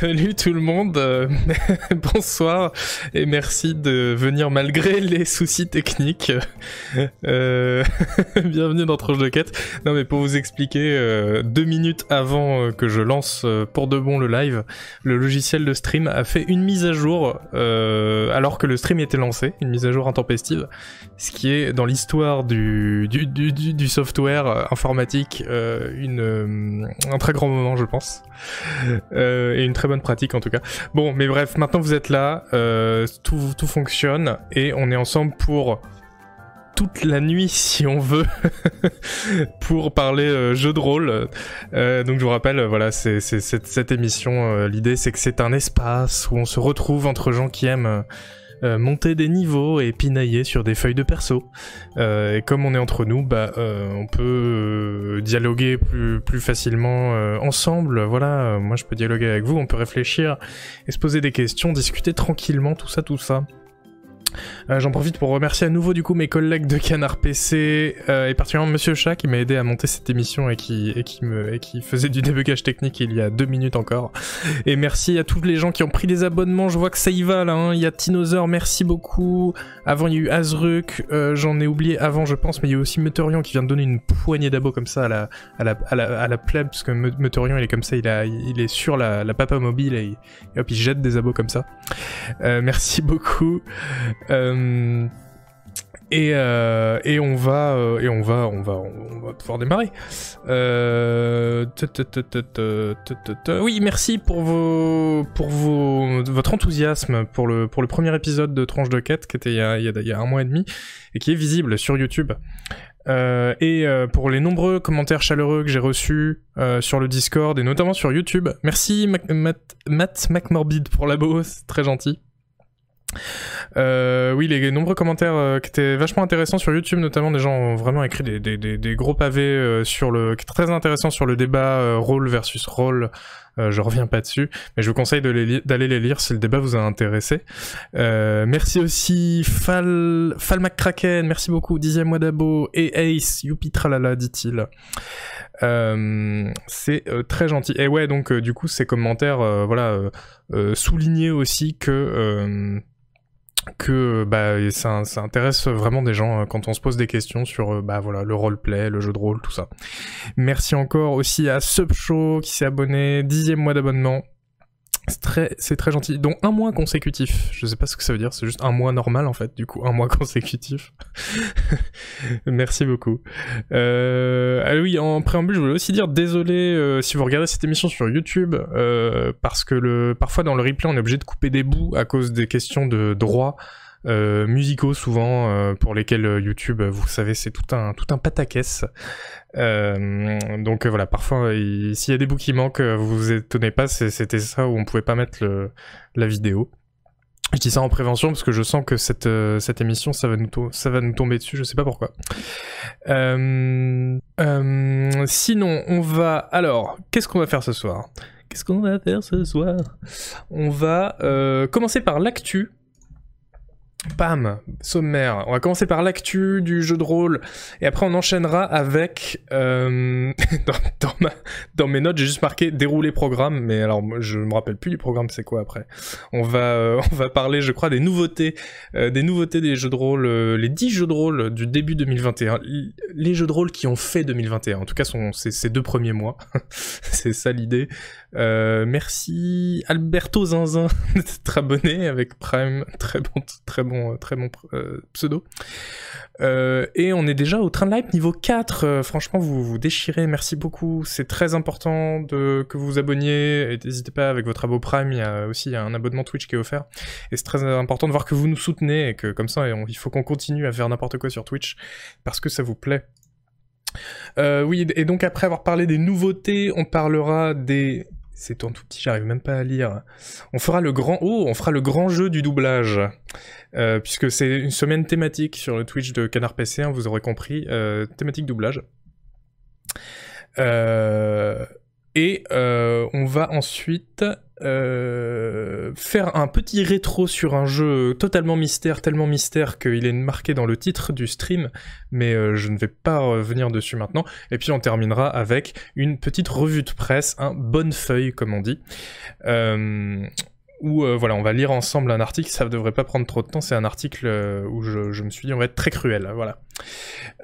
Salut tout le monde, euh, bonsoir et merci de venir malgré les soucis techniques. Euh, bienvenue dans Tranche de Quête. Non mais pour vous expliquer, euh, deux minutes avant que je lance pour de bon le live, le logiciel de stream a fait une mise à jour alors que le stream était lancé, une mise à jour intempestive, ce qui est dans l'histoire du, du, du, du, software informatique une, un très grand moment je pense. et une très bonne pratique en tout cas. Bon, mais bref, maintenant vous êtes là, euh, tout, tout fonctionne et on est ensemble pour toute la nuit si on veut pour parler euh, jeu de rôle. Euh, donc je vous rappelle, voilà, c'est cette, cette, émission. L'idée c'est que c'est un espace où on se retrouve entre gens qui aiment euh, monter des niveaux et pinailler sur des feuilles de perso. Euh, et comme on est entre nous, bah, euh, on peut dialoguer plus, plus facilement ensemble. Voilà, moi je peux dialoguer avec vous, on peut réfléchir et se poser des questions, discuter tranquillement, tout ça, tout ça. Euh, j'en profite pour remercier à nouveau du coup mes collègues de Canard PC euh, et particulièrement Monsieur Chat qui m'a aidé à monter cette émission et qui, et qui, me, et qui faisait du débugage technique il y a deux minutes encore. Et merci à tous les gens qui ont pris des abonnements, je vois que ça y va là, hein. il y a Tinosaur, merci beaucoup. Avant il y a eu Azruk, euh, j'en ai oublié avant je pense, mais il y a aussi Meteorion qui vient de donner une poignée d'abos comme ça à la, à la, à la, parce que Meteorion il est comme ça, il, a, il est sur la, la papa mobile et, et hop il jette des abos comme ça. merci beaucoup. Euh, et, euh, et, on va euh, et on va on va on va pouvoir démarrer. oui, merci pour vos pour vos votre enthousiasme pour le pour le premier épisode de Tranche de quête qui était il y a, un mois et demi et qui est visible sur YouTube. et pour les nombreux commentaires chaleureux que j'ai reçus sur le Discord et notamment sur YouTube. Merci Matt, Matt McMorbid pour l'abo, c'est très gentil. Euh, oui, les nombreux commentaires euh, qui étaient vachement intéressants sur YouTube, notamment des gens ont vraiment écrit des, gros pavés euh, sur le, très intéressant sur le débat rôle versus rôle. je reviens pas dessus, mais je vous conseille d'aller les lire si le débat vous a intéressé. merci aussi Fal, Fal merci beaucoup, dixième mois d'abo, et Ace, youpi tralala, dit-il. c'est très gentil. Et ouais, donc du coup, ces commentaires, voilà, souligner aussi que que bah, ça, ça, intéresse vraiment des gens euh, quand on se pose des questions sur euh, bah, voilà, le roleplay, le jeu de rôle, tout ça. Merci encore aussi à Subshow qui s'est abonné, dixième mois d'abonnement. C'est très, très gentil. Donc un mois consécutif. Je sais pas ce que ça veut dire. C'est juste un mois normal en fait. Du coup, un mois consécutif. Merci beaucoup. Euh... Ah oui, en préambule, je voulais aussi dire désolé euh, si vous regardez cette émission sur YouTube euh, parce que le, parfois dans le replay, on est obligé de couper des bouts à cause des questions de droit. Euh, musicaux souvent euh, pour lesquels euh, YouTube, vous savez, c'est tout un tout un pataquès. donc voilà, parfois s'il y a des bouts qui manquent, vous vous étonnez pas, c'était ça où on pouvait pas mettre le, la vidéo. Je dis ça en prévention parce que je sens que cette, cette émission, ça va, nous ça va nous tomber dessus, je sais pas pourquoi. Sinon, on va... Alors, qu'est-ce qu'on va faire ce soir? Qu'est-ce qu'on va faire ce soir? On va commencer par l'actu Pam, sommaire. On va commencer par l'actu du jeu de rôle et après on enchaînera avec euh, dans, mes notes j'ai juste marqué dérouler programme mais alors je me rappelle plus du programme c'est quoi après. On va euh, on va parler je crois des nouveautés euh, des nouveautés des jeux de rôle les 10 jeux de rôle du début 2021 les jeux de rôle qui ont fait 2021 en tout cas sont ces deux premiers mois c'est ça l'idée euh, merci Alberto Zinzin d'être abonné avec Prime, très bon, très bon, très bon euh, pseudo. Euh, et on est déjà au train de live niveau 4. franchement, vous vous déchirez. Merci beaucoup. C'est très important de, que vous vous abonniez. Et n'hésitez pas avec votre abo Prime. Il y a aussi un abonnement Twitch qui est offert. Et c'est très important de voir que vous nous soutenez et que comme ça, il faut qu'on continue à faire n'importe quoi sur Twitch parce que ça vous plaît. oui, et donc après avoir parlé des nouveautés, on parlera des c'est tout petit, j'arrive même pas à lire. On fera le grand, oh, on fera le grand jeu du doublage, euh, puisque c'est une semaine thématique sur le Twitch de Canard PC, hein, vous aurez compris, euh, thématique doublage. Euh, et on va ensuite euh, faire un petit rétro sur un jeu totalement mystère, tellement mystère qu'il est marqué dans le titre du stream, mais euh, je ne vais pas revenir dessus maintenant. Et puis on terminera avec une petite revue de presse, un bonne feuille comme on dit. Euh, où euh, voilà, on va lire ensemble un article, ça ne devrait pas prendre trop de temps, c'est un article euh, où je, me suis dit on va être très cruel, voilà.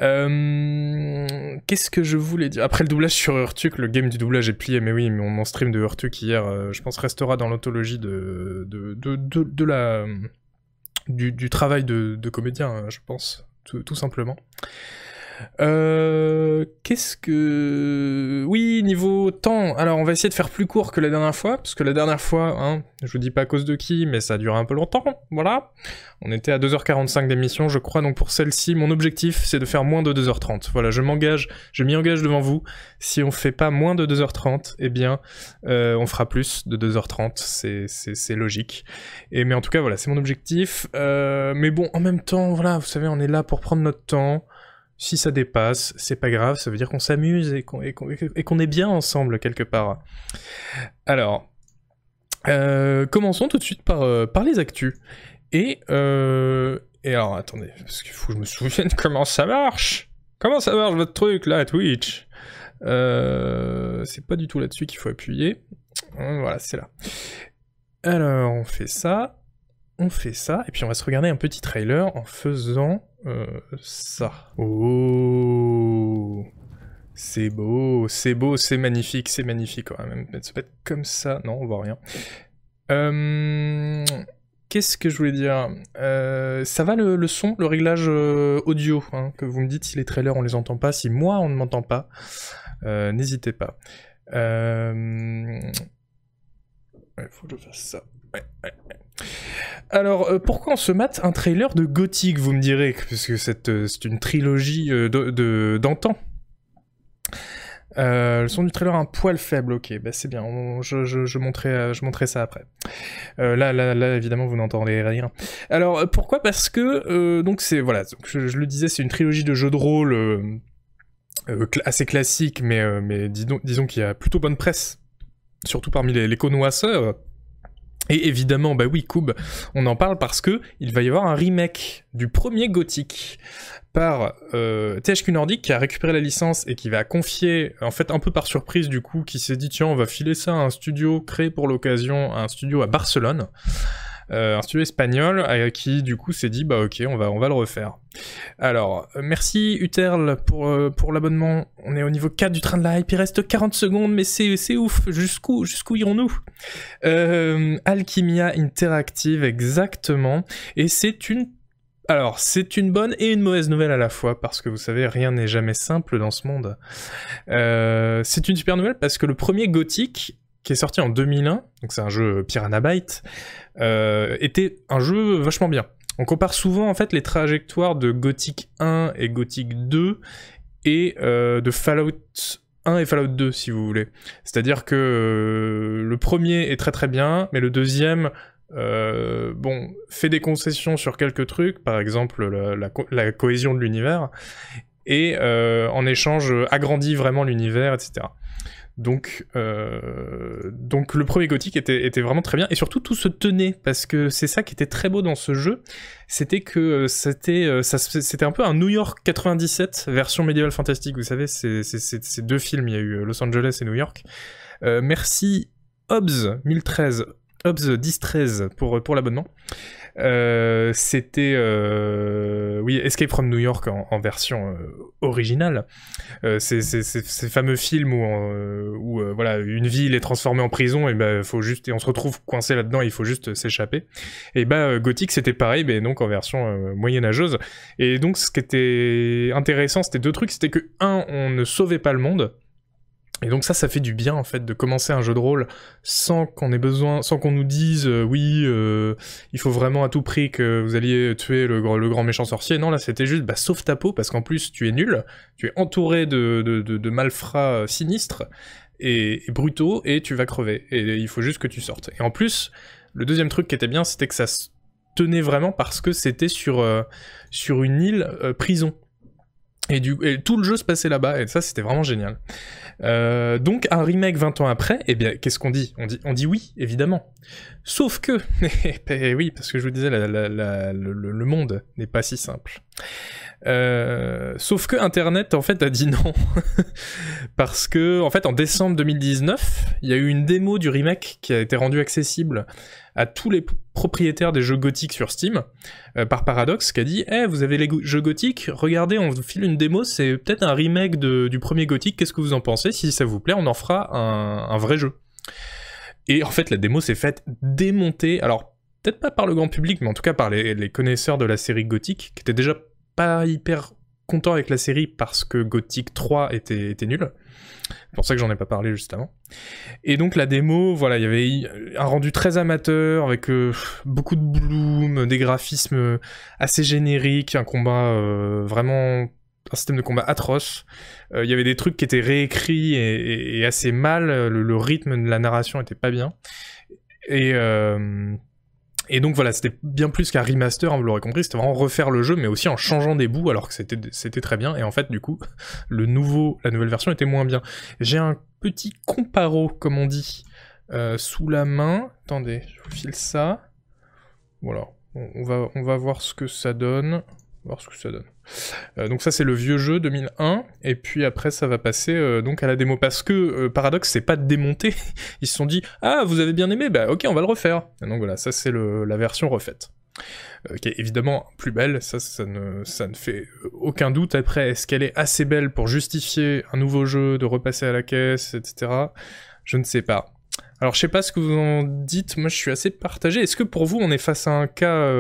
Euh, qu'est-ce que je voulais dire? Après le doublage sur Heurtuk, le game du doublage est plié, mais oui, mon, stream de Heurtuk hier, je pense restera dans l'anthologie de. Du, travail de, comédien, je pense, tout simplement. Euh, Qu'est-ce que... Oui, niveau temps, alors on va essayer de faire plus court que la dernière fois, parce que la dernière fois, hein, je vous dis pas à cause de qui, mais ça a duré un peu longtemps, voilà. On était à 2h45 d'émission, je crois, donc pour celle-ci, mon objectif, c'est de faire moins de 2h30. Voilà, je m'engage, je m'y engage devant vous. Si on fait pas moins de 2h30, eh bien, euh, on fera plus de 2h30, c'est logique. Et mais en tout cas, voilà, c'est mon objectif. Euh, mais bon, en même temps, voilà, vous savez, on est là pour prendre notre temps. Si ça dépasse, c'est pas grave, ça veut dire qu'on s'amuse et qu'on est bien ensemble quelque part. Alors, euh, commençons tout de suite par, euh, les actus. Et, euh, et alors, attendez, parce qu'il faut que je me souvienne comment ça marche. Comment ça marche votre truc là, Twitch? C'est pas du tout là-dessus qu'il faut appuyer. Voilà, c'est là. Alors, on fait ça, on fait ça, et puis on va se regarder un petit trailer en faisant euh, ça. Oh C'est beau, c'est beau, c'est magnifique, c'est magnifique quand même. Ça comme ça. Non, on voit rien. Euh, qu'est-ce que je voulais dire? Euh, Ça va le, son, le réglage audio hein, Que vous me dites si les trailers on les entend pas, si moi on ne m'entend pas, n'hésitez pas. Il faut que je fasse ça. Alors, euh, pourquoi on se mate un trailer de Gothic, vous me direz Parce que euh, c'est une trilogie euh, d'antan. le son du trailer un poil faible, ok, bah c'est bien, je, montrerai, ça après. là, là, évidemment, vous n'entendrez rien. Alors, pourquoi? Parce que, donc c'est, voilà, je, le disais, c'est une trilogie de jeux de rôle assez classique, mais, disons qu'il y a plutôt bonne presse, surtout parmi les, les connoisseurs. Et évidemment, bah oui, Kub, on en parle parce que il va y avoir un remake du premier Gothic par euh, THQ Nordic qui a récupéré la licence et qui va confier, en fait un peu par surprise du coup, qui s'est dit tiens on va filer ça à un studio créé pour l'occasion, un studio à Barcelone. Euh, un studio espagnol euh, qui du coup s'est dit bah ok on va on va le refaire. Alors merci Uterl pour euh, pour l'abonnement. On est au niveau 4 du train de la hype. Il reste 40 secondes mais c'est c'est ouf. Jusqu'où jusqu'où irons-nous? Alchimia Interactive exactement et c'est une alors, c'est une bonne et une mauvaise nouvelle à la fois, parce que vous savez, rien n'est jamais simple dans ce monde. c'est une super nouvelle parce que le premier Gothic, qui est sorti en 2001, donc c'est un jeu Piranha Byte, euh, était un jeu vachement bien. On compare souvent en fait les trajectoires de Gothic 1 et Gothic 2 et euh, de Fallout 1 et Fallout 2 si vous voulez. C'est-à-dire que euh, le premier est très très bien, mais le deuxième fait des concessions sur quelques trucs, par exemple la cohésion de l'univers, et en échange agrandit vraiment l'univers, etc. Donc, euh, donc le premier Gothic était, était, vraiment très bien et surtout tout se tenait parce que c'est ça qui était très beau dans ce jeu, c'était que euh, c'était euh, c'était un peu un New York 97 version médiévale fantastique. Vous savez, c'est deux films, il y a eu Los Angeles et New York. merci Hobbs 1013, Hobbs 1013 pour pour l'abonnement. Euh, c'était euh, oui Escape from New York en, version euh, originale. c'est ces fameux films où, où voilà une ville est transformée en prison et ben faut juste et on se retrouve coincé là-dedans il faut juste s'échapper. Et bah Gothic c'était pareil mais donc en version moyenâgeuse. Et donc ce qui était intéressant c'était deux trucs c'était que un on ne sauvait pas le monde et donc ça, ça fait du bien en fait de commencer un jeu de rôle sans qu'on ait besoin, sans qu'on nous dise euh, oui, euh, il faut vraiment à tout prix que vous alliez tuer le, grand méchant sorcier. Non, là c'était juste bah sauve ta peau parce qu'en plus tu es nul, tu es entouré de, malfrats euh, sinistres et, brutaux et tu vas crever. Et il faut juste que tu sortes. Et en plus, le deuxième truc qui était bien, c'était que ça tenait vraiment parce que c'était sur sur une île prison. Et tout le jeu se passait là-bas, et ça c'était vraiment génial. Euh, donc un remake 20 ans après, eh bien qu'est-ce qu'on dit? On, dit on dit oui, évidemment. Sauf que, eh oui, parce que je vous disais, le, monde n'est pas si simple. Euh, sauf que Internet en fait a dit non parce que en fait en décembre 2019 il y a eu une démo du remake qui a été rendue accessible à tous les propriétaires des jeux gothiques sur Steam, euh, par Paradox, qui a dit Eh, vous avez les jeux gothiques, regardez, on vous file une démo, c'est peut-être un remake du premier gothique, qu'est-ce que vous en pensez? Si ça vous plaît, on en fera un, vrai jeu. Et en fait, la démo s'est faite démonter, alors peut-être pas par le grand public, mais en tout cas par les, connaisseurs de la série gothique, qui étaient déjà pas hyper contents avec la série parce que Gothic 3 était, était nul. C'est pour ça que j'en ai pas parlé juste avant. Et donc la démo, voilà, il y avait un rendu très amateur avec euh, beaucoup de bloom, des graphismes assez génériques, un combat euh, vraiment un système de combat atroce. Euh, il y avait des trucs qui étaient réécrits et, assez mal. Le, rythme de la narration était pas bien. Et et donc voilà, c'était bien plus qu'un remaster, hein, vous l'aurez compris, c'était vraiment refaire le jeu, mais aussi en changeant des bouts, alors que c'était, très bien. Et en fait, du coup, le nouveau, la nouvelle version était moins bien. J'ai un petit comparo, comme on dit, euh, sous la main. Attendez, je vous file ça. Voilà, on va, on va voir ce que ça donne voir ce que ça donne. Euh, donc ça c'est le vieux jeu 2001 et puis après ça va passer euh, donc à la démo parce que euh, Paradox c'est pas démonté, ils se sont dit ah vous avez bien aimé bah ok on va le refaire. donc voilà ça c'est la version refaite. qui est évidemment plus belle, ça, ça, ne, fait aucun doute. Après, est-ce qu'elle est assez belle pour justifier un nouveau jeu, de repasser à la caisse, etc. Je ne sais pas. Alors je sais pas ce que vous en dites, moi je suis assez partagé. Est-ce que pour vous on est face à un cas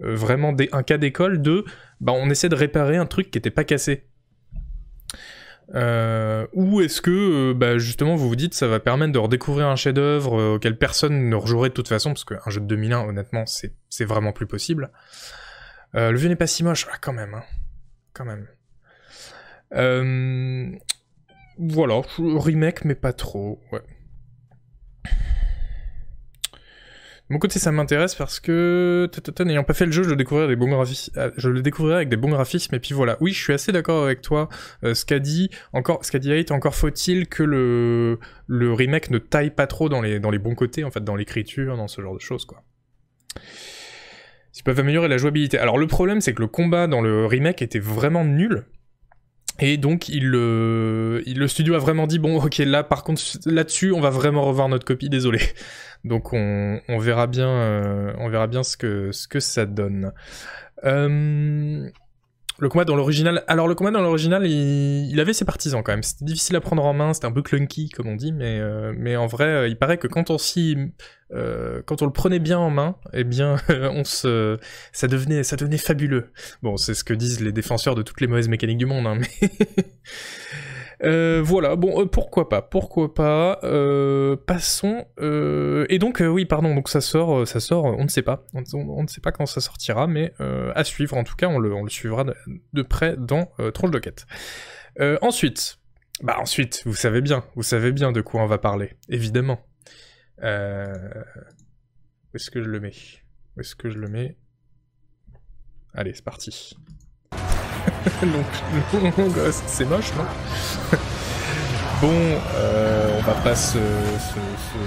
vraiment un cas d'école de bah, on essaie de réparer un truc qui était pas cassé euh, ou est-ce que euh, bah, justement vous vous dites ça va permettre de redécouvrir un chef-d'œuvre auquel personne ne rejouerait de toute façon parce qu'un jeu de 2001 honnêtement c'est vraiment plus possible. le vieux n'est pas si moche, ah, quand même, hein. quand même. voilà, remake mais pas trop, ouais. De mon côté, ça m'intéresse parce que, n'ayant pas fait le jeu, euh, je le découvrirai avec des bons graphismes, et puis voilà. Oui, je suis assez d'accord avec toi. Euh, ce qu'a dit, encore, ce qu'a dit encore faut-il que le, remake ne taille pas trop dans les, dans les bons côtés, en fait, dans l'écriture, dans ce genre de choses, quoi. Ils peuvent améliorer la jouabilité. Alors le problème, c'est que le combat dans le remake était vraiment nul. Et donc il, le studio a vraiment dit bon ok là par contre là-dessus on va vraiment revoir notre copie désolé. Donc on, verra bien euh, on verra bien ce que ce que ça donne. Euh, le combat dans l'original. Alors le combat dans l'original, il... avait ses partisans quand même. C'était difficile à prendre en main, c'était un peu clunky comme on dit, mais euh, en vrai, euh, il paraît que quand on s'y, euh, quand on le prenait bien en main, eh bien, on se, ça devenait, ça devenait fabuleux. Bon, c'est ce que disent les défenseurs de toutes les mauvaises mécaniques du monde, hein, mais Euh, voilà, bon, euh, pourquoi pas, pourquoi pas. Euh, passons. et donc, oui, pardon, donc ça sort, ça sort, on ne sait pas. On, ne sait pas quand ça sortira, mais à suivre, en tout cas, on le, suivra de, près dans Tronche de quête. ensuite, bah ensuite, vous savez bien, vous savez bien de quoi on va parler, évidemment. Où est-ce que je le mets? Où est-ce que je le mets? Allez, c'est parti. Donc, c'est moche, non Bon, euh, on va pas se,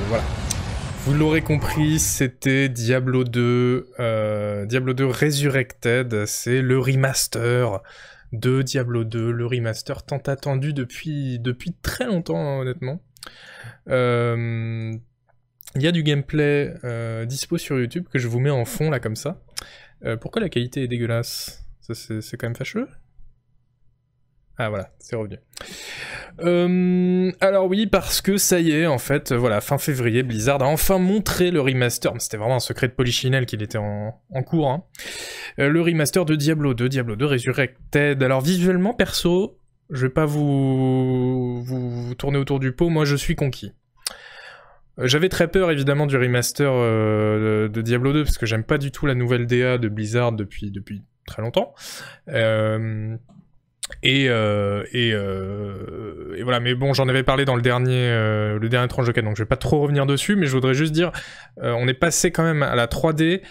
Voilà. Vous l'aurez compris, c'était Diablo 2, euh, Diablo 2 Resurrected, c'est le remaster de Diablo 2, le remaster tant attendu depuis, très longtemps, hein, honnêtement. Euh, il y a du gameplay dispo sur YouTube que je vous mets en fond là comme ça. pourquoi la qualité est dégueulasse? C'est quand même fâcheux ah voilà, c'est revenu. Euh, alors oui, parce que ça y est, en fait, voilà, fin février, Blizzard a enfin montré le remaster, c'était vraiment un secret de Polichinelle qu'il était en, cours, hein. euh, le remaster de Diablo 2, Diablo 2 Resurrected. Alors visuellement, perso, je vais pas vous, vous, tourner autour du pot, moi je suis conquis. Euh, j'avais très peur évidemment du remaster de Diablo 2 parce que j'aime pas du tout la nouvelle DA de Blizzard depuis, depuis très longtemps. Euh, et, euh, euh, et, voilà, mais bon, j'en avais parlé dans le dernier, euh, le dernier tranche de donc je vais pas trop revenir dessus, mais je voudrais juste dire, on est passé quand même à la 3D.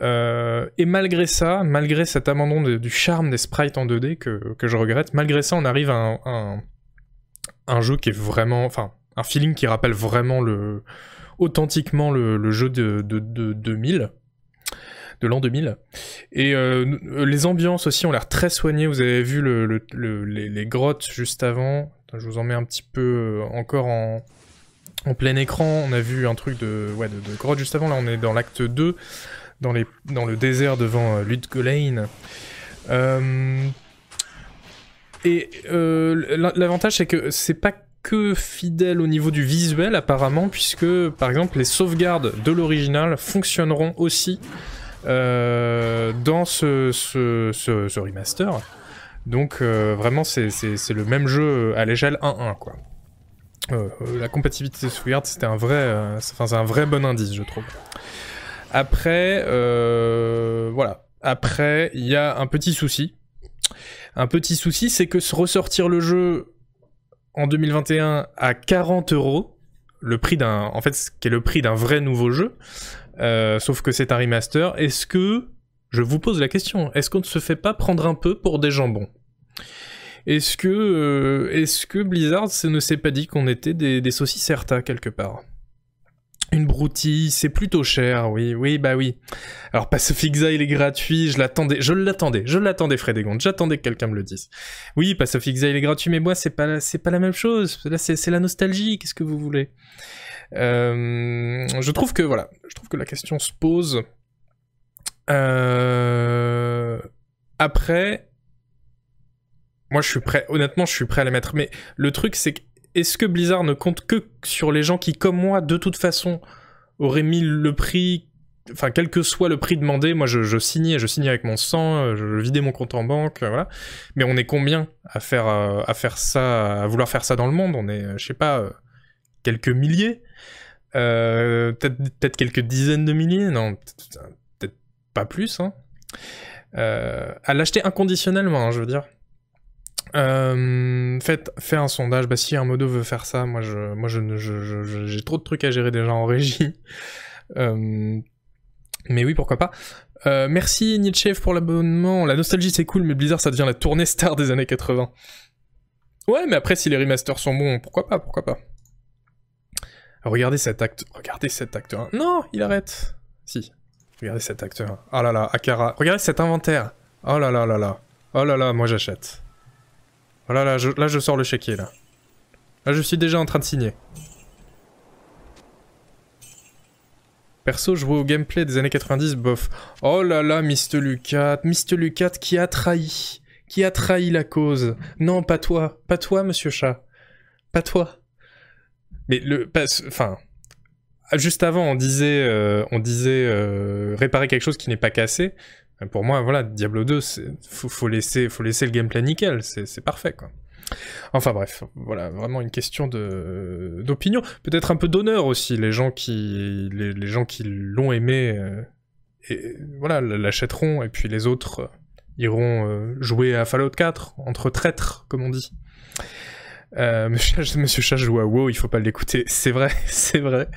et malgré ça, malgré cet abandon du charme des sprites en 2D que, que, je regrette, malgré ça, on arrive à un, un, jeu qui est vraiment, enfin, un feeling qui rappelle vraiment le, authentiquement le, jeu de, de, de 2000 de l'an 2000. Et euh, les ambiances aussi ont l'air très soignées. Vous avez vu le, les, grottes juste avant. Je vous en mets un petit peu euh, encore en, en plein écran. On a vu un truc de, ouais, de, grotte juste avant. Là, on est dans l'acte 2, dans, les, dans le désert devant euh, Ludgolain. Euh, et l'avantage, c'est que c'est pas que fidèle au niveau du visuel apparemment, puisque par exemple les sauvegardes de l'original fonctionneront aussi euh, dans ce, ce, remaster. Donc euh, vraiment c'est le même jeu à l'échelle 1-1 quoi. Euh, la compatibilité de c'était un vrai, enfin c'est un vrai bon indice je trouve. Après voilà, après il y a un petit souci. Un petit souci c'est que ressortir le jeu en 2021 à 40 euros, le prix d'un, en fait, ce qui est le prix d'un vrai nouveau jeu, euh, sauf que c'est un remaster. Est-ce que, je vous pose la question, est-ce qu'on ne se fait pas prendre un peu pour des jambons? Est-ce que, euh, est-ce que Blizzard ne s'est pas dit qu'on était des, des saucisses certa quelque part? Une broutille, c'est plutôt cher, oui, oui, bah oui. Alors Pacific il est gratuit, je l'attendais, je l'attendais, je l'attendais Frédégonde, j'attendais que quelqu'un me le dise. Oui, Pacific il est gratuit, mais moi c'est pas, pas la même chose. C'est la nostalgie, qu'est-ce que vous voulez? Je trouve que voilà, je trouve que la question se pose. Euh, après, moi je suis prêt, honnêtement je suis prêt à les mettre, mais le truc c'est que est-ce que Blizzard ne compte que sur les gens qui, comme moi, de toute façon, auraient mis le prix, enfin, quel que soit le prix demandé, moi je, signais, je signais avec mon sang, euh, je, vidais mon compte en banque, euh, voilà. Mais on est combien à faire, euh, à faire ça, à vouloir faire ça dans le monde? On est, je sais pas, quelques milliers Peut-être quelques dizaines de milliers Non, peut-être pas plus, hein. à l'acheter inconditionnellement, hein, je veux dire. Euh, faites, un sondage. Bah, si un modo veut faire ça, moi, je, moi, j'ai trop de trucs à gérer déjà en régie. Euh, mais oui, pourquoi pas. Euh, merci Nietzsche pour l'abonnement. La nostalgie c'est cool, mais Blizzard ça devient la tournée star des années 80. Ouais, mais après si les remasters sont bons, pourquoi pas, pourquoi pas. Regardez cet acte, regardez cet acte 1. Non, il arrête. Si, regardez cet acte 1. Oh là là, Akara. Regardez cet inventaire. Oh là là là là. Oh là là, moi j'achète. Voilà, là je, là, je sors le chéquier, là. Là, je suis déjà en train de signer. Perso, jouer au gameplay des années 90, bof. Oh là là, Mr. Lucat, Mr. Lucat qui a trahi. Qui a trahi la cause. Non, pas toi. Pas toi, monsieur chat. Pas toi. Mais le... Enfin... Juste avant, on disait, euh, on disait euh, réparer quelque chose qui n'est pas cassé. Pour moi, voilà, Diablo 2, faut, faut, laisser, faut laisser le gameplay nickel, c'est parfait, quoi. Enfin bref, voilà, vraiment une question d'opinion, peut-être un peu d'honneur aussi, les gens qui les, l'ont aimé, euh, voilà, l'achèteront, et puis les autres iront jouer à Fallout 4 entre traîtres, comme on dit. Monsieur, Monsieur Chat joue à WoW, il faut pas l'écouter, c'est vrai, c'est vrai.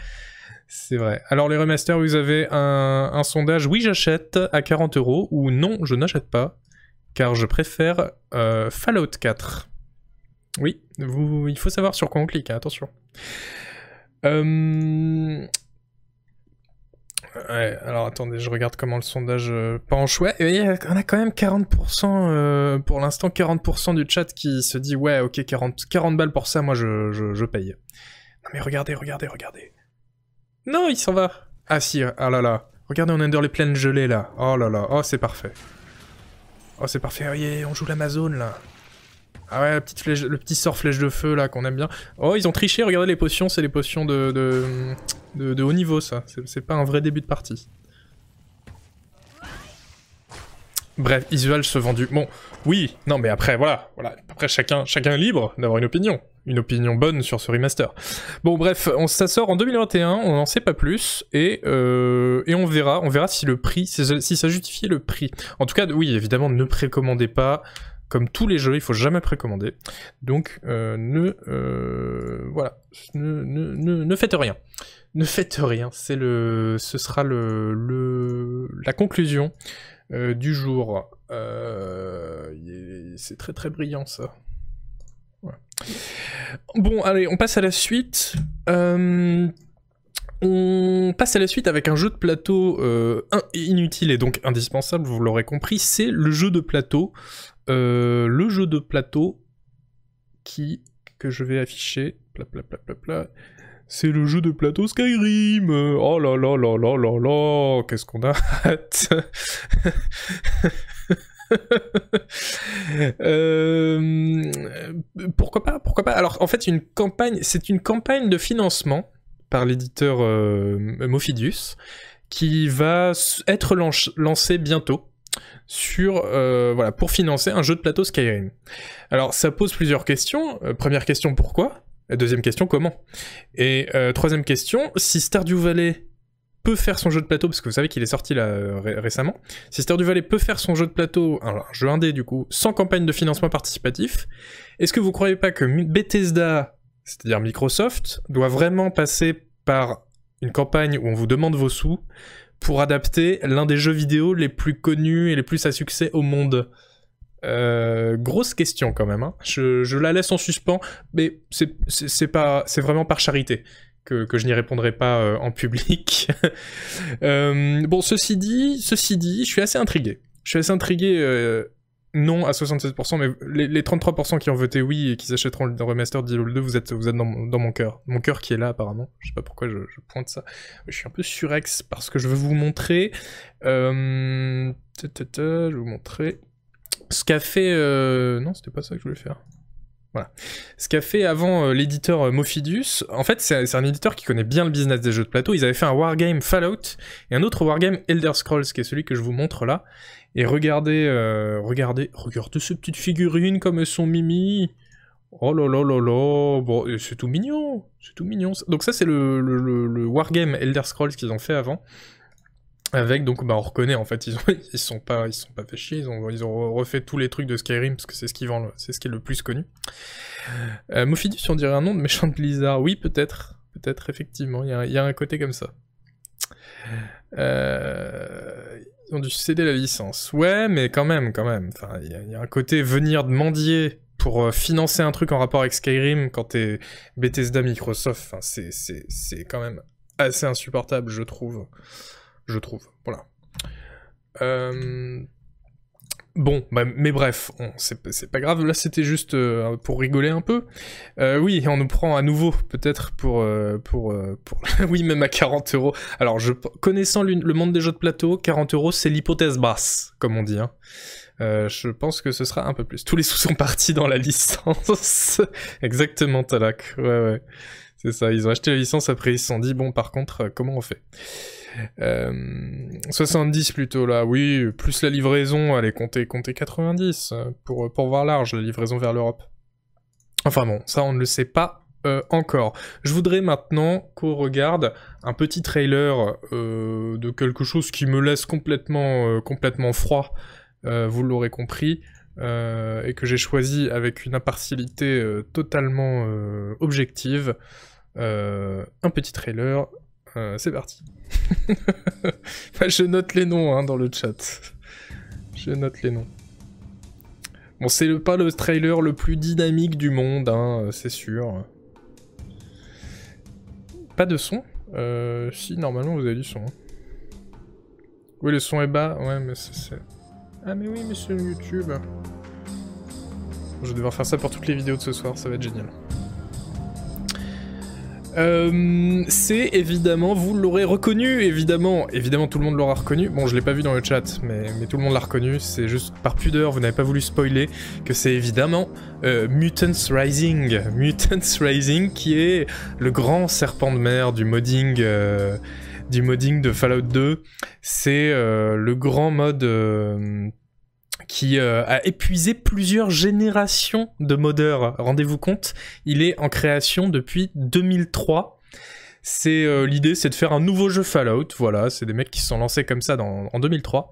C'est vrai. Alors les remasters, vous avez un, sondage oui j'achète à 40 euros ou non je n'achète pas car je préfère euh, Fallout 4. Oui, il faut savoir sur quoi on clique, hein, attention. Euh, alors attendez, je regarde comment le sondage euh, penche. Ouais, on a quand même 40%, pour l'instant 40% du chat qui se dit ouais ok 40, 40 balles pour ça, moi je, paye. Non mais regardez, regardez, regardez. Non, il s'en va. Ah si, ah là là. Regardez, on est dans les plaines gelées là. Oh là là, oh c'est parfait. Oh c'est parfait, oh, on joue l'Amazone là. Ah ouais, le petit sort flèche de feu là qu'on aime bien. Oh, ils ont triché, regardez les potions, c'est les potions de, de, de, haut niveau ça. C'est pas un vrai début de partie. Bref, Isual se vendu. Bon, oui, non mais après, voilà. voilà. Après, chacun, chacun est libre d'avoir une opinion une opinion bonne sur ce remaster. Bon bref, on, ça sort en 2021, on n'en sait pas plus, et, euh, et on verra, on verra si le prix, si ça justifie le prix. En tout cas, oui, évidemment, ne précommandez pas, comme tous les jeux, il faut jamais précommander. Donc, euh, ne, euh, voilà, ne, ne, ne, faites rien. Ne faites rien, c'est le, ce sera le, le la conclusion euh, du jour. C'est très très brillant ça. Bon, allez, on passe à la suite. On passe à la suite avec un jeu de plateau inutile et donc indispensable, vous l'aurez compris, c'est le jeu de plateau. Le jeu de plateau qui que je vais afficher. C'est le jeu de plateau Skyrim. Oh là là là là là là. Qu'est-ce qu'on a hâte. Euh, pourquoi pas Pourquoi pas Alors en fait, une campagne, c'est une campagne de financement par l'éditeur euh, Mofidius qui va être lancée bientôt sur euh, voilà pour financer un jeu de plateau Skyrim. Alors ça pose plusieurs questions. première question pourquoi? Deuxième question, comment? Et euh, troisième question, si Stardew Valley peut faire son jeu de plateau, parce que vous savez qu'il est sorti récemment, si Stardew Valley peut faire son jeu de plateau, un jeu indé du coup, sans campagne de financement participatif, est-ce que vous croyez pas que Bethesda, c'est-à-dire Microsoft, doit vraiment passer par une campagne où on vous demande vos sous pour adapter l'un des jeux vidéo les plus connus et les plus à succès au monde euh, grosse question quand même. Hein. Je, la laisse en suspens, mais c'est pas, c'est vraiment par charité que, je n'y répondrai pas euh, en public. Euh, bon, ceci dit, ceci dit, je suis assez intrigué. Je suis assez intrigué. Non à 67%, mais les, 33% qui ont voté oui et qui s'achèteront le remaster de Diablo 2, vous êtes, vous êtes dans, mon cœur. Mon cœur qui est là apparemment. Je sais pas pourquoi je, pointe ça. Je suis un peu surex parce que je veux vous montrer. je vais vous montrer ce qu'a fait... Euh, non, c'était pas ça que je voulais faire. Voilà. Ce qu'a fait avant euh, l'éditeur euh, Mofidius, en fait, c'est un éditeur qui connaît bien le business des jeux de plateau. Ils avaient fait un wargame Fallout et un autre wargame Elder Scrolls, qui est celui que je vous montre là. Et regardez, regardez, regardez ces petites figurines comme elles sont mimi. Oh là là là là, bon, c'est tout mignon, c'est tout mignon. Donc ça, c'est le, le, le wargame Elder Scrolls qu'ils ont fait avant. Avec donc bah on reconnaît en fait ils ont ils sont pas sont pas fait chier ils ont ils ont refait tous les trucs de Skyrim parce que c'est ce qui c'est ce qui est le plus connu. Euh, Mophidus on dirait un nom de méchant de Blizzard oui peut-être peut-être effectivement il y a, y a, un côté comme ça. Euh, ont dû céder la licence ouais mais quand même quand même il y, a un côté venir de mendier pour euh, financer un truc en rapport avec Skyrim quand t'es Bethesda Microsoft enfin c'est quand même assez insupportable je trouve je trouve. Voilà. Euh, bon, bah, mais bref, c'est pas grave, là c'était juste euh, pour rigoler un peu. Euh, oui, on nous prend à nouveau, peut-être pour... pour... oui, même à 40 euros. Alors, je, connaissant le monde des jeux de plateau, 40 euros c'est l'hypothèse basse, comme on dit. Hein. je pense que ce sera un peu plus. Tous les sous sont partis dans la licence. Exactement, Talak. Ouais, ouais. C'est ça, ils ont acheté la licence, après ils se sont dit, bon, par contre, comment on fait? 70 euh, plutôt là, oui, plus la livraison, allez, comptez, comptez 90 euh, pour, pour voir large, la livraison vers l'Europe. Enfin bon, ça on ne le sait pas euh, encore. Je voudrais maintenant qu'on regarde un petit trailer de quelque chose qui me laisse complètement, complètement froid, vous l'aurez compris, et que j'ai choisi avec une impartialité totalement objective. un petit trailer euh, c'est parti. je note les noms hein, dans le chat. Je note les noms. Bon, c'est pas le trailer le plus dynamique du monde, hein, c'est sûr. Pas de son euh, Si, normalement vous avez du son. Hein. Oui, le son est bas. Ouais, mais c'est... Ah mais oui, mais c'est YouTube. Je vais devoir faire ça pour toutes les vidéos de ce soir, ça va être génial. Euh, c'est évidemment, vous l'aurez reconnu, évidemment, évidemment tout le monde l'aura reconnu. Bon, je l'ai pas vu dans le chat, mais, mais tout le monde l'a reconnu. C'est juste par pudeur, vous n'avez pas voulu spoiler que c'est évidemment euh, Mutants Rising, Mutants Rising, qui est le grand serpent de mer du modding. Euh, du modding de Fallout 2, c'est le grand mode qui euh, a épuisé plusieurs générations de modeurs. Rendez-vous compte, il est en création depuis 2003. C'est euh, l'idée, c'est de faire un nouveau jeu Fallout. Voilà, c'est des mecs qui se sont lancés comme ça en 2003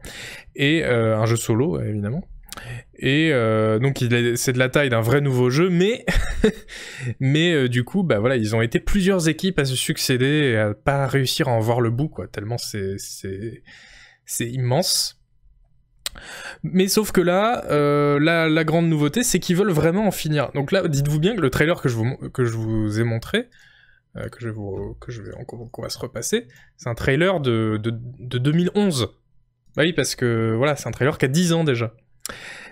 et euh, un jeu solo évidemment. Et donc c'est de la taille d'un vrai nouveau jeu, mais mais du coup, bah voilà, ils ont été plusieurs équipes à se succéder et à pas réussir à en voir le bout, quoi. Tellement c'est c'est immense. Mais sauf que là, euh, la, grande nouveauté, c'est qu'ils veulent vraiment en finir. Donc là, dites-vous bien que le trailer que je vous, ai montré, euh, que, je que je vais encore va se repasser, c'est un trailer de, de, de 2011. Bah oui, parce que voilà, c'est un trailer qui a 10 ans déjà.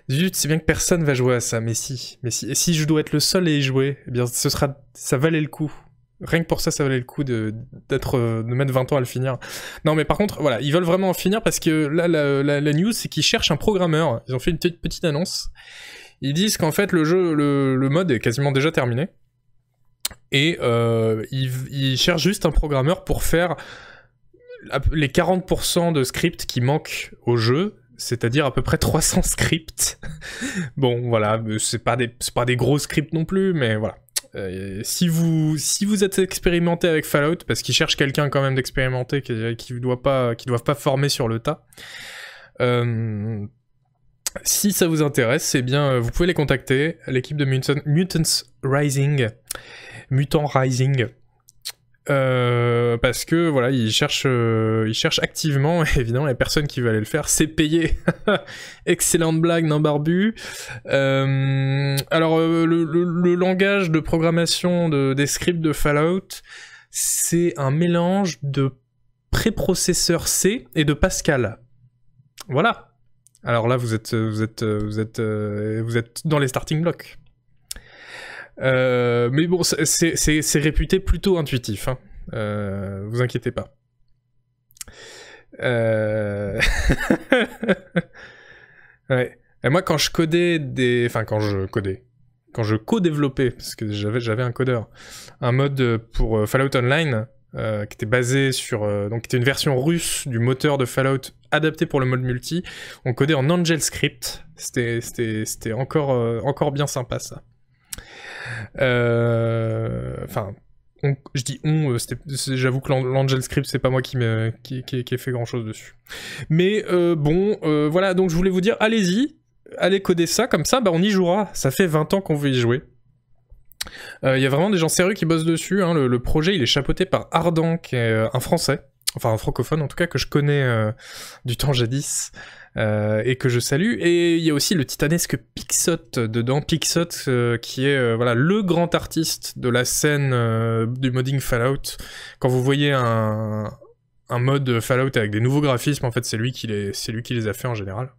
Zut, c'est bien que personne va jouer à ça, mais si, mais si, et si je dois être le seul à y jouer, eh bien, ce sera, ça valait le coup. Rien que pour ça, ça valait le coup de, d'être, euh, de mettre 20 ans à le finir. Non, mais par contre, voilà, ils veulent vraiment en finir parce que là, la, news, c'est qu'ils cherchent un programmeur. Ils ont fait une petite, petite annonce. Ils disent qu'en fait, le jeu, le, le mode est quasiment déjà terminé. Et euh, ils, ils cherchent juste un programmeur pour faire les 40% de scripts qui manquent au jeu, c'est-à-dire à peu près 300 scripts. bon, voilà, c'est pas des, pas des gros scripts non plus, mais voilà. Euh, si vous si vous êtes expérimenté avec Fallout, parce qu'ils cherchent quelqu'un quand même d'expérimenté qui qui doit pas qui doivent pas former sur le tas. Euh, si ça vous intéresse, eh bien vous pouvez les contacter, l'équipe de Mutants Rising, Mutant Rising. Euh, parce que voilà, ils cherchent, euh, ils cherchent activement. Évidemment, les personnes qui veulent aller le faire, c'est payé. Excellente blague, non barbu. Euh, alors, le, langage de programmation de, des scripts de Fallout, c'est un mélange de préprocesseur C et de Pascal. Voilà. Alors là, vous êtes, vous êtes, vous êtes, vous êtes dans les starting blocks. Euh, mais bon, c'est réputé plutôt intuitif. Hein. Euh, vous inquiétez pas. Euh... ouais. Et moi, quand je codais des, enfin quand je codais, quand je co-développais, parce que j'avais un codeur, un mode pour Fallout Online qui était basé sur, donc qui était une version russe du moteur de Fallout adapté pour le mode multi. On codait en Angel Script. C'était c'était encore encore bien sympa ça. Euh, enfin, je dis on, euh, j'avoue que l'Angel Script, c'est pas moi qui, qui, qui, ai fait grand chose dessus. Mais euh, bon, voilà, donc je voulais vous dire, allez-y, allez coder ça, comme ça, bah on y jouera. Ça fait 20 ans qu'on veut y jouer. Il y a vraiment des gens sérieux qui bossent dessus. Hein. Le, projet, il est chapeauté par Ardan, qui est un français, enfin un francophone en tout cas, que je connais du temps jadis. Euh, et que je salue. Et il y a aussi le titanesque Pixot dedans, Pixot euh, qui est euh, voilà le grand artiste de la scène du modding Fallout. Quand vous voyez un, un mode Fallout avec des nouveaux graphismes, en fait c'est lui qui les c'est lui qui les a fait en général.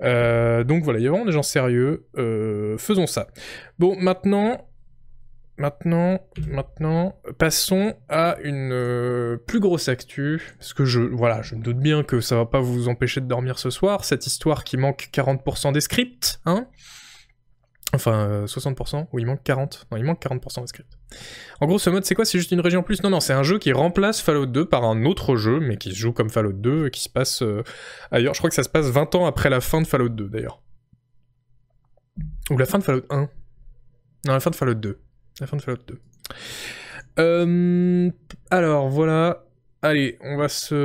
donc voilà, il y a vraiment des gens sérieux. faisons ça. Bon, maintenant, Maintenant, maintenant, passons à une euh, plus grosse actu, parce que je, voilà, je me doute bien que ça va pas vous empêcher de dormir ce soir, cette histoire qui manque 40% des scripts, hein Enfin, 60%, euh, ou il manque 40% Non, il manque 40% des scripts. En gros, ce mode, c'est quoi? C'est juste une région plus? Non, non, c'est un jeu qui remplace Fallout 2 par un autre jeu, mais qui se joue comme Fallout 2, et qui se passe euh, ailleurs. Je crois que ça se passe 20 ans après la fin de Fallout 2, d'ailleurs. Ou la fin de Fallout 1. Non, la fin de Fallout 2. La fin de Fallout 2. Euh, alors, voilà. Allez, on va se...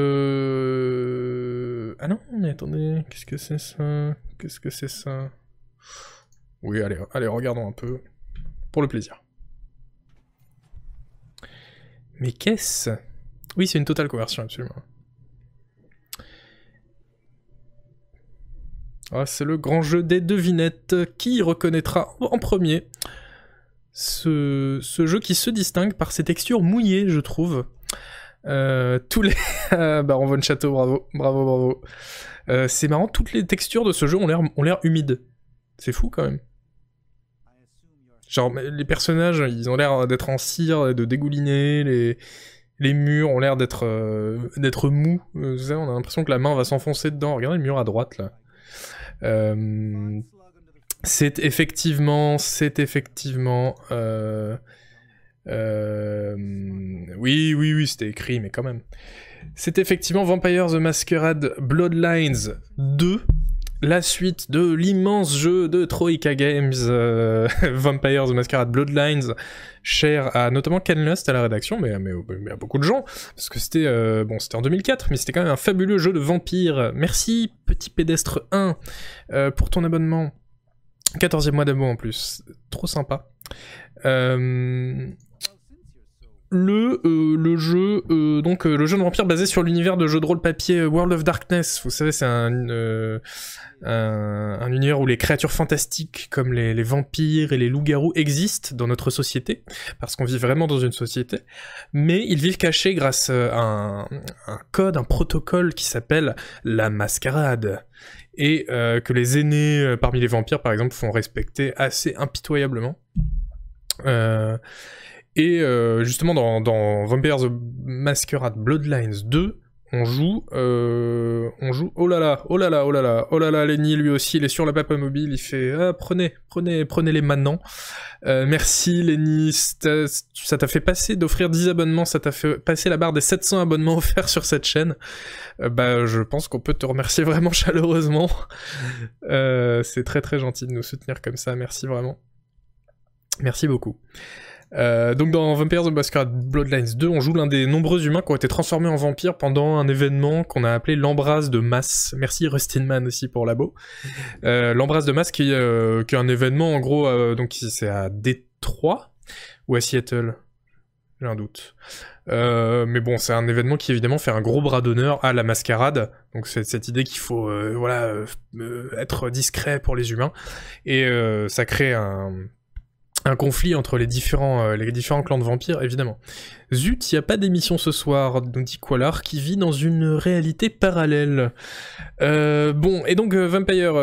Ah non, attendez, qu'est-ce que c'est ça? Qu'est-ce que c'est ça? Oui, allez, allez, regardons un peu. Pour le plaisir. Mais qu'est-ce? Oui, c'est une totale conversion, absolument. Ah, c'est le grand jeu des devinettes. Qui reconnaîtra en premier ce, jeu qui se distingue par ses textures mouillées, je trouve. Euh, tous les... Baron Von Château, bravo, bravo, bravo. Euh, c'est marrant, toutes les textures de ce jeu ont l'air, humides. C'est fou quand même. Genre, les personnages, ils ont l'air d'être en cire de dégouliner, les, murs ont l'air d'être, euh, d'être mous. on a l'impression que la main va s'enfoncer dedans. Regardez le mur à droite, là. C'est effectivement, c'est effectivement. Euh, euh, oui, oui, oui, c'était écrit, mais quand même. C'est effectivement Vampire the Masquerade Bloodlines 2. la suite de l'immense jeu de Troika Games, euh, Vampires the Masquerade Bloodlines, cher à notamment Ken Lust à la rédaction, mais, à beaucoup de gens, parce que c'était bon, c'était en 2004, mais c'était quand même un fabuleux jeu de vampires. Merci, Petit Pédestre 1, euh, pour ton abonnement. 14e mois d'abonnement en plus, trop sympa. Euh, le, euh, le jeu euh, donc euh, le jeu de vampire basé sur l'univers de jeu de rôle papier World of Darkness. Vous savez c'est un, un, univers où les créatures fantastiques comme les, les vampires et les loups-garous existent dans notre société parce qu'on vit vraiment dans une société. Mais ils vivent cachés grâce à un, un code un protocole qui s'appelle la mascarade. Et que les aînés parmi les vampires par exemple font respecter assez impitoyablement et euh, justement, dans, dans Vampire the Masquerade Bloodlines 2, on joue, euh, on joue, oh là là, oh là là, oh là là, oh là là, Lenny lui aussi, il est sur la papa mobile, il fait, ah, prenez, prenez, prenez-les maintenant. Euh, merci Lenny, ça t'a fait passer d'offrir 10 abonnements, ça t'a fait passer la barre des 700 abonnements offerts sur cette chaîne. Bah, je pense qu'on peut te remercier vraiment chaleureusement. C'est très très gentil de nous soutenir comme ça, merci vraiment. Merci beaucoup. Euh, donc dans Vampires the Masquerade Bloodlines 2, on joue l'un des nombreux humains qui ont été transformés en vampires pendant un événement qu'on a appelé l'embrase de masse. Merci Rustinman aussi pour l'abo. Euh, l'embrase de masse qui, euh, qui, est un événement en gros, euh, donc c'est à Détroit ou à Seattle j'ai un doute. Mais bon, c'est un événement qui évidemment fait un gros bras d'honneur à la mascarade. Donc c'est cette idée qu'il faut voilà être discret pour les humains et ça crée un, un conflit entre les différents, euh, les différents clans de vampires, évidemment. Zut, il n'y a pas d'émission ce soir, nous dit Qualar, qui vit dans une réalité parallèle. Euh, bon, et donc euh, Vampire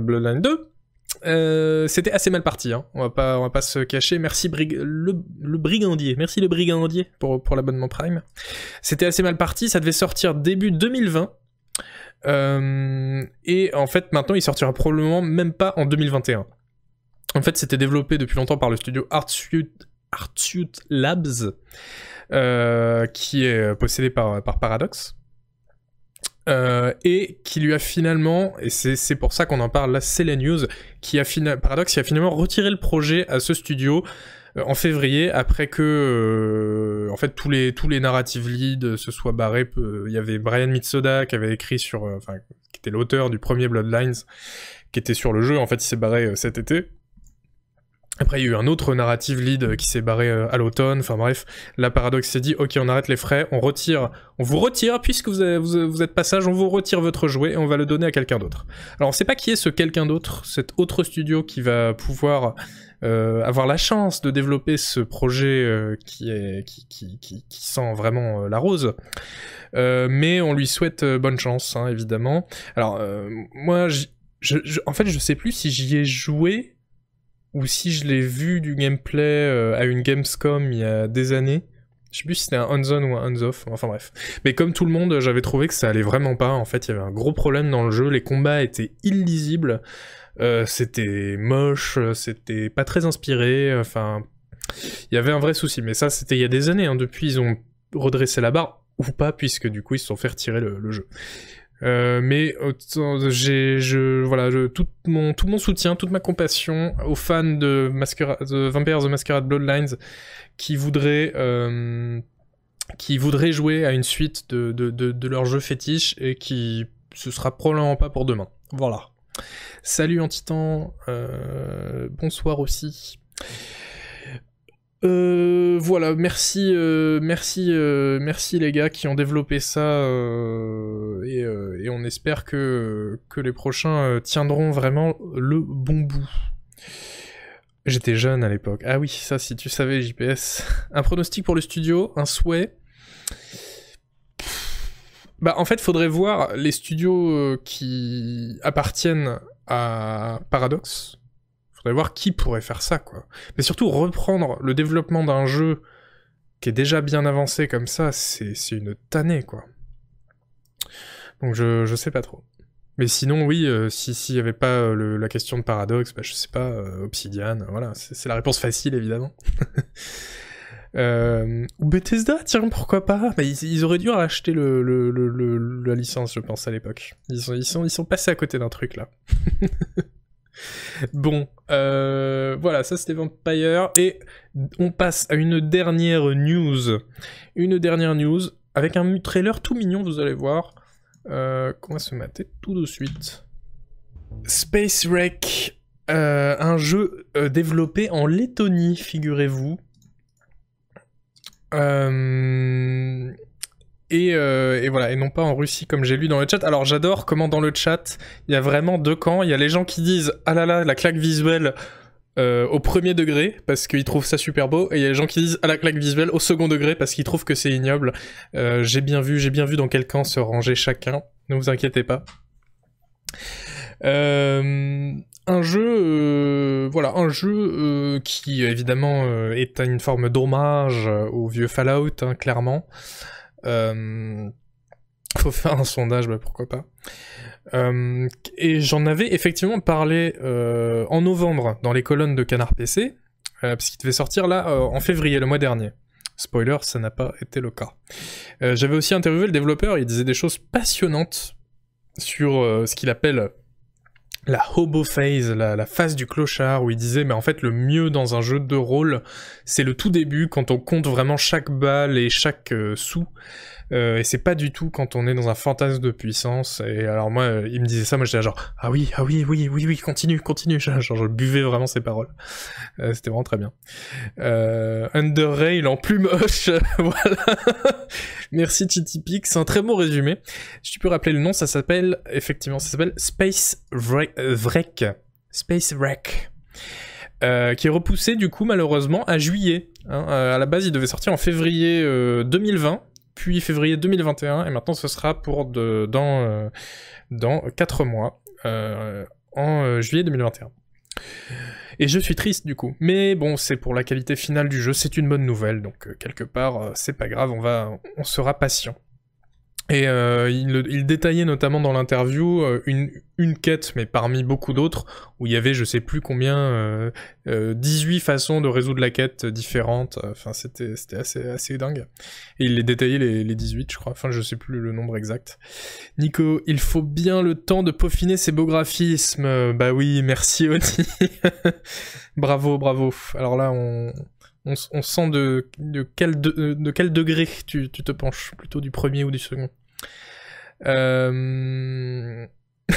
Bloodline 2, c'était assez mal parti, hein. on, va pas, va pas se cacher. Merci le, Brigandier, merci le Brigandier pour, pour l'abonnement Prime. C'était assez mal parti, ça devait sortir début 2020. et en fait, maintenant, il sortira probablement même pas en 2021. En fait, c'était développé depuis longtemps par le studio Artsuit, Labs, euh, qui est possédé par, par Paradox. Euh, et qui lui a finalement, et c'est pour ça qu'on en parle là, c'est la news, qui a Paradox a finalement retiré le projet à ce studio euh, en février après que en fait tous les tous les leads se soient barrés. Il y avait Brian Mitsoda qui avait écrit sur, qui était l'auteur du premier Bloodlines, qui était sur le jeu. En fait, il s'est barré cet été. Après, il y a eu un autre narrative lead qui s'est barré euh, à l'automne. Enfin bref, la paradoxe s'est dit, ok, on arrête les frais, on retire, on vous retire, puisque vous, êtes passage, on vous retire votre jouet et on va le donner à quelqu'un d'autre. Alors on sait pas qui est ce quelqu'un d'autre, cet autre studio qui va pouvoir euh, avoir la chance de développer ce projet euh, qui, est, qui, sent vraiment la rose. mais on lui souhaite bonne chance, hein, évidemment. Alors moi, en fait, je sais plus si j'y ai joué ou si je l'ai vu du gameplay euh, à une Gamescom il y a des années. Je sais plus si c'était un hands-on ou un hands-off, enfin bref. Mais comme tout le monde, j'avais trouvé que ça allait vraiment pas. En fait, il y avait un gros problème dans le jeu, les combats étaient illisibles, euh, c'était moche, c'était pas très inspiré, enfin... Il y avait un vrai souci, mais ça c'était il y a des années, hein. depuis ils ont redressé la barre, ou pas, puisque du coup ils se sont fait retirer le jeu. Euh, mais voilà, tout mon, tout mon soutien, toute ma compassion aux fans de, Masquerade, de the Masquerade Bloodlines qui voudraient, euh, qui voudraient jouer à une suite de, de, de, leur jeu fétiche et qui ce sera probablement pas pour demain. Voilà. Salut Antitan, euh, bonsoir aussi. Euh, voilà, merci, euh, merci, euh, merci les gars qui ont développé ça et, on espère que, que les prochains tiendront vraiment le bon bout. J'étais jeune à l'époque. Ah oui, ça si tu savais JPS. Un pronostic pour le studio, un souhait? Bah en fait, faudrait voir les studios qui appartiennent à Paradox Faudrait voir qui pourrait faire ça, quoi. Mais surtout, reprendre le développement d'un jeu qui est déjà bien avancé comme ça, c'est une tannée, quoi. Donc je, je sais pas trop. Mais sinon, oui, euh, si s'il y avait pas euh, la question de paradoxe, bah, je sais pas, euh, Obsidian, voilà, c'est la réponse facile, évidemment. Euh, ou Bethesda, tiens, pourquoi pas? Ils, auraient dû racheter la licence, je pense, à l'époque. Ils sont, ils, sont, ils sont passés à côté d'un truc, là. bon, euh, voilà, ça c'était Vampire. Et on passe à une dernière news. Une dernière news avec un trailer tout mignon, vous allez voir. Euh, va se mater tout de suite. Space Wreck, euh, un jeu euh, développé en Lettonie, figurez-vous. Et, voilà, et non pas en Russie comme j'ai lu dans le chat. Alors j'adore comment dans le chat, il y a vraiment deux camps. Il y a les gens qui disent ah là là, la claque visuelle au premier degré parce qu'ils trouvent ça super beau, et il y a les gens qui disent ah la claque visuelle au second degré parce qu'ils trouvent que c'est ignoble. j'ai bien vu, j'ai bien vu dans quel camp se ranger chacun. Ne vous inquiétez pas. Euh, un jeu, euh, voilà, un jeu euh, qui évidemment est une forme d'hommage au vieux Fallout, hein, clairement. Faut faire un sondage, bah, pourquoi pas. et j'en avais effectivement parlé en novembre dans les colonnes de Canard PC, parce qu'il devait sortir là en février, le mois dernier. Spoiler, ça n'a pas été le cas. J'avais aussi interviewé le développeur, il disait des choses passionnantes sur ce qu'il appelle la hobo phase, la, phase du clochard, où il disait, mais en fait, le mieux dans un jeu de rôle, c'est le tout début, quand on compte vraiment chaque balle et chaque euh, sou. Euh, et c'est pas du tout quand on est dans un fantasme de puissance. Et alors moi, euh, il me disait ça, moi j'étais genre, ah oui, ah oui, oui, oui, oui, continue, continue. Genre, je buvais vraiment ses paroles. C'était vraiment très bien. Under Rail en plus moche, voilà. Merci Titipix, c'est un très bon résumé. Si tu peux rappeler le nom, ça s'appelle, effectivement, ça s'appelle Space Wreck. Space Wreck. Euh, qui est repoussé du coup malheureusement à juillet. Hein. Euh, à la base il devait sortir en février 2020, euh, puis février 2021, et maintenant ce sera pour de, dans, dans 4 mois, en juillet 2021. Et je suis triste du coup. Mais bon, c'est pour la qualité finale du jeu, c'est une bonne nouvelle, donc quelque part, c'est pas grave, on va, on sera patient. Et euh, il, détaillait notamment dans l'interview euh, une, une quête, mais parmi beaucoup d'autres, où il y avait je sais plus combien, euh, 18 euh, façons de résoudre la quête différentes. Enfin, c'était assez, assez dingue. Et il les détaillait les, les 18, je crois. Enfin, je sais plus le nombre exact. Nico, il faut bien le temps de peaufiner ses beaux graphismes. Bah oui, merci Oni. bravo, bravo. Alors là, on, on, sent de, quel, de, quel degré tu, te penches, plutôt du premier ou du second. Euh...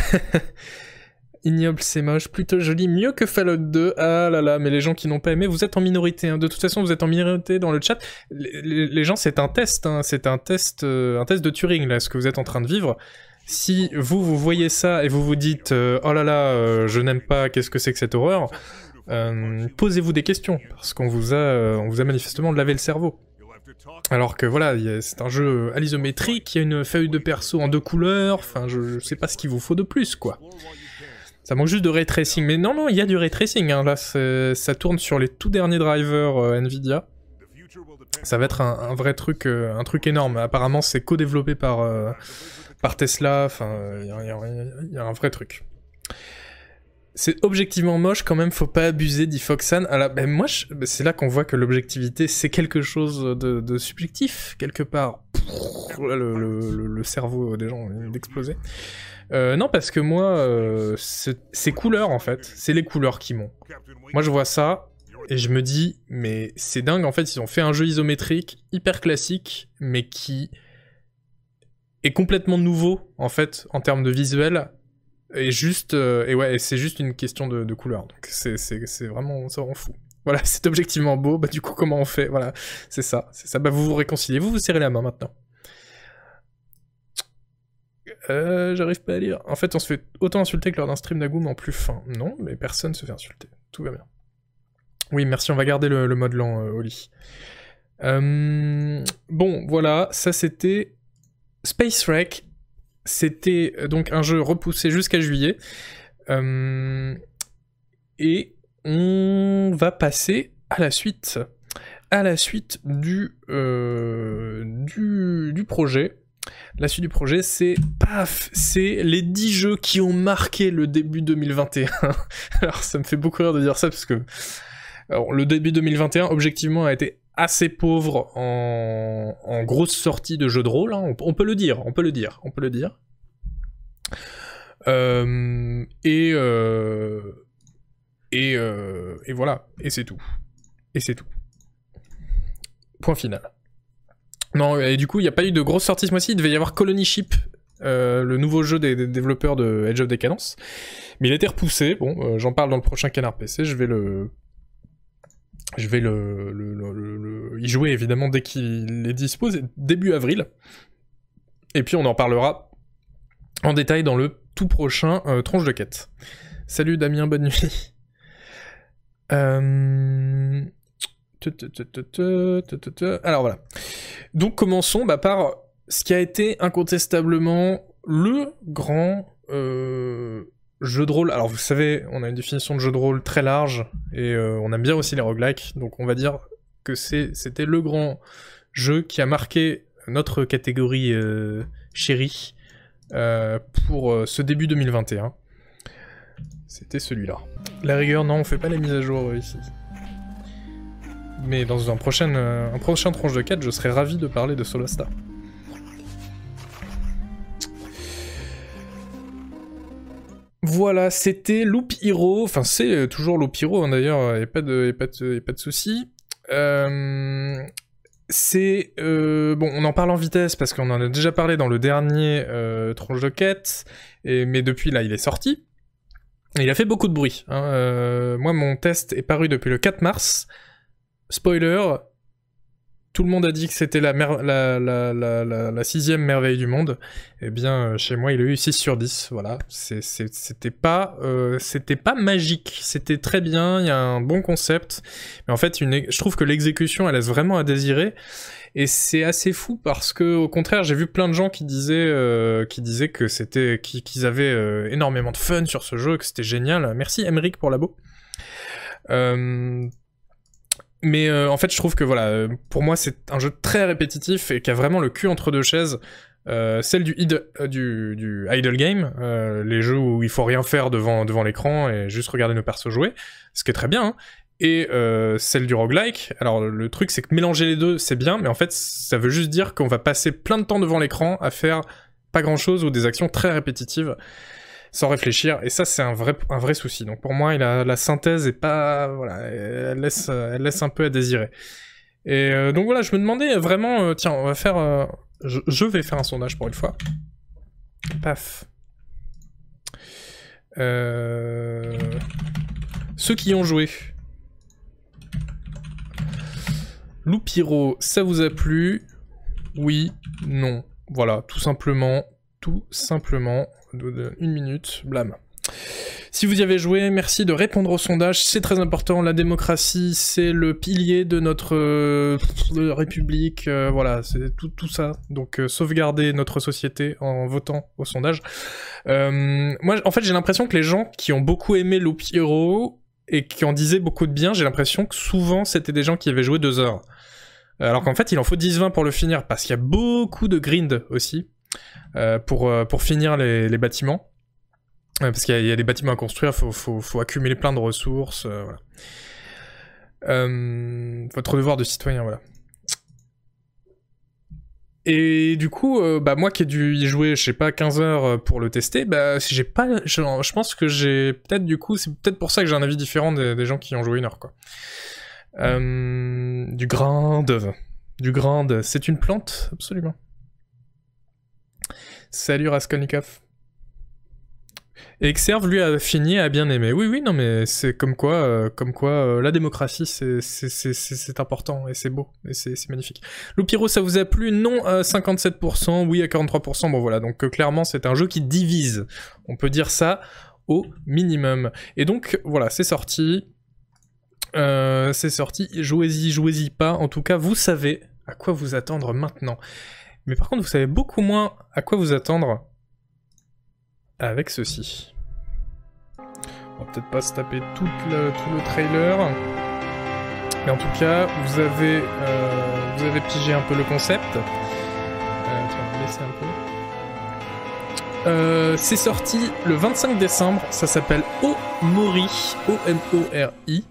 Ignoble, c'est moche, plutôt joli, mieux que Fallout 2. Ah là là, mais les gens qui n'ont pas aimé, vous êtes en minorité. Hein. De toute façon, vous êtes en minorité dans le chat. Les, gens, c'est un test, hein. c'est un test, euh, un test de Turing là, ce que vous êtes en train de vivre. Si vous vous voyez ça et vous vous dites, euh, oh là là, euh, je n'aime pas, qu'est-ce que c'est que cette horreur euh, posez-vous des questions, parce qu'on vous, a, euh, vous a manifestement lavé le cerveau. Alors que voilà, c'est un jeu à l'isométrique, il y a une feuille de perso en deux couleurs, enfin je, sais pas ce qu'il vous faut de plus quoi. Ça manque juste de ray tracing, mais non non, il y a du ray tracing, hein. là ça tourne sur les tout derniers drivers euh, Nvidia. Ça va être un, vrai truc, un truc énorme. Apparemment c'est co-développé par, Tesla, enfin il y, a un vrai truc c'est objectivement moche quand même, faut pas abuser, dit Foxan. Alors, ben moi, ben, c'est là qu'on voit que l'objectivité, c'est quelque chose de, subjectif, quelque part. le, cerveau des gens vient d'exploser. Euh, non, parce que moi, euh, c'est couleurs, en fait. C'est les couleurs qui m'ont. Moi, je vois ça, et je me dis, mais c'est dingue, en fait, ils ont fait un jeu isométrique, hyper classique, mais qui est complètement nouveau, en fait, en termes de visuel, et juste, euh, et ouais, c'est juste une question de, couleur. Donc c'est vraiment, ça rend fou. Voilà, c'est objectivement beau. Bah du coup, comment on fait? Voilà, c'est ça, c'est ça. Bah vous vous réconciliez, vous vous serrez la main maintenant. Euh, J'arrive pas à lire. En fait, on se fait autant insulter que lors d'un stream d'Agoum en plus fin. Non, mais personne se fait insulter. Tout va bien. Oui, merci, on va garder le, mode lent, euh, Oli. Euh, bon, voilà, ça c'était Space Wreck c'était euh, donc un jeu repoussé jusqu'à juillet. Euh, et on va passer à la suite. À la suite du, euh, du, projet. La suite du projet, c'est paf, c'est les 10 jeux qui ont marqué le début 2021. Alors ça me fait beaucoup rire de dire ça parce que le début 2021, objectivement, a été assez pauvre en, en grosse sortie de jeux de rôle. hein. On, peut le dire, on peut le dire, on peut le dire. Euh, et, euh, et, euh, et voilà, et c'est tout. Et c'est tout. Point final. Non, et du coup, il n'y a pas eu de grosse sortie ce mois-ci. Il devait y avoir Colony Ship, le nouveau jeu des, des développeurs de Edge of Decadence. Mais il a été repoussé. Bon, j'en parle dans le prochain Canard PC. Je vais le. Je vais le, y jouer évidemment dès qu'il est dispo, c'est début avril. Et puis on en parlera en détail dans le tout prochain euh, tronche de quête. Salut Damien, bonne nuit. Euh... Alors voilà. Donc commençons bah, par ce qui a été incontestablement le grand euh, jeu de rôle. Alors vous savez, on a une définition de jeu de rôle très large et euh, on aime bien aussi les roguelikes. Donc on va dire que c'était le grand jeu qui a marqué notre catégorie euh, chérie euh, pour ce début 2021. C'était celui-là. La rigueur, non, on fait pas les mises à jour ici. Mais dans un prochain, un prochain tranche de 4, je serais ravi de parler de Solasta. Voilà, c'était Loop Hero. Enfin, c'est euh, toujours Loop Hero, hein, d'ailleurs, il a pas de, y a pas de, souci. Euh, c'est... euh, bon, on en parle en vitesse parce qu'on en a déjà parlé dans le dernier euh, de quête, mais depuis là, il est sorti. Il a fait beaucoup de bruit. hein. Euh, moi, mon test est paru depuis le 4 mars. Spoiler, tout le monde a dit que c'était la, sixième merveille du monde. Eh bien, euh, chez moi, il a eu 6 sur 10. Voilà. Euh, c'était pas magique. C'était très bien. Il y a un bon concept. Mais en fait, je trouve que l'exécution, elle laisse vraiment à désirer. Et c'est assez fou parce que, au contraire, j'ai vu plein de gens qui disaient, euh, qu'ils avaient énormément de fun sur ce jeu, que c'était génial. Merci Emeric pour l'abo. Euh, mais euh, en fait, je trouve que voilà, euh, pour moi, c'est un jeu très répétitif et qui a vraiment le cul entre deux chaises. Euh, celle du, id- du, du idle game, les jeux où il faut rien faire devant, l'écran et juste regarder nos persos jouer, ce qui est très bien. hein. Et celle du roguelike. Alors le truc, c'est que mélanger les deux, c'est bien, mais en fait, ça veut juste dire qu'on va passer plein de temps devant l'écran à faire pas grand chose ou des actions très répétitives sans réfléchir. Et ça, c'est un vrai, un vrai souci. Donc pour moi, il a, la synthèse est pas, voilà, elle laisse, elle laisse un peu à désirer. Et euh, donc voilà, je me demandais vraiment, euh, tiens, on va faire, euh, je, je vais faire un sondage pour une fois. Paf. Ceux qui ont joué. Loupiro, ça vous a plu? Oui, non. Voilà, tout simplement, tout simplement. De- de- Une minute, blâme. Si vous y avez joué, merci de répondre au sondage, c'est très important. La démocratie, c'est le pilier de notre euh, république. euh, voilà, c'est tout, ça. Donc, euh, sauvegarder notre société en votant au sondage. Moi, en fait, j'ai l'impression que les gens qui ont beaucoup aimé Loop et qui en disaient beaucoup de bien, j'ai l'impression que souvent, c'était des gens qui avaient joué deux heures. Alors qu'en fait, il en faut 10-20 pour le finir, parce qu'il y a beaucoup de grind aussi, pour, euh, pour finir les, les bâtiments. Ouais, parce qu'il y, a- il des bâtiments à construire, faut, faut, faut accumuler plein de ressources, euh, voilà. Euh, votre devoir de citoyen, voilà. Et du coup, euh, bah moi qui ai dû y jouer, je sais pas, 15 heures euh, pour le tester, bah j'ai pas, je, pense que j'ai peut-être du coup, c'est peut-être pour ça que j'ai un avis différent des, gens qui ont joué une heure, quoi. Euh, du grande, du grande, c'est une plante, absolument. Salut Raskolnikov. Et lui, a fini, a bien aimé. Oui, oui, non, mais c'est comme quoi, euh, comme quoi euh, la démocratie, c'est- important, et c'est beau, et c'est magnifique. Loupiro, ça vous a plu? Non à 57%, oui à 43%. Bon, voilà, donc euh, clairement, c'est un jeu qui divise. On peut dire ça au minimum. Et donc, voilà, c'est sorti. Euh, c'est sorti. Jouez-y, jouez-y pas. En tout cas, vous savez à quoi vous attendre maintenant. Mais par contre, vous savez beaucoup moins à quoi vous attendre avec ceci. On va peut-être pas se taper tout le, trailer. Mais en tout cas, vous avez, euh, vous avez pigé un peu le concept. Euh, un peu. Euh, c'est sorti le 25 décembre. Ça s'appelle Omori. O-M-O-R-I.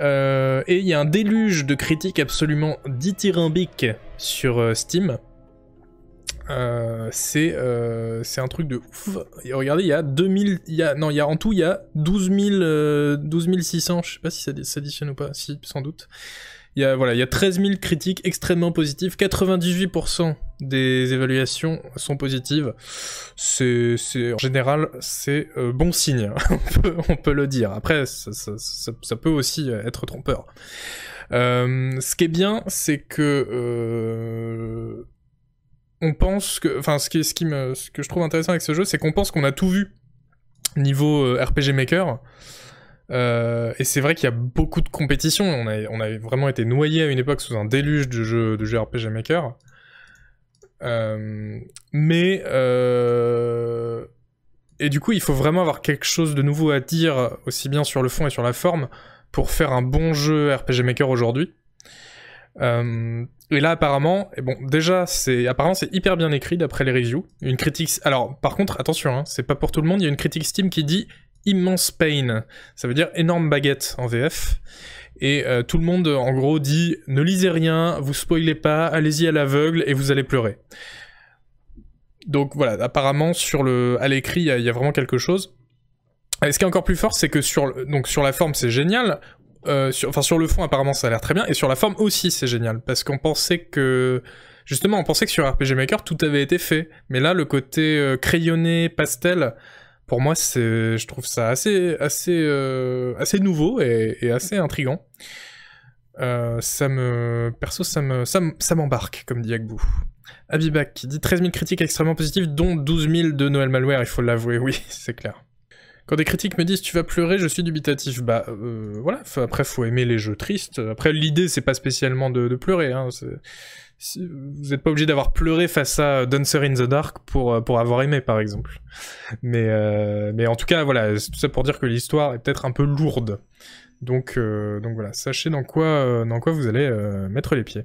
Euh, et il y a un déluge de critiques absolument dithyrambiques sur Steam. C'est c'est un truc de ouf. Regardez, il y a 2000, il y a, non, y a en tout, il y a 12 12 600, je sais pas si ça s'additionne ou pas, si, sans doute. Il y a, voilà, il y a 13 000 critiques extrêmement positives, 98% des évaluations sont positives. C'est, en général, c'est euh, bon signe, on, peut, le dire. Après, ça, peut aussi être trompeur. Euh, ce qui est bien, c'est que euh, on pense que, enfin, ce qui, ce qui me, ce que je trouve intéressant avec ce jeu, c'est qu'on pense qu'on a tout vu niveau RPG Maker. Euh, et c'est vrai qu'il y a beaucoup de compétitions. On a, vraiment été noyé à une époque sous un déluge de jeux, de jeux RPG Maker. Euh, mais euh, et du coup, il faut vraiment avoir quelque chose de nouveau à dire, aussi bien sur le fond et sur la forme, pour faire un bon jeu RPG Maker aujourd'hui. Et là, apparemment, et bon, déjà, c'est apparemment c'est hyper bien écrit d'après les reviews. Une critique. Alors, par contre, attention, hein, c'est pas pour tout le monde. Il y a une critique Steam qui dit immense pain. Ça veut dire énorme baguette en VF. Et euh, tout le monde, en gros, dit ne lisez rien, vous spoilez pas, allez-y à l'aveugle et vous allez pleurer. Donc voilà, apparemment sur le, à l'écrit, il y, a vraiment quelque chose. Et ce qui est encore plus fort, c'est que sur, donc sur la forme, c'est génial. Euh, sur, sur le fond, apparemment, ça a l'air très bien. Et sur la forme aussi, c'est génial parce qu'on pensait que justement, on pensait que sur RPG Maker tout avait été fait. Mais là, le côté euh, crayonné, pastel, pour moi, c'est, je trouve ça assez, assez, euh, assez nouveau et, assez intrigant. Ça me, perso, ça me, ça m'embarque, comme dit Agbou. Abibak dit 13 000 critiques extrêmement positives, dont 12 000 de Noël Malware, il faut l'avouer, oui, c'est clair. Quand des critiques me disent tu vas pleurer, je suis dubitatif. Bah euh, voilà, après faut aimer les jeux tristes. Après l'idée c'est pas spécialement de, pleurer, hein. vous n'êtes pas obligé d'avoir pleuré face à Dancer in the Dark pour, euh, avoir aimé par exemple. Mais, euh, mais en tout cas voilà, c'est tout ça pour dire que l'histoire est peut-être un peu lourde. Donc, donc voilà, sachez dans quoi, dans quoi vous allez mettre les pieds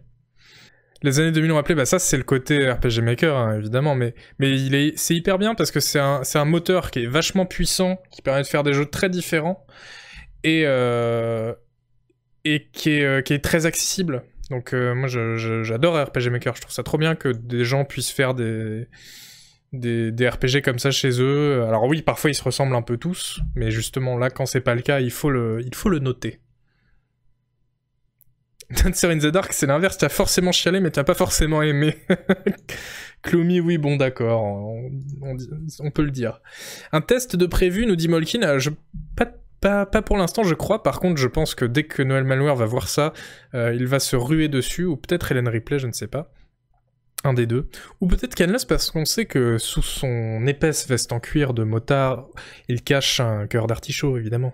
les années 2000 ont appelé, bah ça c'est le côté RPG Maker hein, évidemment, mais, il est, c'est hyper bien parce que c'est un, moteur qui est vachement puissant, qui permet de faire des jeux très différents et, euh, et qui est, euh, qui est très accessible. Donc euh, moi j'adore RPG Maker, je trouve ça trop bien que des gens puissent faire des, RPG comme ça chez eux. Alors oui, parfois ils se ressemblent un peu tous, mais justement là quand c'est pas le cas, il faut le noter. Dancer in the Dark, c'est l'inverse, t'as forcément chialé, mais t'as pas forcément aimé. Clomy, oui, bon, d'accord, on, peut le dire. Un test de prévu, nous dit Molkin, euh, je, pas, pas, pour l'instant, je crois. Par contre, je pense que dès que Noël Malware va voir ça, euh, il va se ruer dessus, ou peut-être Hélène Ripley, je ne sais pas. Un des deux. Ou peut-être Canlas, parce qu'on sait que sous son épaisse veste en cuir de motard, il cache un cœur d'artichaut, évidemment.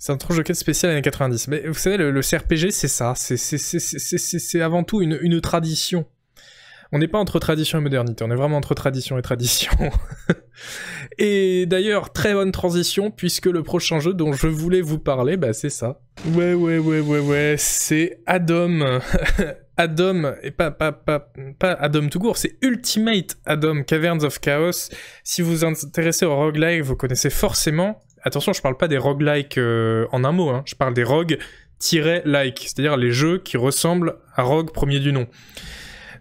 C'est un de quête spécial années 90. Mais vous savez, le, CRPG, c'est ça. C'est avant tout une, une tradition. On n'est pas entre tradition et modernité, on est vraiment entre tradition et tradition. et d'ailleurs, très bonne transition, puisque le prochain jeu dont je voulais vous parler, bah c'est ça. Ouais, ouais, ouais, ouais, ouais, c'est Adam. Adam, et pas, pas, pas, pas Adam tout court, c'est Ultimate Adam, Caverns of Chaos. Si vous vous intéressez au roguelike, vous connaissez forcément attention, je parle pas des roguelikes euh, en un mot, hein. je parle des rogues-like, c'est-à-dire les jeux qui ressemblent à rogue premier du nom.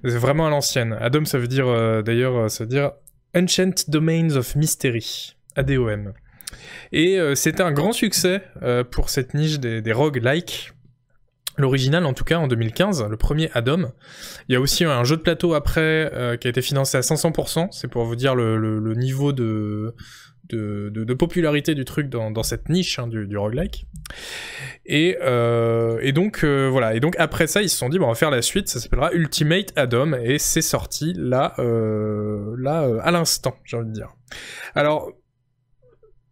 Vraiment à l'ancienne. Adam, ça veut dire, euh, d'ailleurs, euh, ça veut dire Ancient Domains of Mystery, ADOM. Et c'était un grand succès pour cette niche des, des roguelikes. L'original, en tout cas, en 2015, le premier Adam. Il y a aussi un jeu de plateau après qui a été financé à 500%. C'est pour vous dire le niveau de, de, popularité du truc dans, cette niche hein, du, roguelike. Et, euh, donc euh, voilà. Et donc après ça, ils se sont dit bon, on va faire la suite. Ça s'appellera Ultimate Adam et c'est sorti là, euh, là à l'instant, j'ai envie de dire. Alors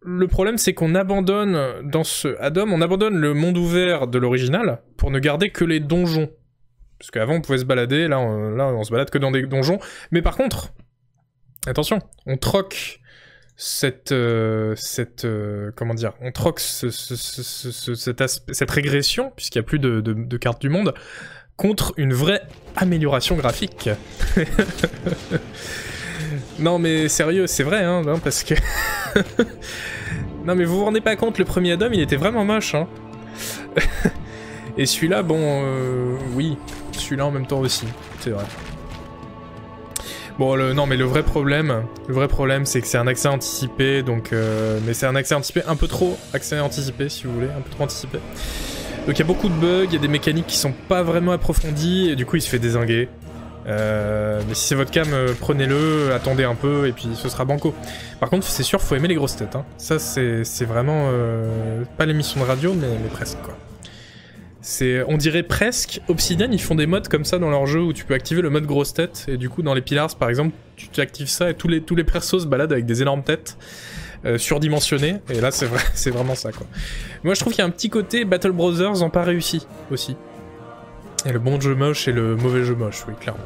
le problème, c'est qu'on abandonne dans ce Adam, on abandonne le monde ouvert de l'original pour ne garder que les donjons. Parce qu'avant, on pouvait se balader, là là, on se balade que dans des donjons. Mais par contre, attention, on troque cette, euh, euh, comment dire, on troque ce, cette, régression, puisqu'il n'y a plus de, cartes du monde, contre une vraie amélioration graphique. non mais sérieux, c'est vrai, hein, parce que... non mais vous vous rendez pas compte, le premier Adam, il était vraiment moche, hein. Et celui-là, bon, euh, oui, celui-là en même temps aussi, c'est vrai. Bon, le, non, mais le vrai problème, le vrai problème, c'est que c'est un accès anticipé, donc, euh, mais c'est un accès anticipé un peu trop accès anticipé, si vous voulez, un peu trop anticipé. Donc il y a beaucoup de bugs, il y a des mécaniques qui sont pas vraiment approfondies, et du coup il se fait désinguer. Euh, mais si c'est votre cam, euh, prenez-le, attendez un peu, et puis ce sera banco. Par contre, c'est sûr, faut aimer les grosses têtes. Hein. Ça, c'est vraiment... Euh, pas l'émission de radio, mais, mais presque, quoi. C'est, on dirait presque, Obsidian, ils font des modes comme ça dans leur jeu où tu peux activer le mode grosse tête, et du coup dans les Pillars par exemple, tu, actives ça et tous les, persos se baladent avec des énormes têtes. Euh, surdimensionnées, et là c'est vrai, c'est vraiment ça quoi. Moi je trouve qu'il y a un petit côté Battle Brothers en pas réussi aussi. Et le bon jeu moche et le mauvais jeu moche, oui clairement.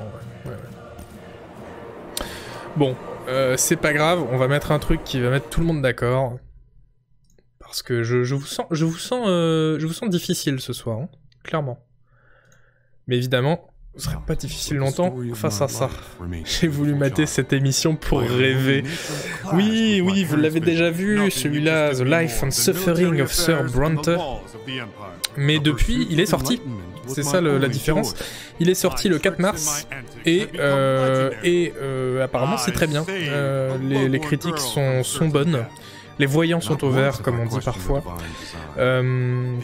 Bon, euh, c'est pas grave, on va mettre un truc qui va mettre tout le monde d'accord parce que je, vous sens, je vous sens, euh, je vous sens difficile ce soir, hein, clairement. Mais évidemment, ce serait pas difficile longtemps face à ça. J'ai voulu mater cette émission pour rêver. Oui, oui, vous l'avez déjà vu, celui-là, The Life and Suffering of Sir Bronte. Mais depuis, il est sorti. C'est ça la différence. Il est sorti le 4 mars et, euh, et euh, apparemment c'est très bien. les, critiques sont bonnes. Les voyants sont au vert, comme on dit parfois. Euh,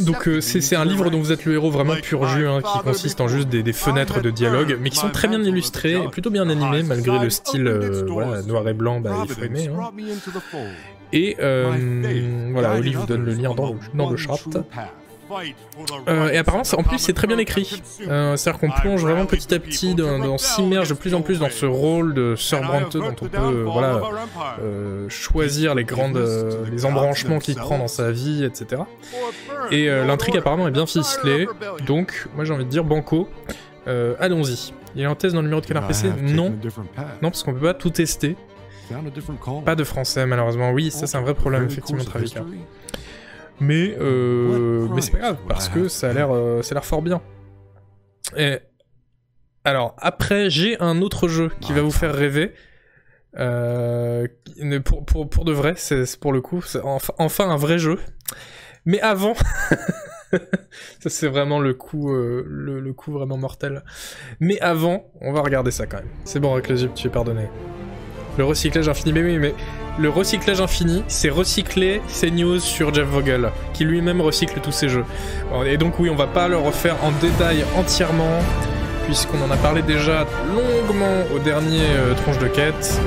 donc euh, c'est un livre dont vous êtes le héros vraiment pur jus, hein, qui consiste en juste des, fenêtres de dialogue, mais qui sont très bien illustrées et plutôt bien animées, malgré le style euh, noir et blanc, bah, il faut aimer. Hein. Et voilà, Olive vous donne le lien dans le, dans le chat. Euh, et apparemment, en plus, c'est très bien écrit. Euh, c'est-à-dire qu'on plonge vraiment petit à petit, dans, s'immerge de plus en plus dans ce rôle de Sir Brante dont on peut euh, voilà, choisir les grandes, les embranchements qu'il prend dans sa vie, etc. Et l'intrigue apparemment est bien ficelée, donc moi j'ai envie de dire banco. Allons-y. Il y a un test dans le numéro de Canard PC Non. Non, parce qu'on peut pas tout tester. Pas de français malheureusement. Oui, ça c'est un vrai problème effectivement, Travika. Mais, euh, mais c'est pas grave, parce que ça a l'air euh, l'air fort bien. Et, alors, après, j'ai un autre jeu qui va vous faire rêver. Euh, pour, pour, pour, de vrai, c'est pour le coup, enfin, enfin, un vrai jeu. Mais avant, ça c'est vraiment le coup, euh, le, le, coup vraiment mortel. Mais avant, on va regarder ça quand même. C'est bon, Reclésub, tu es pardonné. Le recyclage infini, mais oui, mais le recyclage infini, c'est recycler ces news sur Jeff Vogel, qui lui-même recycle tous ses jeux. Et donc oui, on va pas le refaire en détail entièrement, puisqu'on en a parlé déjà longuement au dernier euh, tronche de quête.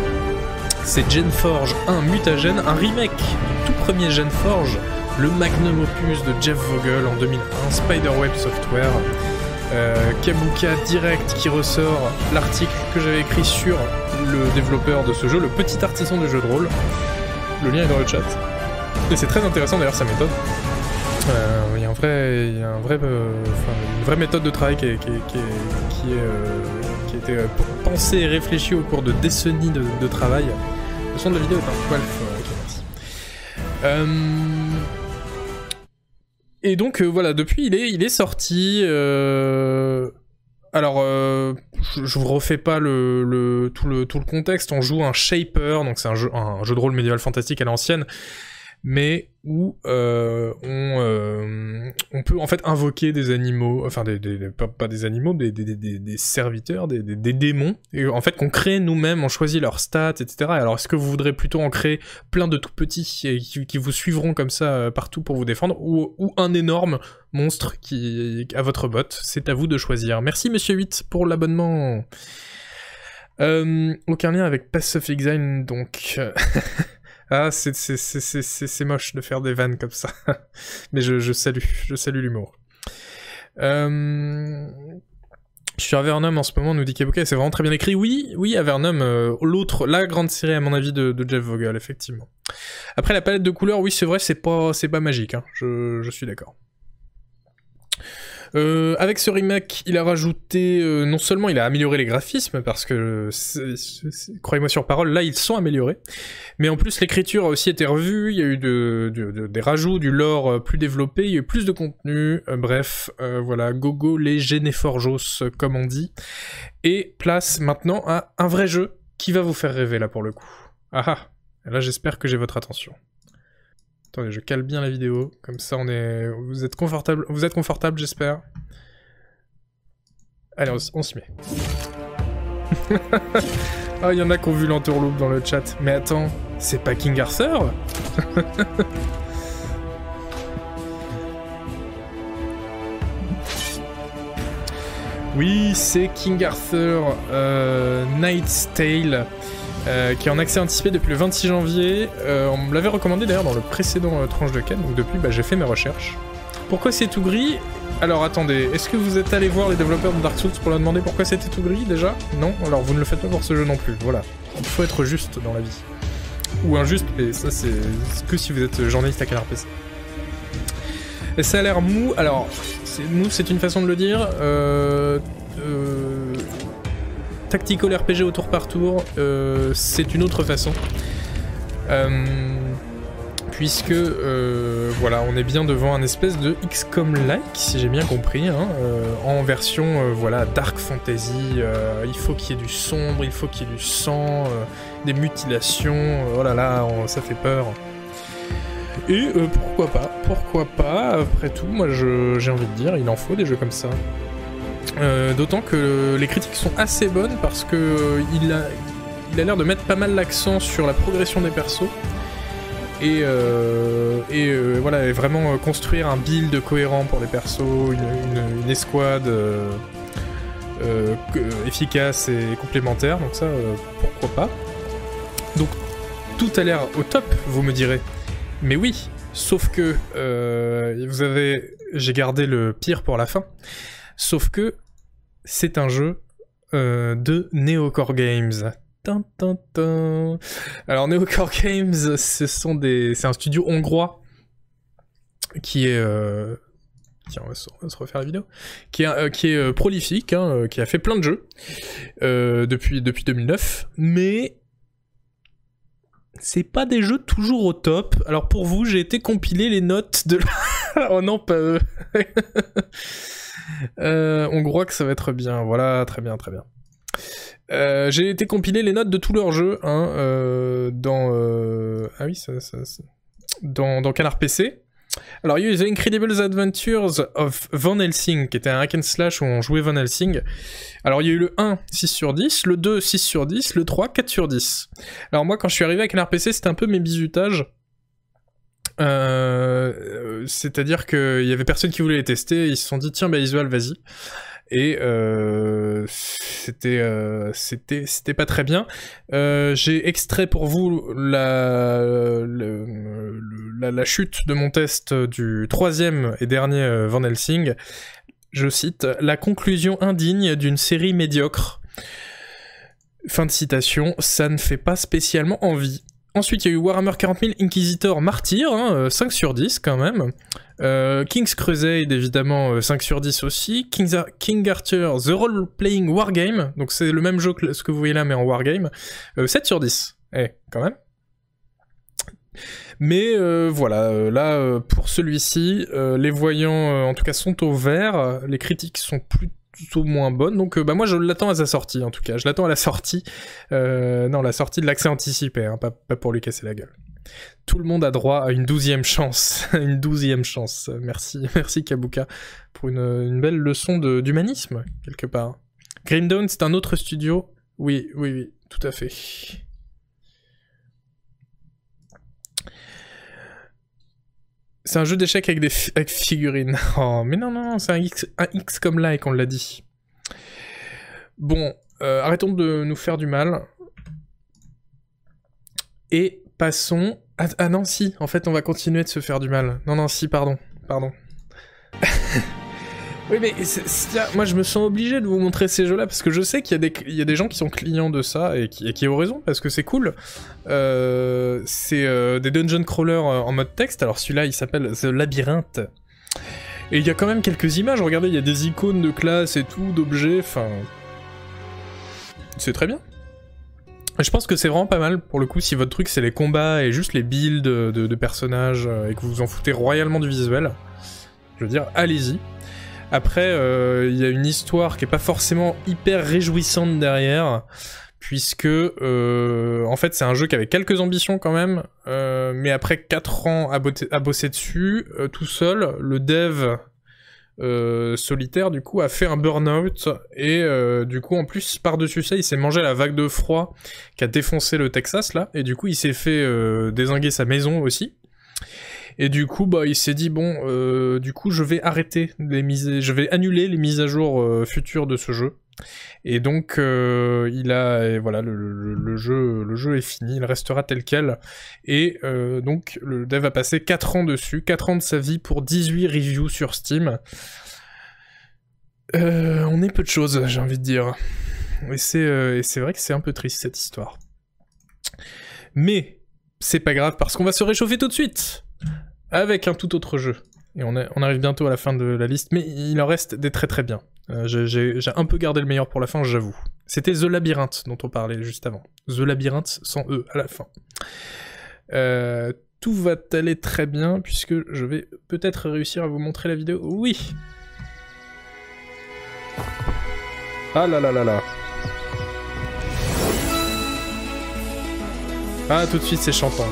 C'est Genforge 1 Mutagen, un remake du tout premier Genforge, le magnum opus de Jeff Vogel en 2001, Spiderweb Software. Euh, Kabuka Direct qui ressort l'article que j'avais écrit sur le développeur de ce jeu, le petit artisan de jeu de rôle. Le lien est dans le chat. Et c'est très intéressant d'ailleurs sa méthode. Euh, il y a, un vrai, y a un vrai, euh, une vraie méthode de travail qui, est, qui, qui a été pensée et réfléchie au cours de décennies de, travail. Le son de la vidéo est un poil et donc euh, voilà, depuis il est, il est sorti. Euh... Alors, euh, je, vous refais pas tout le contexte. On joue un Shaper, donc c'est un jeu, de rôle médiéval fantastique à l'ancienne mais où euh, on, euh, on, peut en fait invoquer des animaux, enfin pas, des animaux, des, serviteurs, des, démons, et en fait qu'on crée nous-mêmes, on choisit leurs stats, etc. Alors est-ce que vous voudrez plutôt en créer plein de tout petits et qui, vous suivront comme ça partout pour vous défendre, ou un énorme monstre qui à votre botte C'est à vous de choisir. Merci Monsieur 8 pour l'abonnement. Euh, aucun lien avec Pass of Exile, donc... Ah, c'est moche de faire des vannes comme ça. Mais je, salue, je salue l'humour. Euh... Je suis Avernum en ce moment, nous dit Kabuka, c'est vraiment très bien écrit. Oui, oui, Avernum, euh, l'autre, la grande série à mon avis de, Jeff Vogel, effectivement. Après la palette de couleurs, oui, c'est vrai, c'est pas, pas magique, hein. je, je suis d'accord. Euh, avec ce remake, il a rajouté, euh, non seulement il a amélioré les graphismes, parce que, croyez-moi sur parole, là ils sont améliorés, mais en plus l'écriture a aussi été revue, il y a eu de, des rajouts, du lore euh, plus développé, il y a eu plus de contenu, bref, voilà, gogo les Geneforjos, comme on dit, et place maintenant à un vrai jeu qui va vous faire rêver là pour le coup. Ah ah, là j'espère que j'ai votre attention. Attendez, je cale bien la vidéo, comme ça on est... Vous êtes confortable, vous êtes confortable j'espère Allez, on, s'y met. ah, il y en a qui ont vu l'entourloupe dans le chat. Mais attends, c'est pas King Arthur? Oui, c'est King Arthur euh, Knight's Tale, euh, qui est en accès anticipé depuis le 26 janvier. Euh, on me l'avait recommandé d'ailleurs dans le précédent tranche de quête, donc depuis bah, j'ai fait mes recherches. Pourquoi c'est tout gris? Alors attendez, est-ce que vous êtes allé voir les développeurs de Dark Souls pour leur demander pourquoi c'était tout gris déjà? Non? Alors vous ne le faites pas pour ce jeu non plus, voilà. Il faut être juste dans la vie. Ou injuste, mais ça c'est que si vous êtes journaliste à Canard PC. Et ça a l'air mou, alors mou c'est une façon de le dire. Euh, euh, tactical RPG au tour par tour, euh, c'est une autre façon. puisque voilà, on est bien devant un espèce de XCOM-like, si j'ai bien compris, hein, en version voilà dark fantasy. il faut qu'il y ait du sombre, il faut qu'il y ait du sang, des mutilations. oh là là, ça fait peur. Et euh, pourquoi pas Pourquoi pas Après tout, moi j'ai envie de dire, il en faut des jeux comme ça. Euh, d'autant que les critiques sont assez bonnes parce que euh, il a l'air de mettre pas mal l'accent sur la progression des persos et, et voilà vraiment construire un build cohérent pour les persos, une, escouade efficace et complémentaire. Donc ça, pourquoi pas Donc tout a l'air au top, vous me direz. Mais oui, sauf que euh, vous avez, j'ai gardé le pire pour la fin. Sauf que c'est un jeu euh, de Neocore Games. Alors Neocore Games, ce sont des, c'est un studio hongrois qui est euh, Tiens, on va, se, refaire la vidéo. Qui est, est prolifique, hein, qui a fait plein de jeux depuis, depuis 2009, mais c'est pas des jeux toujours au top. Alors pour vous, j'ai été compiler les notes de. oh non, pas eux. euh, on croit que ça va être bien. Voilà, très bien, très bien. Euh, j'ai été compiler les notes de tous leurs jeux dans. Canard PC. Alors, il y a eu The Incredible Adventures of Van Helsing, qui était un hack and slash où on jouait Van Helsing. Alors, il y a eu le 1, 6 sur 10, le 2, 6 sur 10, le 3, 4 sur 10. Alors, moi, quand je suis arrivé avec un RPC, c'était un peu mes bizutages. Euh, c'est-à-dire qu'il y avait personne qui voulait les tester, ils se sont dit, tiens, bah, Isual, vas-y et euh, c'était euh, c'était c'était pas très bien. J'ai extrait pour vous la, la, la chute de mon test du troisième et dernier Van Helsing. Je cite la conclusion indigne d'une série médiocre. Fin de citation, ça ne fait pas spécialement envie. Ensuite, il y a eu Warhammer 40 000 Inquisitor Martyr, 5 hein, sur 10 quand même. Euh, King's Crusade, évidemment, 5 euh, sur 10 aussi. King Arthur, The Role Playing Wargame, donc c'est le même jeu que ce que vous voyez là, mais en Wargame, 7 euh, sur 10. Eh, quand même. Mais voilà, là, pour celui-ci, les voyants, en tout cas, sont au vert. Les critiques sont plutôt moins bonnes. Donc bah moi je l'attends à sa sortie en tout cas. Je l'attends à la sortie. non, la sortie de l'accès anticipé, hein, pas, pas, pour lui casser la gueule. Tout le monde a droit à une douzième chance. une douzième chance. Merci, merci Kabuka pour une, belle leçon d'humanisme, quelque part. Grim Dawn, c'est un autre studio Oui, oui, oui, tout à fait. C'est un jeu d'échecs avec des figurines. Oh, mais non, non, non, c'est un X, un X comme like, on l'a dit. Bon, euh, arrêtons de nous faire du mal. Et Passons... Ah, ah, non, si, en fait, on va continuer de se faire du mal. Non, non, si, pardon, pardon. oui, mais moi, je me sens obligé de vous montrer ces jeux-là, parce que je sais qu'il y, a des gens qui sont clients de ça, et qui, ont raison, parce que c'est cool. Euh, c'est euh, des dungeon crawlers euh, en mode texte, alors celui-là, il s'appelle The Labyrinth. Et il y a quand même quelques images, regardez, il y a des icônes de classe et tout, d'objets, enfin... C'est très bien. Je pense que c'est vraiment pas mal pour le coup si votre truc c'est les combats et juste les builds de, personnages et que vous vous en foutez royalement du visuel. Je veux dire, allez-y. Après, euh, il y a une histoire qui est pas forcément hyper réjouissante derrière, puisque en fait c'est un jeu qui avait quelques ambitions quand même, mais après 4 ans à, bosser dessus, tout seul, le dev euh, solitaire du coup a fait un burn-out et euh, du coup en plus par-dessus ça il s'est mangé la vague de froid qui a défoncé le Texas là et du coup il s'est fait euh, désinguer sa maison aussi et du coup bah il s'est dit bon du coup je vais arrêter les mises je vais annuler les mises à jour futures de ce jeu et donc euh, il a voilà le, jeu le jeu est fini, il restera tel quel. Et euh, donc le dev a passé 4 ans dessus, 4 ans de sa vie pour 18 reviews sur Steam. Euh, on est peu de choses, j'ai envie de dire. Et c'est vrai que c'est un peu triste cette histoire. Mais c'est pas grave parce qu'on va se réchauffer tout de suite avec un tout autre jeu. Et on, arrive bientôt à la fin de la liste, mais il en reste des très très bien. Euh, j'ai un peu gardé le meilleur pour la fin, j'avoue. C'était The Labyrinth dont on parlait juste avant. The Labyrinth sans E à la fin. Euh, tout va aller très bien puisque je vais peut-être réussir à vous montrer la vidéo. Oui Ah là là là là Ah tout de suite c'est chantant.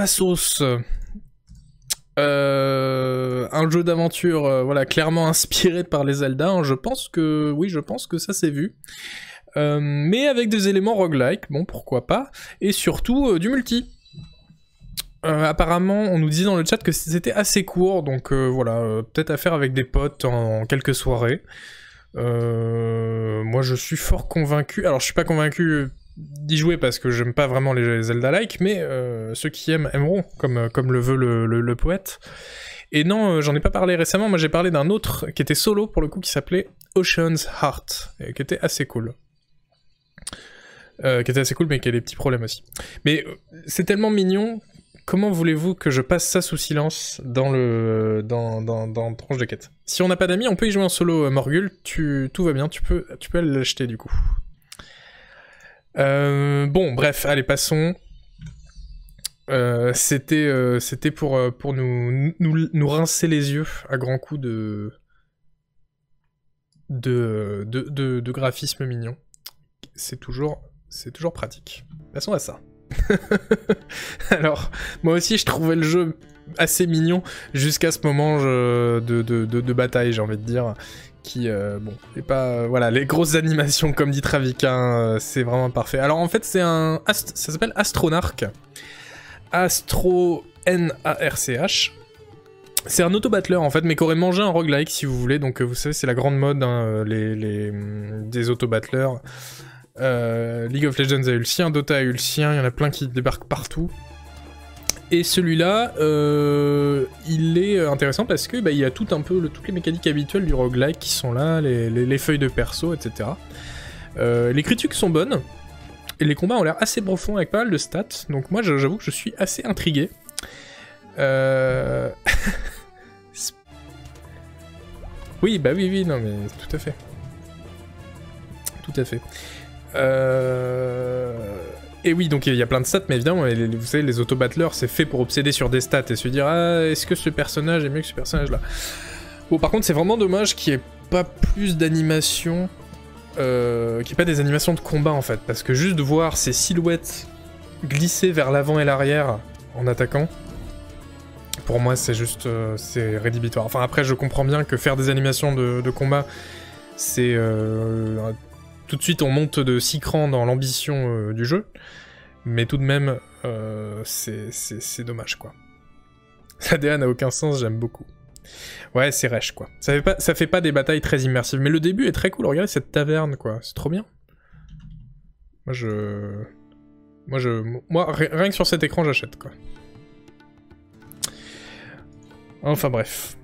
Tassos. Euh, un jeu d'aventure, euh, voilà, clairement inspiré par les Zelda. Hein. Je pense que, oui, je pense que ça s'est vu. Euh, mais avec des éléments roguelike, bon, pourquoi pas. Et surtout du multi. apparemment, on nous disait dans le chat que c'était assez court, donc voilà, peut-être à faire avec des potes en, quelques soirées. moi, je suis fort convaincu. Alors, je suis pas convaincu d'y jouer parce que j'aime pas vraiment les Zelda-like, mais euh, ceux qui aiment aimeront, comme, euh, le veut le, poète. Et non, euh, j'en ai pas parlé récemment, moi j'ai parlé d'un autre qui était solo pour le coup, qui s'appelait Ocean's Heart, qui était assez cool. qui était assez cool, mais qui a des petits problèmes aussi. Mais c'est tellement mignon, comment voulez-vous que je passe ça sous silence dans le dans, dans, dans Tranche de quête? Si on n'a pas d'amis, on peut y jouer en solo, Morgul, tu, tout va bien, tu peux, tu peux l'acheter du coup. Euh, bon, bref, allez, passons. Euh, c'était euh, c'était pour, nous, rincer les yeux à grands coups de, graphisme mignon. C'est toujours, pratique. Passons à ça. Alors, moi aussi, je trouvais le jeu assez mignon jusqu'à ce moment de, bataille, j'ai envie de dire qui euh, bon et pas euh, voilà les grosses animations comme dit Travika euh, c'est vraiment parfait. Alors en fait c'est un ça s'appelle Astronarch. Astro N A R C H. C'est un auto-battler en fait mais qui aurait mangé un roguelike si vous voulez. Donc vous savez c'est la grande mode hein, les, les, des auto-battlers League of Legends a eu le sien Dota a eu le sien il y en a plein qui débarquent partout et celui-là, euh, il est intéressant parce que bah, il y a tout un peu toutes les mécaniques habituelles du roguelike qui sont là, les, feuilles de perso, etc. Euh, les critiques sont bonnes, et les combats ont l'air assez profonds avec pas mal de stats, donc moi j'avoue que je suis assez intrigué. Euh... oui, bah oui, oui, non mais tout à fait. Tout à fait. Euh... Et oui, donc il y a plein de stats, mais évidemment, vous savez, les auto-battlers, c'est fait pour obséder sur des stats et se dire Ah, est-ce que ce personnage est mieux que ce personnage-là? Bon, par contre, c'est vraiment dommage qu'il n'y ait pas plus d'animation, euh, qu'il n'y ait pas des animations de combat en fait, parce que juste de voir ces silhouettes glisser vers l'avant et l'arrière en attaquant, pour moi, c'est juste, euh, c'est rédhibitoire. Enfin, après, je comprends bien que faire des animations de, de combat, c'est euh, tout de suite on monte de 6 crans dans l'ambition euh, du jeu, mais tout de même, euh, c'est dommage quoi. La DA n'a aucun sens, j'aime beaucoup. Ouais, c'est rêche quoi. Ça fait, pas, ça fait pas des batailles très immersives, mais le début est très cool. Regardez cette taverne quoi, c'est trop bien. Moi je. Moi je. Moi, rien que sur cet écran, j'achète quoi. Enfin bref.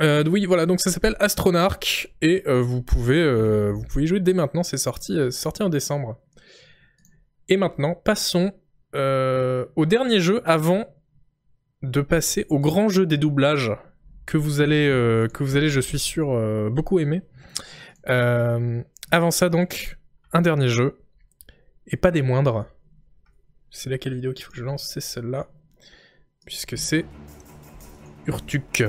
Euh, oui, voilà, donc ça s'appelle Astronarch et euh, vous pouvez euh, vous pouvez jouer dès maintenant. C'est sorti euh, sorti en décembre. Et maintenant, passons au dernier jeu avant de passer au grand jeu des doublages que vous allez que vous allez, je suis sûr, beaucoup aimer. Avant ça, donc, un dernier jeu et pas des moindres. C'est laquelle vidéo qu'il faut que je lance? C'est celle-là, puisque c'est Urtuk.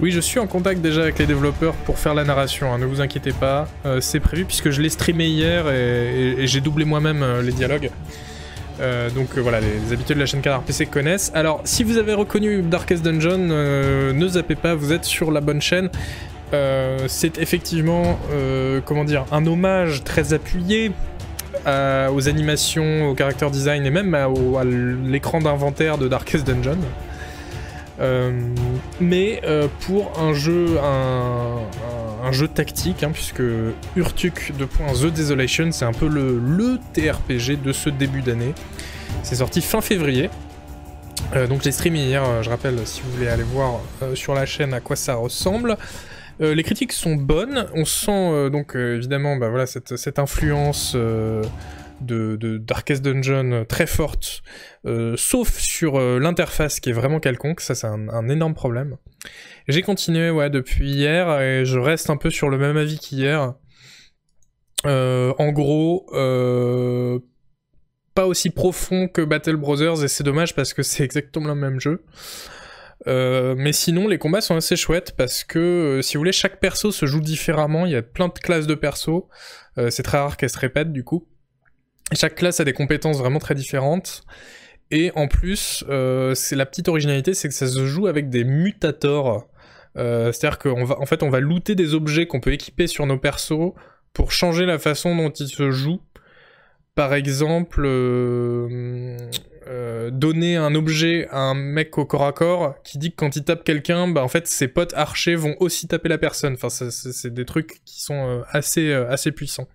Oui, je suis en contact déjà avec les développeurs pour faire la narration, hein, ne vous inquiétez pas. Euh, c'est prévu puisque je l'ai streamé hier et, j'ai doublé moi-même euh, les dialogues. Euh, donc voilà, les, habitués de la chaîne Canard PC connaissent. Alors, si vous avez reconnu Darkest Dungeon, ne zappez pas, vous êtes sur la bonne chaîne. C'est effectivement, comment dire, un hommage très appuyé aux animations, au character design et même à l'écran d'inventaire de Darkest Dungeon. Euh, mais euh, pour un jeu, un, jeu tactique, hein, puisque Urtuk 2. The Desolation, c'est un peu le, le TRPG de ce début d'année. C'est sorti fin février. Euh, donc j'ai streamé hier, je rappelle, si vous voulez aller voir sur la chaîne à quoi ça ressemble. Les critiques sont bonnes, on sent donc évidemment bah, voilà, cette, cette influence de, de Darkest Dungeon très forte, euh, sauf sur euh, l'interface qui est vraiment quelconque, ça c'est un, énorme problème. J'ai continué depuis hier et je reste un peu sur le même avis qu'hier. Euh, en gros, pas aussi profond que Battle Brothers et c'est dommage parce que c'est exactement le même jeu. Mais sinon, les combats sont assez chouettes parce que, si vous voulez, chaque perso se joue différemment. Il y a plein de classes de persos. C'est très rare qu'elles se répètent du coup. Chaque classe a des compétences vraiment très différentes. Et en plus, euh, c'est la petite originalité, c'est que ça se joue avec des mutators. Euh, C'est-à-dire qu'en va, en fait, on va looter des objets qu'on peut équiper sur nos persos pour changer la façon dont ils se jouent. Par exemple, euh, donner un objet à un mec au corps à corps qui dit que quand il tape quelqu'un, bah en fait ses potes archers vont aussi taper la personne. Enfin, c'est des trucs qui sont assez assez puissants.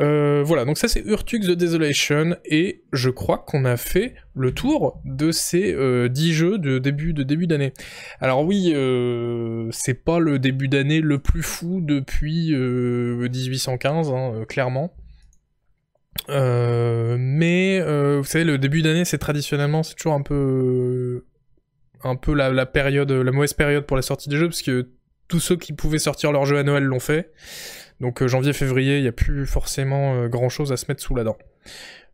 Euh, voilà, donc ça c'est Urtuk The Desolation et je crois qu'on a fait le tour de ces euh, 10 jeux de début de d'année. Alors oui, euh, c'est pas le début d'année le plus fou depuis euh, 1815, hein, euh, clairement. Euh, mais euh, vous savez, le début d'année, c'est traditionnellement, c'est toujours un peu, la, la mauvaise période pour la sortie des jeux, parce que tous ceux qui pouvaient sortir leur jeu à Noël l'ont fait. Donc euh, janvier-février, il n'y a plus forcément euh, grand-chose à se mettre sous la dent.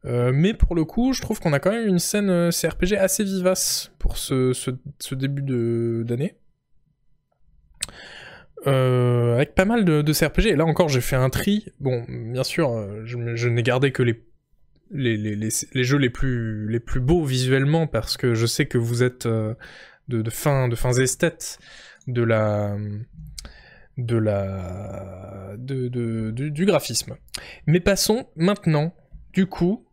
Euh, mais pour le coup, je trouve qu'on a quand même une scène CRPG assez vivace pour ce, début d'année. Avec pas mal de, CRPG. Et là encore, j'ai fait un tri. Bon, bien sûr, je, n'ai gardé que les, jeux les plus, beaux visuellement parce que je sais que vous êtes de, de fins esthètes de la de la de, du graphisme. Mais passons maintenant, du coup,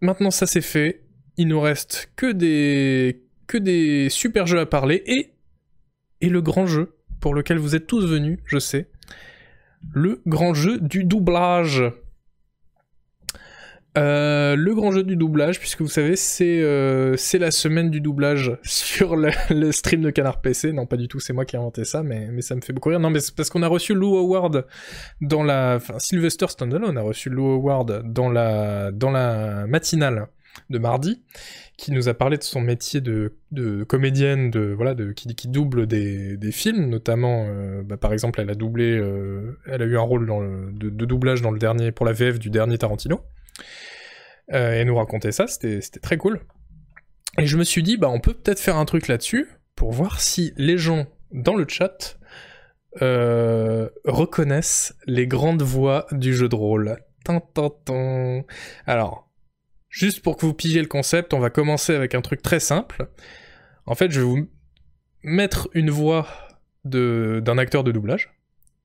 maintenant ça c'est fait, il nous reste que des que des super jeux à parler et et le grand jeu pour lequel vous êtes tous venus, je sais, le grand jeu du doublage. Euh, le grand jeu du doublage, puisque vous savez, c'est euh, la semaine du doublage sur le, stream de Canard PC. Non, pas du tout, c'est moi qui ai inventé ça, mais, ça me fait beaucoup rire. Non, mais c'est parce qu'on a reçu Lou Howard dans la... Sylvester Stallone a reçu Lou Howard dans la, matinale de mardi, qui nous a parlé de son métier de, comédienne, de, voilà, qui, double des, films, notamment, euh, bah, par exemple, elle a doublé... elle a eu un rôle de, de doublage dans le dernier, pour la VF du dernier Tarantino. Euh, et nous racontait ça, c'était très cool. Et je me suis dit, bah on peut peut-être faire un truc là-dessus pour voir si les gens dans le chat euh, reconnaissent les grandes voix du jeu de rôle. Tin, tin, tin. Alors, juste pour que vous pigiez le concept, on va commencer avec un truc très simple. En fait, je vais vous mettre une voix d'un acteur de doublage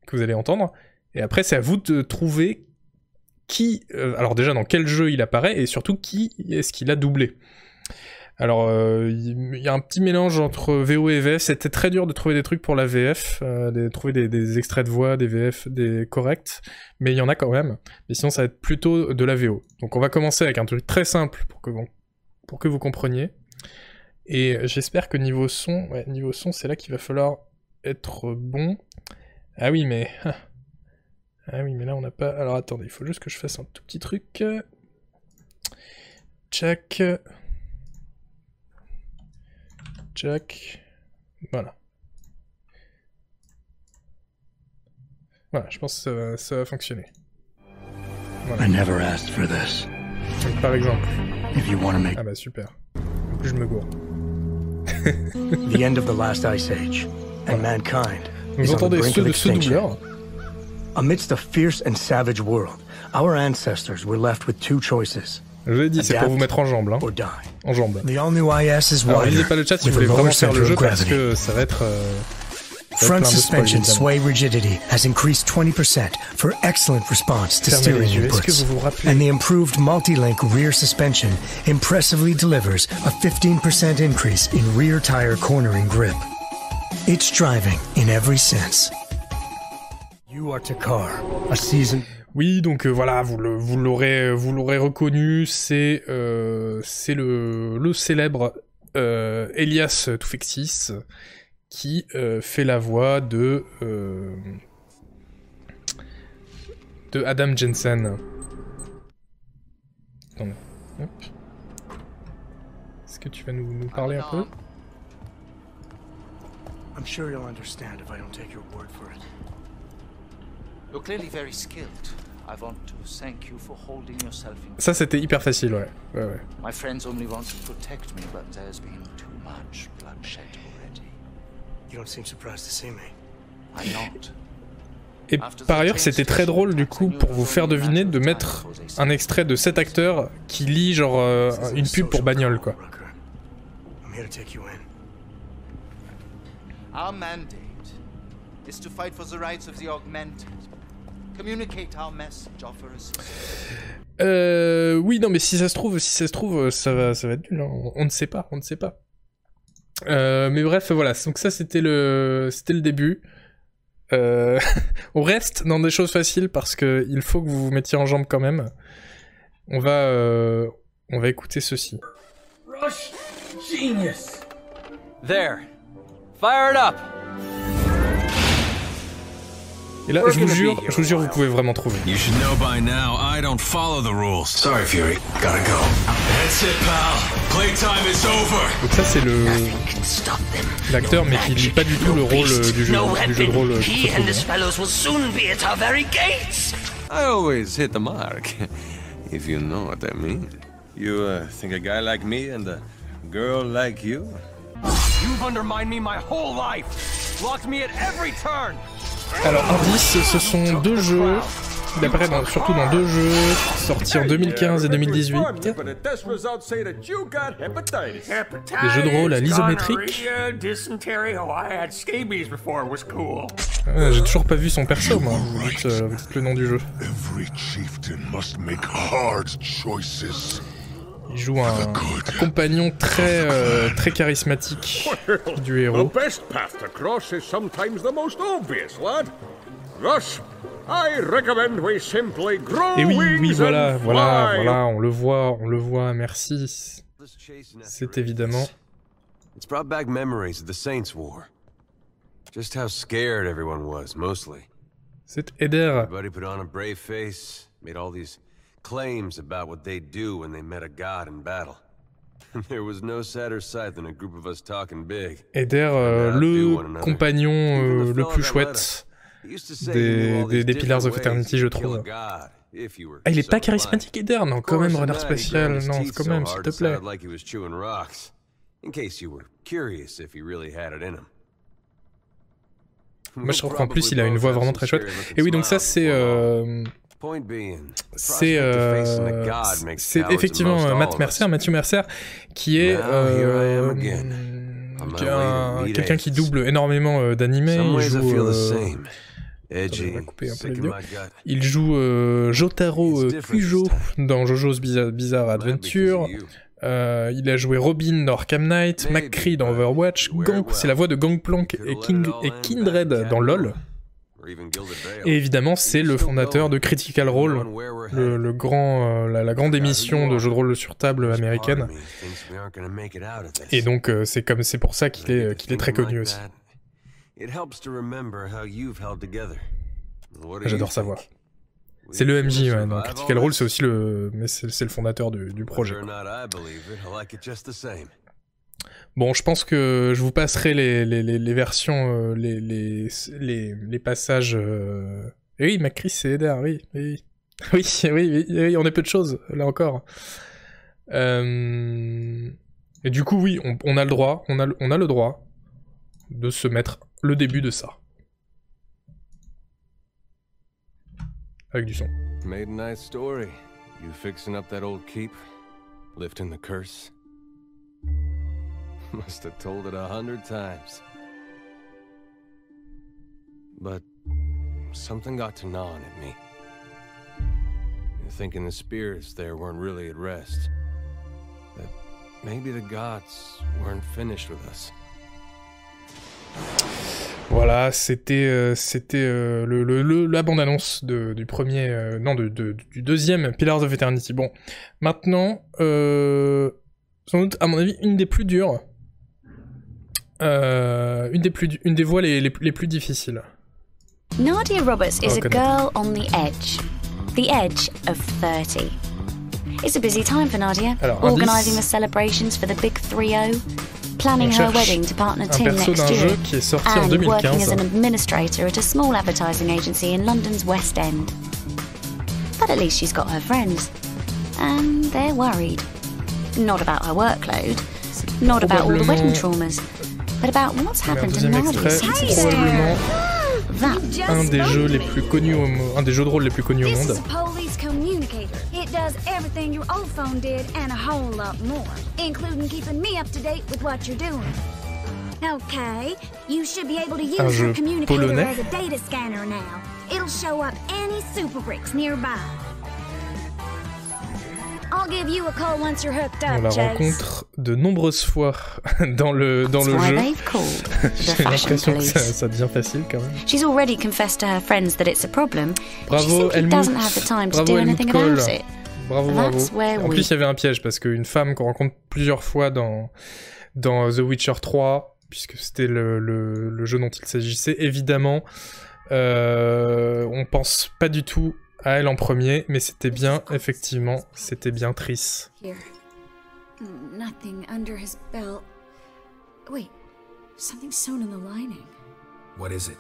que vous allez entendre, et après c'est à vous de trouver qui, euh, alors déjà dans quel jeu il apparaît, et surtout qui est-ce qu'il a doublé. Alors, euh, il y a un petit mélange entre VO et VF. C'était très dur de trouver des trucs pour la VF, euh, de trouver des, extraits de voix, des VF, des corrects, mais il y en a quand même. Mais sinon, ça va être plutôt de la VO. Donc, on va commencer avec un truc très simple pour que, vous compreniez. Et j'espère que niveau son, niveau son, c'est là qu'il va falloir être bon. Ah oui, mais... Ah oui, mais là, on n'a pas... Alors, attendez, il faut juste que je fasse un tout petit truc. Check. Jack. Voilà. Voilà, je pense que ça va, ça va fonctionner. Voilà. I never asked for this. Donc, par exemple. If you want to make... Ah bah super. Je me gourre. the end of the last ice age, and voilà. mankind Vous entendez ceux de ce doubleur. Amidst a fierce and savage world, our ancestors were left with two choices. Je vous ai dit, c'est pour vous mettre en jambe, hein. En jambe. Alors, lisez pas le chat si vous voulez vraiment faire le jeu parce que ça va être. Euh, Front suspension sway rigidity has increased 20% for excellent response to steering inputs. And the improved multi-link rear suspension impressively delivers a 15% increase in rear tire cornering grip. It's driving in every sense. You are Takar, a seasoned oui, donc euh, voilà, vous l'aurez vous l'aurez reconnu, c'est euh, c'est le, le célèbre euh, Elias Toufexis qui fait la voix de de Adam Jensen. Est-ce que tu vas nous, nous parler un peu? I'm sure you'll understand if I don't take your word for it. Ça c'était hyper facile, ouais. ouais, ouais. My friends only want to protect me, but there's been too much bloodshed already. You don't seem surprised to see me. I'm not. Et par ailleurs, c'était très drôle du coup pour vous faire deviner de mettre un extrait de cet acteur qui lit genre euh, une pub pour bagnole quoi. Our mandate is to fight for the rights of the augmented. Euh, oui, non, mais si ça se trouve, si ça se trouve, ça va, ça va être nul. Hein. On, ne sait pas, on ne sait pas. Euh, mais bref, voilà. Donc ça, c'était le, c'était le début. Euh, on reste dans des choses faciles parce que il faut que vous vous mettiez en jambe quand même. On va, euh, on va écouter ceci. Rush genius. There. Fire it up. Et là, je vous jure, je vous jure, vous pouvez vraiment trouver. You should know by now, I don't follow the rules. Sorry, Fury, gotta go. That's it, pal. Playtime is over. Donc ça, c'est le l'acteur, mais qui lit pas du tout le rôle euh, du jeu, du jeu de rôle. Euh, He and his fellows will soon be at our very gates. I always hit the mark, if you know what I mean. You uh, think a guy like me and a girl like you? You've undermined me my whole life, blocked me at every turn. Alors, indice, ce sont deux jeux. Il apparaît surtout dans deux jeux sortis en 2015 et 2018. Des jeux de rôle à l'isométrique. Ah, j'ai toujours pas vu son perso, moi. Vous dites, euh, vous dites le nom du jeu. Il joue un, un compagnon très euh, très charismatique du héros. Et oui, oui, voilà, voilà, voilà, on le voit, on le voit, merci. C'est évidemment. It's brought back memories of the Saints War. Just how scared everyone was, mostly. C'est Eder. Everybody put on a brave face, made all these claims about what they'd do when they met a god in battle. There was no sadder sight than a group of us talking big. Eder, euh, le compagnon euh, le plus chouette des, des, des Pillars of Eternity, je trouve. Ah, il est pas charismatique, Eder? Non, quand même, renard spatial, non, quand même, s'il te plaît. Moi, je trouve qu'en plus, il a une voix vraiment très chouette. Et oui, donc ça, c'est... Euh, c'est euh, effectivement Matt Mercer, Matthew Mercer, qui est euh, quelqu'un qui double énormément euh, d'animés. Il joue, il joue Jotaro Kujo dans JoJo's Bizarre Adventure. Euh, il a joué Robin dans Arkham Knight, McCree dans Overwatch, Gang, c'est la voix de Gangplank et, King, et Kindred dans LoL. Et évidemment, c'est le fondateur de Critical Role, le, grand, euh, la, grande émission de jeux de rôle sur table américaine. Et donc, euh, c'est comme c'est pour ça qu'il est, qu'il est très connu aussi. J'adore sa voix. C'est le MJ, ouais, donc Critical Role, c'est aussi le, mais c'est le fondateur du, du projet. Bon, je pense que je vous passerai les, les, les, versions, euh, les, passages. Euh... oui, Macri, c'est Eder, oui, oui. Oui, oui, oui, on est peu de choses, là encore. Euh... Et du coup, oui, on, a le droit, on a, on a le droit de se mettre le début de ça. avec du son. Made a nice story. You fixing up that old keep, lifting the curse? Must have told it a hundred times. But something got to gnawing at me. Thinking the spirits there weren't really at rest. Maybe the gods weren't finished with us. Voilà, c'était euh, c'était euh, le, la bande annonce de, du premier euh, du deuxième Pillars of Eternity. Bon, maintenant sans doute à mon avis une des plus dures, euh, une des plus une des voix les, les, les plus difficiles. Nadia Roberts is a girl on the edge, the edge of 30. It's a busy time for Nadia, Alors, organizing the celebrations for the big 3-0 planning her wedding to partner Tim next year, qui est sorti and en 2015. working as an administrator at a small advertising agency in London's West End. But at least she's got her friends, and they're worried. Not about her workload, not about all the wedding traumas, but about what's happened to Nadia's un des jeux les plus connus au un des jeux de rôle les plus connus au monde. It does everything your old phone did and a whole lot more, including keeping me up to date with what you're doing. Okay, you should be able to use your communicator polonais. as a data scanner now. It'll show up any super bricks nearby. On la rencontre de nombreuses fois dans le, dans le jeu. J'ai l'impression que ça, ça, devient facile quand même. She's already confessed to her friends that it's a problem. Bravo Helmut. Bravo Helmut Kohl. Bravo, bravo. En plus, il y avait un piège parce qu'une femme qu'on rencontre plusieurs fois dans, dans The Witcher 3, puisque c'était le, le, le, jeu dont il s'agissait, évidemment, euh, on pense pas du tout à elle en premier, mais c'était bien, effectivement, c'était bien Triss. Nothing under his belt. Wait, something sewn in the lining. What is it?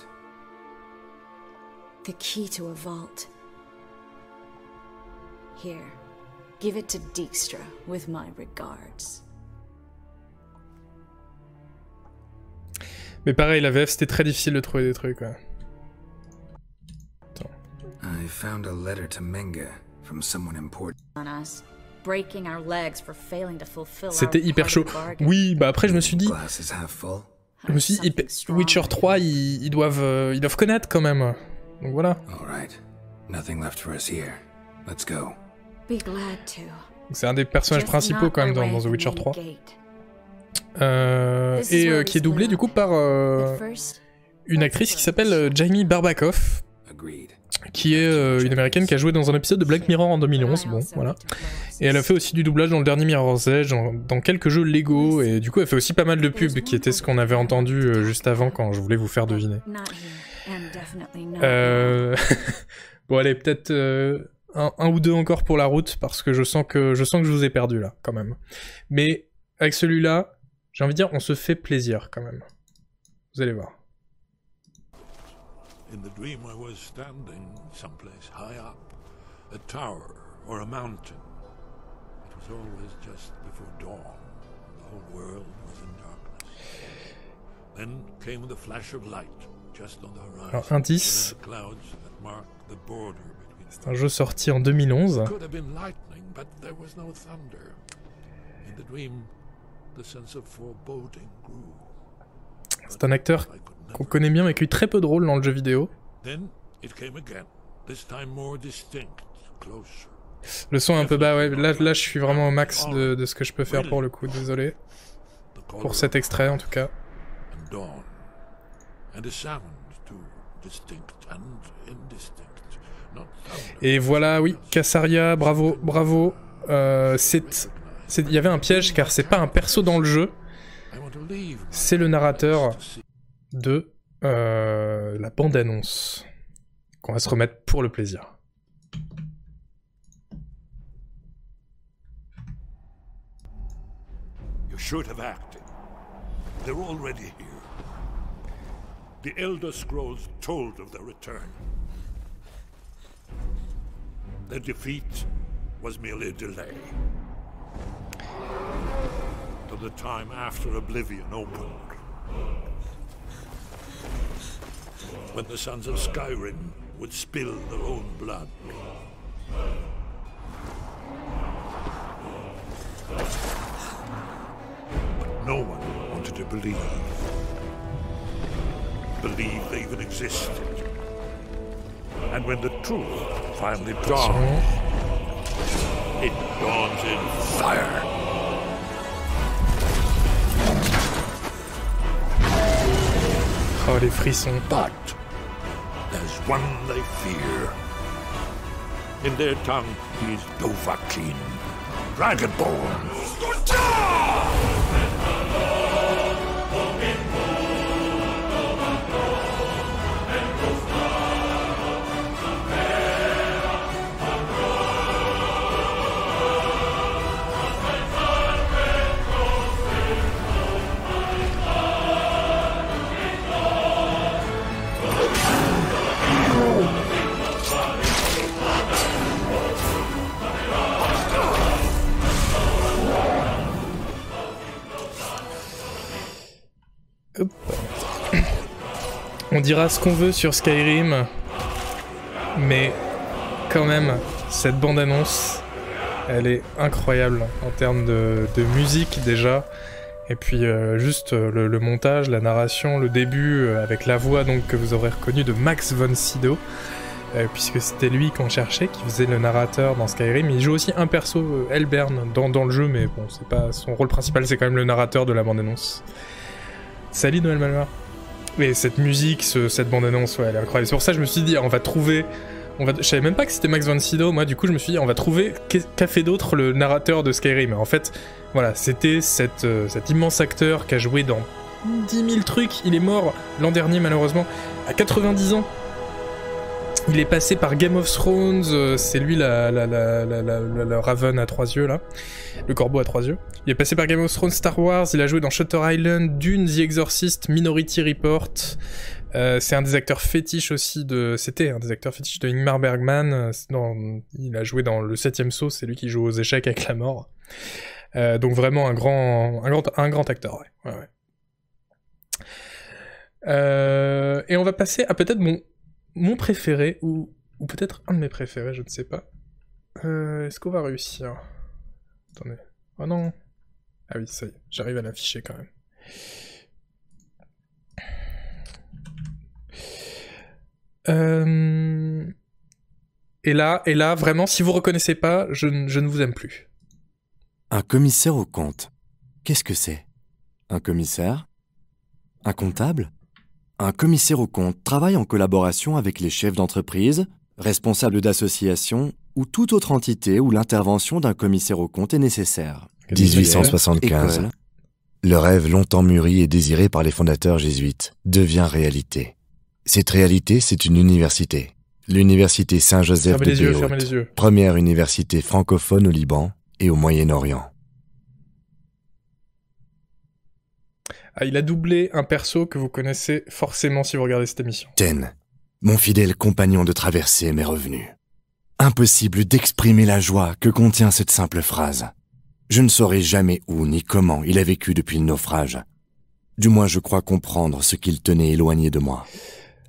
The key to a vault. Here, give it to Dijkstra with my regards. Mais pareil, la VF, c'était très difficile de trouver des trucs. Ouais. I found a letter to Menga from someone important. C'était hyper chaud. Oui, bah après je me suis dit. Je me suis dit, Witcher 3, ils, ils doivent, euh, ils doivent connaître quand même. Donc voilà. C'est un des personnages principaux quand même dans, dans The Witcher 3. Euh, et euh, qui est doublé du coup par euh, une actrice qui s'appelle Jamie Barbakoff qui est euh, une américaine qui a joué dans un épisode de Black Mirror en 2011, bon, voilà. Et elle a fait aussi du doublage dans le dernier Mirror's Edge, dans, quelques jeux Lego, et du coup elle fait aussi pas mal de pubs, qui était ce qu'on avait entendu euh, juste avant quand je voulais vous faire deviner. Euh... bon allez, peut-être un, un, ou deux encore pour la route, parce que je sens que je sens que je vous ai perdu là, quand même. Mais avec celui-là, j'ai envie de dire, on se fait plaisir quand même. Vous allez voir. In the dream, I was standing someplace high up, a tower or a mountain. It was always just before dawn. The whole world was in darkness. Then came the flash of light just on the horizon. Alors, indice. Clouds that mark the border between C'est un jeu sorti en 2011. C'est un acteur qu'on connaît bien mais qui eu très peu de rôle dans le jeu vidéo. Le son est un peu bas, ouais. Là, là je suis vraiment au max de, de ce que je peux faire pour le coup, désolé. Pour cet extrait en tout cas. Et voilà, oui, Cassaria, bravo, bravo. Euh, c'est, il y avait un piège car c'est pas un perso dans le jeu. C'est le narrateur de euh, la bande-annonce qu'on va se remettre pour le plaisir. You should have acted. They're already here. The Elder Scrolls told of their return. The defeat was merely a delay. To the time after Oblivion opened. When the Sons of Skyrim would spill their own blood. But no one wanted to believe believe they even existed. And when the truth finally dawned, it dawns in fire. Oh, les frissons. But there's one they fear. In their tongue, he's Dovahkiin, Dragonborn. On dira ce qu'on veut sur Skyrim, mais quand même, cette bande-annonce, elle est incroyable en termes de, musique déjà. Et puis euh, juste euh, le, montage, la narration, le début euh, avec la voix donc que vous aurez reconnu de Max von Sydow, puisque c'était lui qu'on cherchait, qui faisait le narrateur dans Skyrim. Il joue aussi un perso, Elbern, dans, dans le jeu, mais bon, c'est pas son rôle principal, c'est quand même le narrateur de la bande-annonce. Salut Noël Malheur. Et cette musique, cette bande-annonce, ouais, elle est incroyable. C'est pour ça que je me suis dit, on va trouver. On va... Je savais même pas que c'était Max von Sydow, moi, du coup, je me suis dit, on va trouver qu'a fait d'autre le narrateur de Skyrim. En fait, voilà, c'était euh, cet immense acteur qui a joué dans 10 000 trucs. Il est mort l'an dernier, malheureusement, à 90 ans. Il est passé par Game of Thrones, euh, c'est lui la, la, Raven à trois yeux là, le corbeau à trois yeux. Il est passé par Game of Thrones, Star Wars, il a joué dans Shutter Island, Dune, The Exorcist, Minority Report. Euh, c'est un des acteurs fétiches aussi de, c'était un des acteurs fétiches de Ingmar Bergman. Euh, il a joué dans Le Septième Saut, c'est lui qui joue aux échecs avec la mort. donc vraiment un grand, un grand, acteur. Et on va passer à peut-être mon mon préféré, ou, peut-être un de mes préférés, je ne sais pas. Euh, Est-ce qu'on va réussir? Attendez. Oh non Ah oui, ça y est, j'arrive à l'afficher quand même. Euh... Et là, et là, vraiment, si vous reconnaissez pas, je ne vous aime plus. Un commissaire au compte. Qu'est-ce que c'est? Un commissaire? Un comptable? Un commissaire au compte travaille en collaboration avec les chefs d'entreprise, responsables d'associations ou toute autre entité où l'intervention d'un commissaire au compte est nécessaire. 1875. Le rêve longtemps mûri et désiré par les fondateurs jésuites devient réalité. Cette réalité, c'est une université. L'université Saint-Joseph de Beyrouth, première université francophone au Liban et au Moyen-Orient. Ah, il a doublé un perso que vous connaissez forcément si vous regardez cette émission. Ten, mon fidèle compagnon de traversée m'est revenu. Impossible d'exprimer la joie que contient cette simple phrase. Je ne saurais jamais où ni comment il a vécu depuis le naufrage. Du moins je crois comprendre ce qu'il tenait éloigné de moi.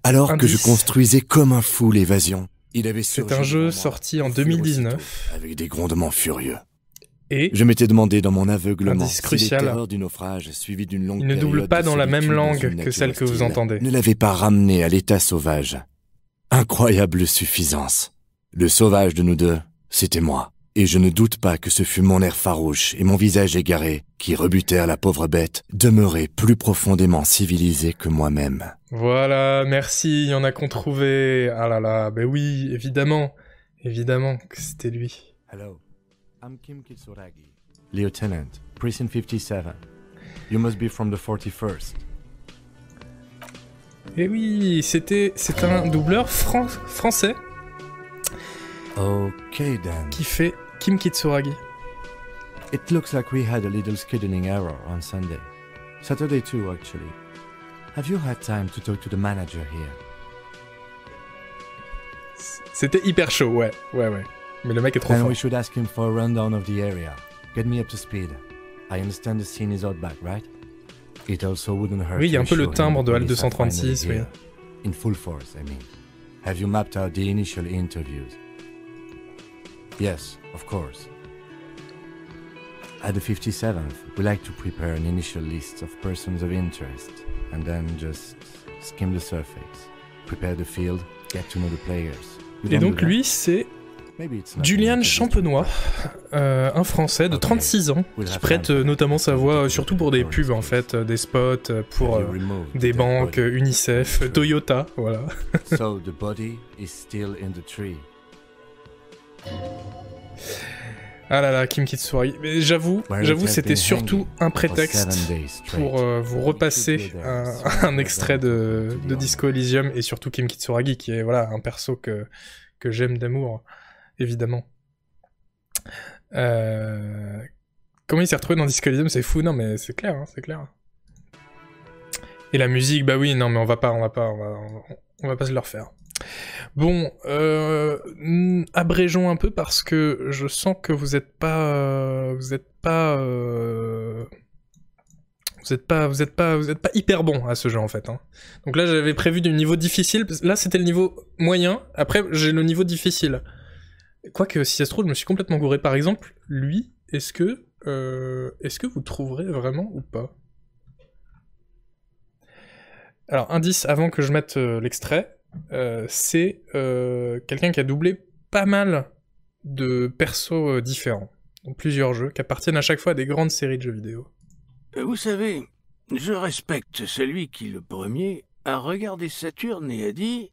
Alors que je construisais comme un fou l'évasion, Il avait C'est un jeu sorti en 2019. Avec des grondements furieux. Et Je m'étais demandé dans mon aveuglement si crucial. les du naufrage suivi d'une longue il ne double pas dans la même langue que celle que vous entendez. Ne l'avait pas ramené à l'état sauvage. Incroyable suffisance. Le sauvage de nous deux, c'était moi. Et je ne doute pas que ce fut mon air farouche et mon visage égaré qui rebutèrent la pauvre bête, demeurée plus profondément civilisée que moi-même. Voilà, merci, il y en a qu'on trouvait. Ah là là, ben oui, évidemment. Évidemment que c'était lui. Hello, I'm Kim Kitsuragi. Lieutenant, Precinct 57. You must be from the 41st. Et oui, c'était c'est un doubleur fran- français Okay then. qui fait Kim Kitsuragi. It looks like we had a little scheduling error on Sunday. Saturday too, actually. Have you had time to talk to the manager here? C'était hyper chaud, ouais, ouais, ouais. Mais le mec est trop Then fort. we should ask him for a rundown of the area. Get me up to speed. I understand the scene is out back, right? It also wouldn't hurt Oui, il y a un peu le timbre de HAL police are 236, finally oui. In full force, I mean. Have you mapped out the initial interviews? Yes, of course. At the 57th, we like to prepare an initial list of persons of interest and then just skim the surface. Prepare the field, get to know the players. You Et donc lui, c'est Julian. Champenois, euh, un Français de Ok. 36 ans, qui prête euh, notamment sa voix euh, surtout pour des pubs en fait, des spots pour des banques, UNICEF, Toyota, voilà. Ah là là, Kim Kitsuragi. Mais j'avoue, j'avoue, c'était surtout un prétexte pour euh, vous repasser un, un extrait de, de Disco Elysium et surtout Kim Kitsuragi, qui est voilà un perso que que j'aime d'amour, évidemment. Euh, Comment il s'est retrouvé dans Disco Elysium, c'est fou, non mais c'est clair, hein, c'est clair. Et la musique, bah oui, non mais on va pas, on va pas, on va, pas se le refaire. Bon, euh, abrégeons un peu parce que je sens que vous êtes pas, vous êtes pas, euh, vous êtes pas, vous êtes pas, vous êtes pas hyper bon à ce jeu en fait. hein. Donc là, j'avais prévu du niveau difficile. Là, c'était le niveau moyen. Après, j'ai le niveau difficile. Quoique, si ça se trouve, je me suis complètement gouré. Par exemple, lui, est-ce que, euh, est-ce que vous trouverez vraiment ou pas? Alors, indice avant que je mette euh, l'extrait, euh, c'est quelqu'un qui a doublé pas mal de persos différents dans plusieurs jeux qui appartiennent à chaque fois à des grandes séries de jeux vidéo. Vous savez, je respecte celui qui, le premier, a regardé Saturne et a dit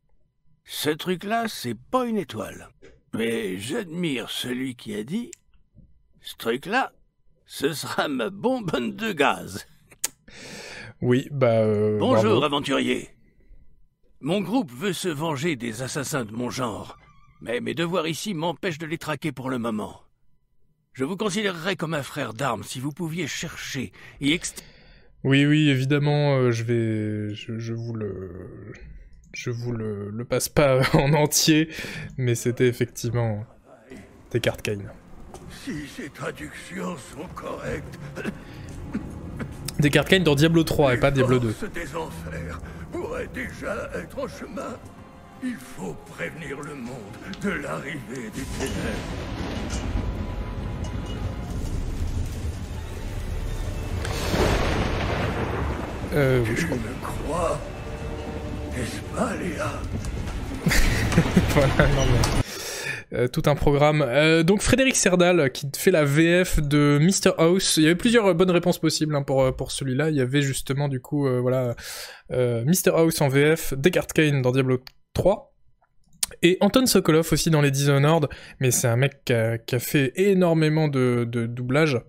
Ce truc-là, c'est pas une étoile. Mais j'admire celui qui a dit Ce truc-là, ce sera ma bonbonne de gaz. Oui, bah. euh, Bonjour, bravo. aventurier. Mon groupe veut se venger des assassins de mon genre, mais mes devoirs ici m'empêchent de les traquer pour le moment. Je vous considérerais comme un frère d'armes si vous pouviez chercher et ext... Oui, oui, évidemment, euh, je vais. Je, je vous le. Je vous le, le passe pas en entier, mais c'était effectivement. Descartes Kane. Si ces traductions sont correctes, Descartes Kane dans Diablo 3 et pas Diablo 2. force des enfers pourrait déjà être en chemin. Il faut prévenir le monde de l'arrivée des ténèbres. Euh, oui, je crois? N'est-ce pas, Léa? Voilà, non mais. Euh, tout un programme. Euh, donc Frédéric Serdal qui fait la VF de Mr House. Il y avait plusieurs euh, bonnes réponses possibles hein, pour, pour celui-là. Il y avait justement du coup voilà Mr House en VF, Descartes Kane dans Diablo 3. Et Anton Sokolov aussi dans les Dishonored, mais c'est un mec qui a, fait énormément de, de doublage.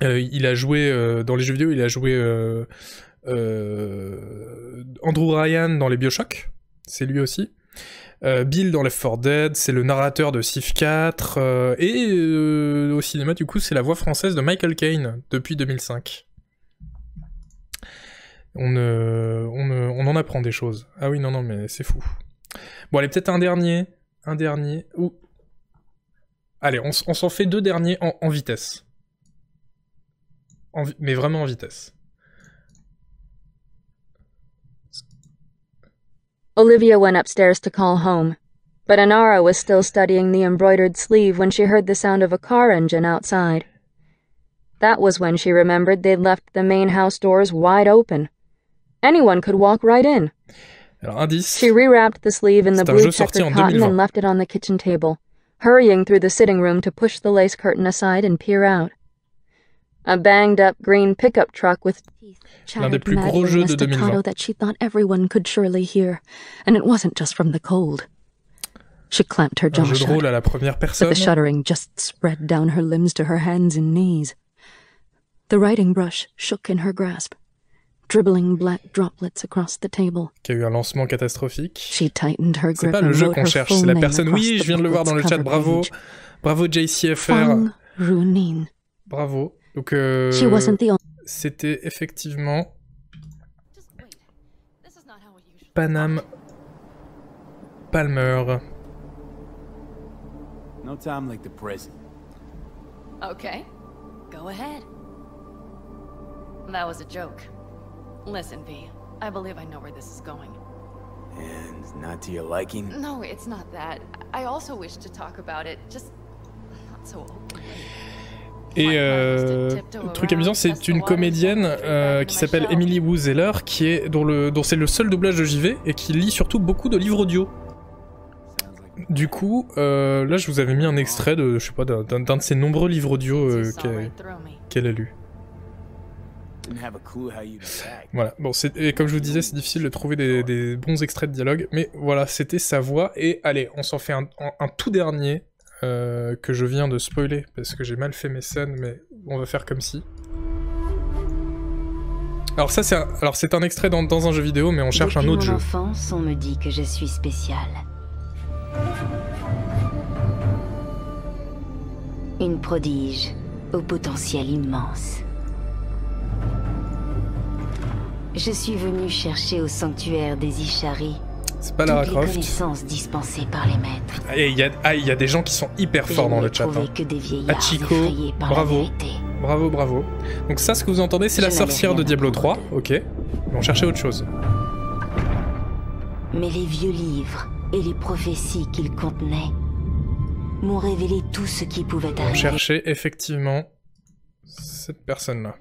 Il a joué dans les jeux vidéo, il a joué Andrew Ryan dans les Bioshock, c'est lui aussi. Euh, Bill dans Left 4 Dead, c'est le narrateur de Civ 4, euh, et euh, au cinéma du coup c'est la voix française de Michael Caine depuis 2005. On, euh, on, euh, en apprend des choses. Ah oui non non mais c'est fou. Bon allez peut-être un dernier, un dernier. Ou allez on, s'en fait deux derniers en, vitesse. Mais vraiment en vitesse. Olivia went upstairs to call home. But Anara was still studying the embroidered sleeve when she heard the sound of a car engine outside. That was when she remembered they'd left the main house doors wide open. Anyone could walk right in. Alors, indice. She rewrapped the sleeve in the blue checkered cotton and left it on the kitchen table, hurrying through the sitting room to push the lace curtain aside and peer out. A banged up green pickup truck with teeth L'un des plus gros jeux de staccato 2020. that she thought everyone could surely hear, and it wasn't just from the cold. She clamped her jaw shut, rôle à la première but personne. the shuddering just spread down her limbs to her hands and knees. The writing brush shook in her grasp, dribbling black droplets across the table. Qui a eu un lancement catastrophique. She tightened her C'est grip pas le jeu qu'on her cherche, c'est la personne. Oui, je viens de le voir dans le chat. Bravo. Bravo JCFR. Bravo. Donc, euh, She wasn't the only. c'était effectivement. Panam Palmer. No time like the present. Okay. Go ahead. That was a joke. Listen, V. I believe I know where this is going. And not to your liking? No, it's not that. I also wish to talk about it, just not so openly. Et euh, truc amusant, c'est une comédienne euh, qui s'appelle Emily Wu Zeller, qui est dont le dont c'est le seul doublage de JV et qui lit surtout beaucoup de livres audio. Sounds like Du coup, euh, là, je vous avais mis un extrait de, je sais pas, d'un d'un de ses nombreux livres audio euh, qu'elle qu'elle a lu. didn't have a clue how you'd react. Voilà. Bon, c'est- et comme je vous disais, c'est difficile de trouver des, des bons extraits de dialogue, mais voilà, c'était sa voix. Et allez, on s'en fait un, un- un tout dernier euh, que je viens de spoiler parce que j'ai mal fait mes scènes, mais on va faire comme si. Alors ça, c'est un, alors c'est un extrait dans, dans un jeu vidéo, mais on cherche un autre mon jeu. enfance, on me dit que je suis spéciale. Une prodige au potentiel immense. Je suis venue chercher au sanctuaire des Ishari C'est pas Lara Croft. connaissances dispensées par les maîtres. Et il y a, ah, il y a des gens qui sont hyper forts dans le chat. hein. que des vieillards Hachiko, effrayés par bravo. Bravo, bravo. Donc ça, ce que vous entendez, c'est la sorcière de Diablo 3. prouver. Ok. Mais on cherchait autre chose. Mais les vieux livres et les prophéties qu'ils contenaient m'ont révélé tout ce qui pouvait On arriver. cherchait effectivement cette personne-là.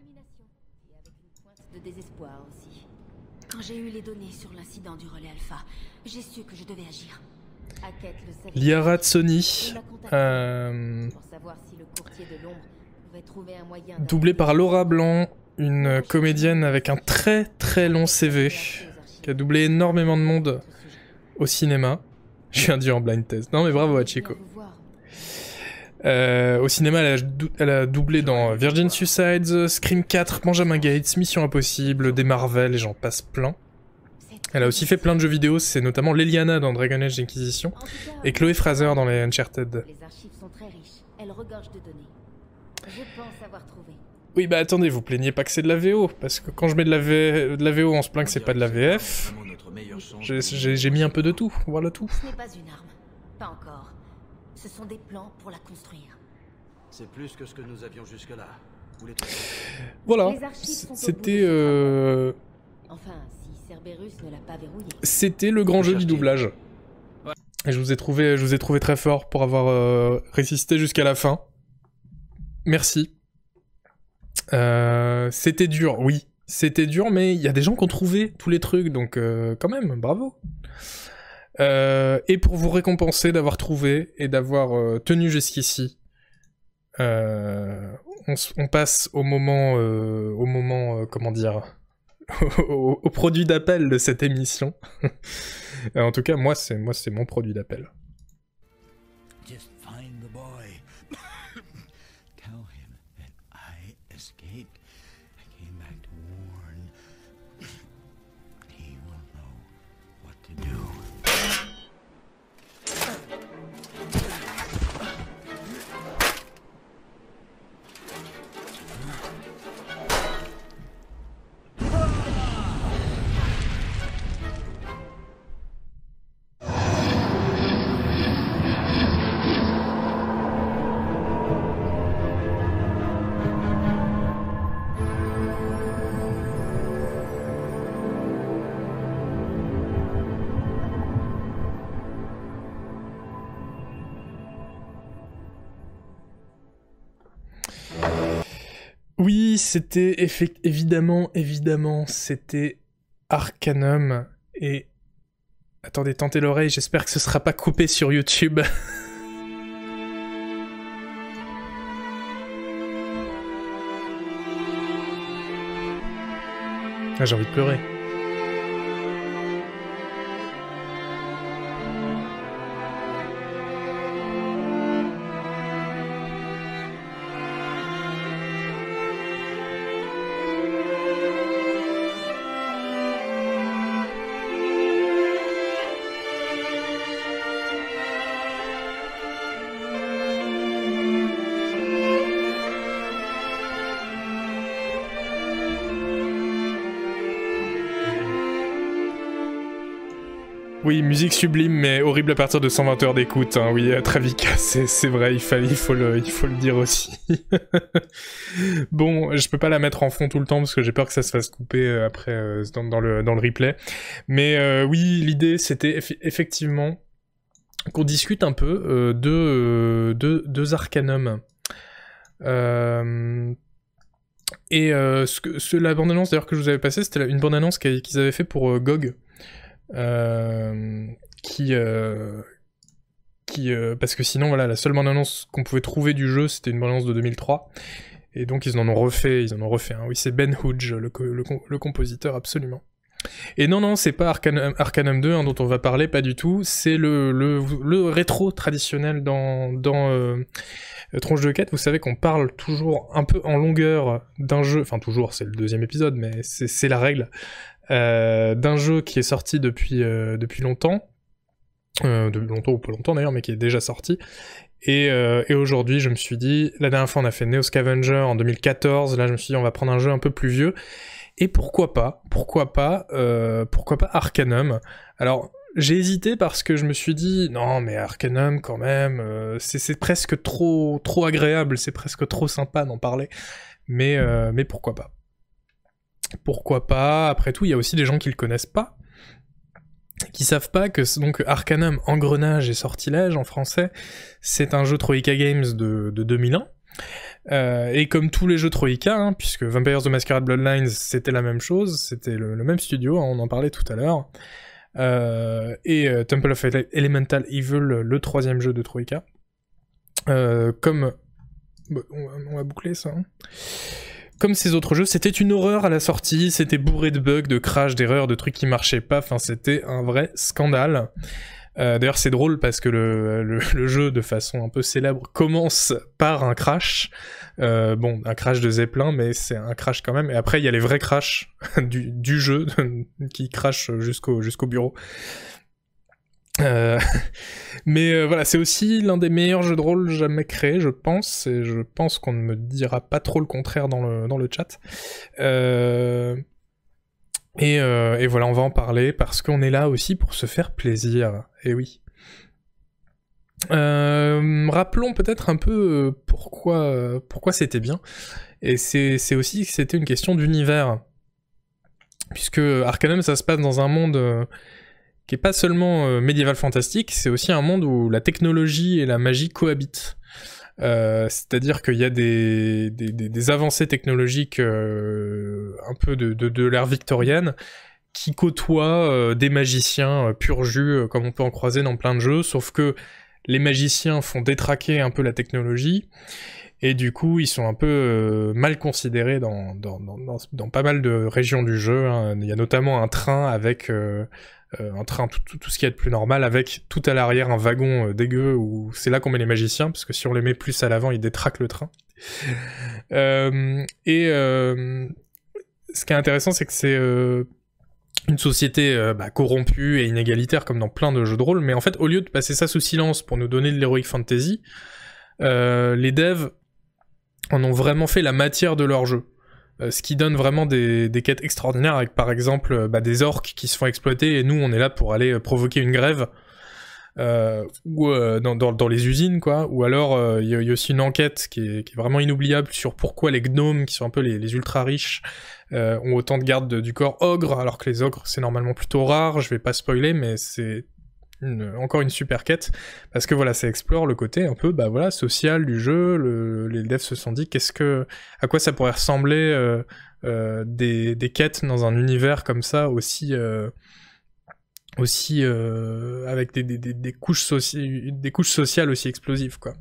Quand j'ai eu les données sur l'incident du relais Alpha, j'ai su que je devais agir. Liara Tsoni, euh, doublée par Laura Blanc, une comédienne avec un très très long CV, qui a doublé énormément de monde au cinéma. Je de dire en blind test. Non mais bravo à Chico. Euh, au cinéma, elle a, dou- elle a doublé dans Virgin Suicides, Scream 4, Benjamin Gates, Mission Impossible, des Marvel et j'en passe plein. Elle a aussi fait plein de jeux vidéo, c'est notamment Leliana dans Dragon Age Inquisition cas, et Chloé Fraser dans les Uncharted. Les archives sont très riches. Elles regorgent de données. Je pense avoir trouvé. Oui bah attendez, vous plaignez pas que c'est de la VO, parce que quand je mets de la, V- de la VO on se plaint que c'est pas de la VF. J'ai- mis un peu de tout, voilà tout. Ce n'est pas une arme. Pas encore. Ce sont des plans pour la construire. C'est plus que ce que nous avions jusque-là. Vous les Voilà, c'était euh, Enfin, Cerberus ne l'a pas verrouillé. c'était le grand jeu du doublage. Et je vous ai trouvé, je vous ai trouvé très fort pour avoir euh, résisté jusqu'à la fin. Merci. Euh, c'était dur, oui. C'était dur, mais il y a des gens qui ont trouvé tous les trucs, donc euh, quand même, bravo. Euh, et pour vous récompenser d'avoir trouvé et d'avoir euh, tenu jusqu'ici, euh, on, on passe au moment, euh, au moment, euh, comment dire, au, produit d'appel de cette émission. Euh, en tout cas, moi, c'est moi, c'est mon produit d'appel. Oui, c'était évidemment, évidemment, c'était Arcanum et attendez, tentez l'oreille. J'espère que ce sera pas coupé sur YouTube. Ah, j'ai envie de pleurer. Sublime, mais horrible à partir de 120 heures d'écoute. Hein. Oui, euh, Travika, c'est vrai, il, faut le, dire aussi. bon, je peux pas la mettre en fond tout le temps parce que j'ai peur que ça se fasse couper euh, après euh, dans, le, replay. Mais oui, l'idée c'était eff- effectivement qu'on discute un peu de, de deux arcanums. Euh, et euh, ce ce, la bande-annonce d'ailleurs que je vous avais passée, c'était une bande-annonce qu'ils avaient fait pour GOG. Euh, qui euh, qui euh, parce que sinon voilà la seule bande annonce qu'on pouvait trouver du jeu c'était une bande annonce de 2003 et donc ils en ont refait ils en ont refait oui c'est Ben Hodge le, le, com- le compositeur absolument. Et non non c'est pas Arcanum, Arcanum 2 hein, dont on va parler pas du tout. C'est le, le, rétro traditionnel dans dans Tronche de quête. Vous savez qu'on parle toujours un peu en longueur d'un jeu. Enfin toujours c'est le deuxième épisode mais c'est la règle euh, d'un jeu qui est sorti depuis, euh, depuis longtemps, euh, depuis longtemps ou pas longtemps d'ailleurs, mais qui est déjà sorti. Et, aujourd'hui, je me suis dit, la dernière fois on a fait Neo Scavenger en 2014, là je me suis dit on va prendre un jeu un peu plus vieux. Et pourquoi pas, pourquoi pas, pourquoi pas Arcanum? Alors j'ai hésité parce que je me suis dit non mais Arcanum quand même, c'est presque trop trop agréable, c'est presque trop sympa d'en parler. Mais mais pourquoi pas pourquoi pas Après tout, il y a aussi des gens qui le connaissent pas, qui savent pas que donc Arcanum Engrenage et Sortilège en français, c'est un jeu Troika Games de, de 2001. Euh, et comme tous les jeux Troika, hein, puisque Vampires the Masquerade Bloodlines c'était la même chose, c'était le, même studio, hein, on en parlait tout à l'heure. Euh, et euh, Temple of Ele- Elemental Evil, le troisième jeu de Troika. Euh, comme... Va- on va boucler ça. hein comme ces autres jeux, c'était une horreur à la sortie, c'était bourré de bugs, de crash, d'erreurs, de trucs qui marchaient pas, enfin c'était un vrai scandale. Euh, D'ailleurs c'est drôle parce que le, jeu, de façon un peu célèbre, commence par un crash. Euh, bon, un crash de Zeppelin, mais c'est un crash quand même. Et après il y a les vrais crashs du, du jeu qui crashent jusqu'au jusqu'au bureau. Euh, mais euh, voilà, c'est aussi l'un des meilleurs jeux de rôle jamais créés, je pense, et je pense qu'on ne me dira pas trop le contraire dans le, dans le chat. Euh, et, et voilà, on va en parler parce qu'on est là aussi pour se faire plaisir. Et oui. Euh, rappelons peut-être un peu pourquoi, pourquoi c'était bien. Et c'est aussi que c'était une question d'univers. Puisque Arcanum, ça se passe dans un monde qui est pas seulement euh, médiéval fantastique, c'est aussi un monde où la technologie et la magie cohabitent. Euh, C'est-à-dire qu'il y a des, avancées technologiques euh, un peu de, l'ère victorienne qui côtoient des magiciens pur jus, comme on peut en croiser dans plein de jeux, sauf que les magiciens font détraquer un peu la technologie, et du coup ils sont un peu mal considérés dans pas mal de régions du jeu. hein. Il y a notamment un train avec... euh, un train, tout, tout, tout ce qu'il y a de plus normal, avec tout à l'arrière un wagon euh, dégueu, où c'est là qu'on met les magiciens, parce que si on les met plus à l'avant, ils détraquent le train. Euh, et ce qui est intéressant, c'est que c'est une société bah, corrompue et inégalitaire, comme dans plein de jeux de rôle, mais en fait, au lieu de passer ça sous silence pour nous donner de l'heroic fantasy, les devs en ont vraiment fait la matière de leur jeu. Euh, ce qui donne vraiment des, quêtes extraordinaires avec par exemple euh, bah, des orques qui se font exploiter et nous on est là pour aller euh, provoquer une grève dans, les usines quoi. Ou alors il y, a- aussi une enquête qui est, vraiment inoubliable sur pourquoi les gnomes qui sont un peu les, ultra riches ont autant de gardes de- du corps ogre alors que les ogres c'est normalement plutôt rare. Je vais pas spoiler mais c'est encore une super quête parce que voilà, ça explore le côté un peu bah voilà social du jeu. Le, les devs se sont dit qu'est-ce que, à quoi ça pourrait ressembler euh, euh, des, des quêtes dans un univers comme ça aussi euh, aussi avec des, des, des, couches des couches sociales aussi explosives quoi.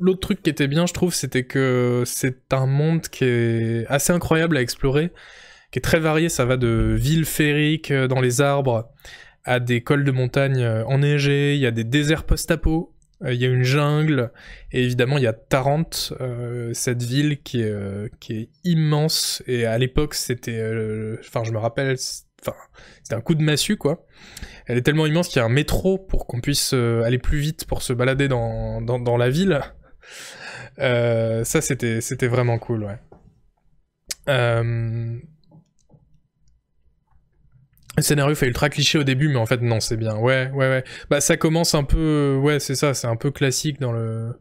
L'autre truc qui était bien, je trouve, c'était que c'est un monde qui est assez incroyable à explorer, qui est très varié. Ça va de villes féeriques euh, dans les arbres à des cols de montagne euh, enneigés. Il y a des déserts post-apo. euh, Il y a une jungle et évidemment il y a Tarente, cette ville qui est, immense et à l'époque c'était, enfin je me rappelle, c'était un coup de massue quoi. Elle est tellement immense qu'il y a un métro pour qu'on puisse aller plus vite pour se balader dans, la ville. Ça, c'était, c'était vraiment cool, ouais. Euh... Le scénario fait ultra cliché au début, mais en fait, non, c'est bien. Ouais, ouais, ouais. Bah, ça commence un peu... Ouais, c'est ça, c'est un peu classique dans le...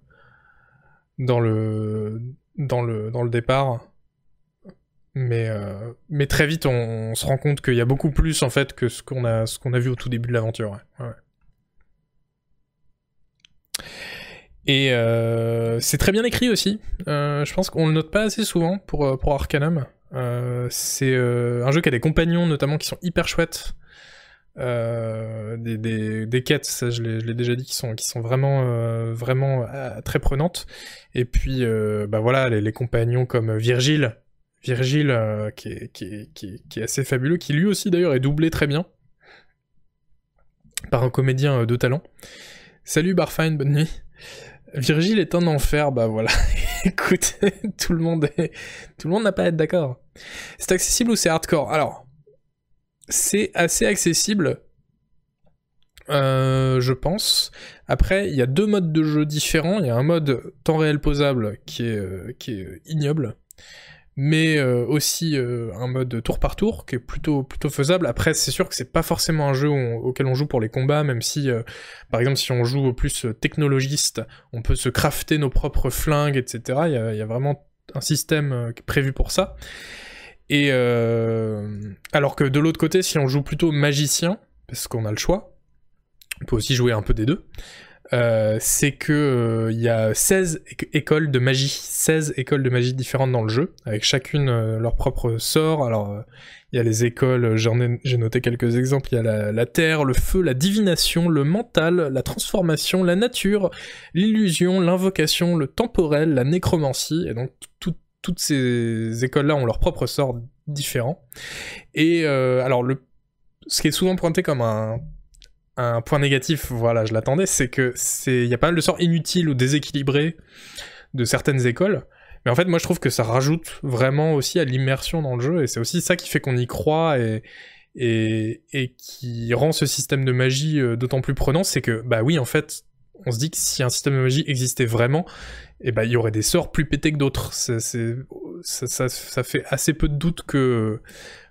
Dans le... Dans le, départ. Mais, euh, mais très vite, on, se rend compte qu'il y a beaucoup plus en fait que ce qu'on a, vu au tout début de l'aventure. Et euh, c'est très bien écrit aussi. Euh, je pense qu'on le note pas assez souvent pour, pour Arcanum. Euh, c'est euh, un jeu qui a des compagnons notamment qui sont hyper chouettes. Euh, des, des, des quêtes, ça je l'ai déjà dit, qui sont, qui sont vraiment, vraiment très prenantes. Et puis, bah voilà, les, compagnons comme Virgile, Virgile qui, est, qui, qui, est, qui est assez fabuleux, qui lui aussi d'ailleurs est doublé très bien par un comédien de talent. Salut Barfine, bonne nuit. Virgile est un enfer, bah voilà. Écoute, tout le monde n'a pas à être d'accord. C'est accessible ou c'est hardcore? Alors, c'est assez accessible, euh, je pense. Après, il y a deux modes de jeu différents. Il y a un mode temps réel posable qui euh, qui est ignoble, mais euh, aussi euh, un mode tour par tour qui est plutôt, plutôt faisable. Après, c'est sûr que c'est pas forcément un jeu auquel on joue pour les combats, même si, euh, par exemple, si on joue au plus technologiste, on peut se crafter nos propres flingues, etc. Il y a, vraiment un système prévu pour ça. Et alors que de l'autre côté, si on joue plutôt magicien, parce qu'on a le choix, on peut aussi jouer un peu des deux. Euh, c'est que euh, il y a 16 éc- écoles de magie, 16 écoles de magie différentes dans le jeu, avec chacune euh, leur propre sort. Alors, euh, il y a les écoles, j'ai noté quelques exemples. Il y a la, terre, le feu, la divination, le mental, la transformation, la nature, l'illusion, l'invocation, le temporel, la nécromancie. Et donc, tout- toutes ces écoles-là ont leur propre sort différent. Et euh, alors, ce qui est souvent pointé comme un, un point négatif, voilà, je l'attendais, c'est que c'est, il y a pas mal de sorts inutiles ou déséquilibrés de certaines écoles. Mais en fait, moi, je trouve que ça rajoute vraiment aussi à l'immersion dans le jeu, et c'est aussi ça qui fait qu'on y croit et, qui rend ce système de magie euh, d'autant plus prenant, c'est que, bah oui, en fait, on se dit que si un système de magie existait vraiment, et bah il y aurait des sorts plus pétés que d'autres. Ça fait assez peu de doute que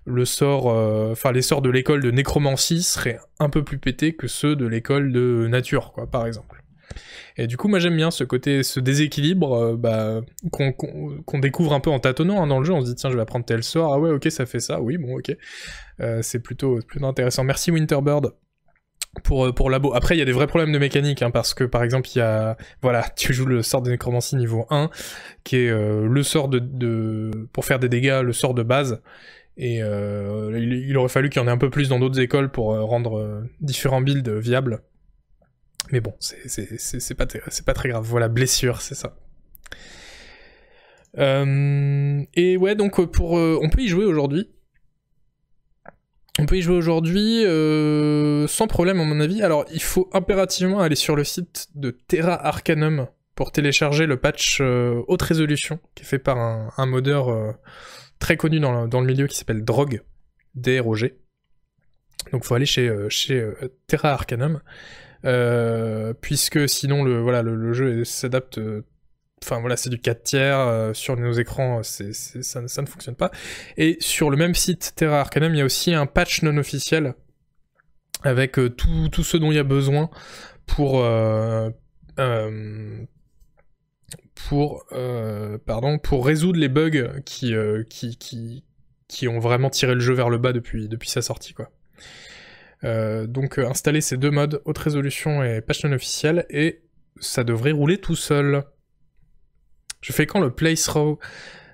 le sort, euh, enfin les sorts de l'école de nécromancie seraient un peu plus pétés que ceux de l'école de nature, quoi, par exemple. Et du coup, moi j'aime bien ce côté, ce déséquilibre euh, bah, qu'on découvre un peu en tâtonnant hein, dans le jeu. On se dit tiens, je vais apprendre tel sort. Ah ouais, ok, ça fait ça. Oui, bon, ok. Euh, c'est plutôt, plutôt intéressant. Merci Winterbird pour, pour Labo. Après, il y a des vrais problèmes de mécanique, hein, parce que par exemple, il y a. Voilà, tu joues le sort de nécromancie niveau 1, qui est le sort de, de. Pour faire des dégâts, le sort de base. Et euh, il, aurait fallu qu'il y en ait un peu plus dans d'autres écoles pour euh, rendre euh, différents builds viables. Mais bon, c'est- pas, pas très grave. Voilà, blessure, c'est ça. Et ouais, donc pour, on peut y jouer aujourd'hui. On peut y jouer aujourd'hui sans problème à mon avis. Alors il faut impérativement aller sur le site de Terra Arcanum pour télécharger le patch haute résolution qui est fait par un, modeur très connu dans le, milieu qui s'appelle Drog, D-R-O-G. Donc faut aller chez, euh, chez euh, Terra Arcanum. Euh, puisque sinon le, voilà, le, jeu s'adapte Enfin voilà, c'est du 4 tiers, sur nos écrans, c'est- ça, ça ne fonctionne pas. Et sur le même site Terra Arcanum, il y a aussi un patch non officiel avec tout, tout ce dont il y a besoin pour pour euh, pardon pour résoudre les bugs qui, euh, qui qui qui ont vraiment tiré le jeu vers le bas depuis depuis sa sortie quoi. Euh, donc installer ces deux modes, haute résolution et patch non officiel, et ça devrait rouler tout seul. Je fais quand le playthrough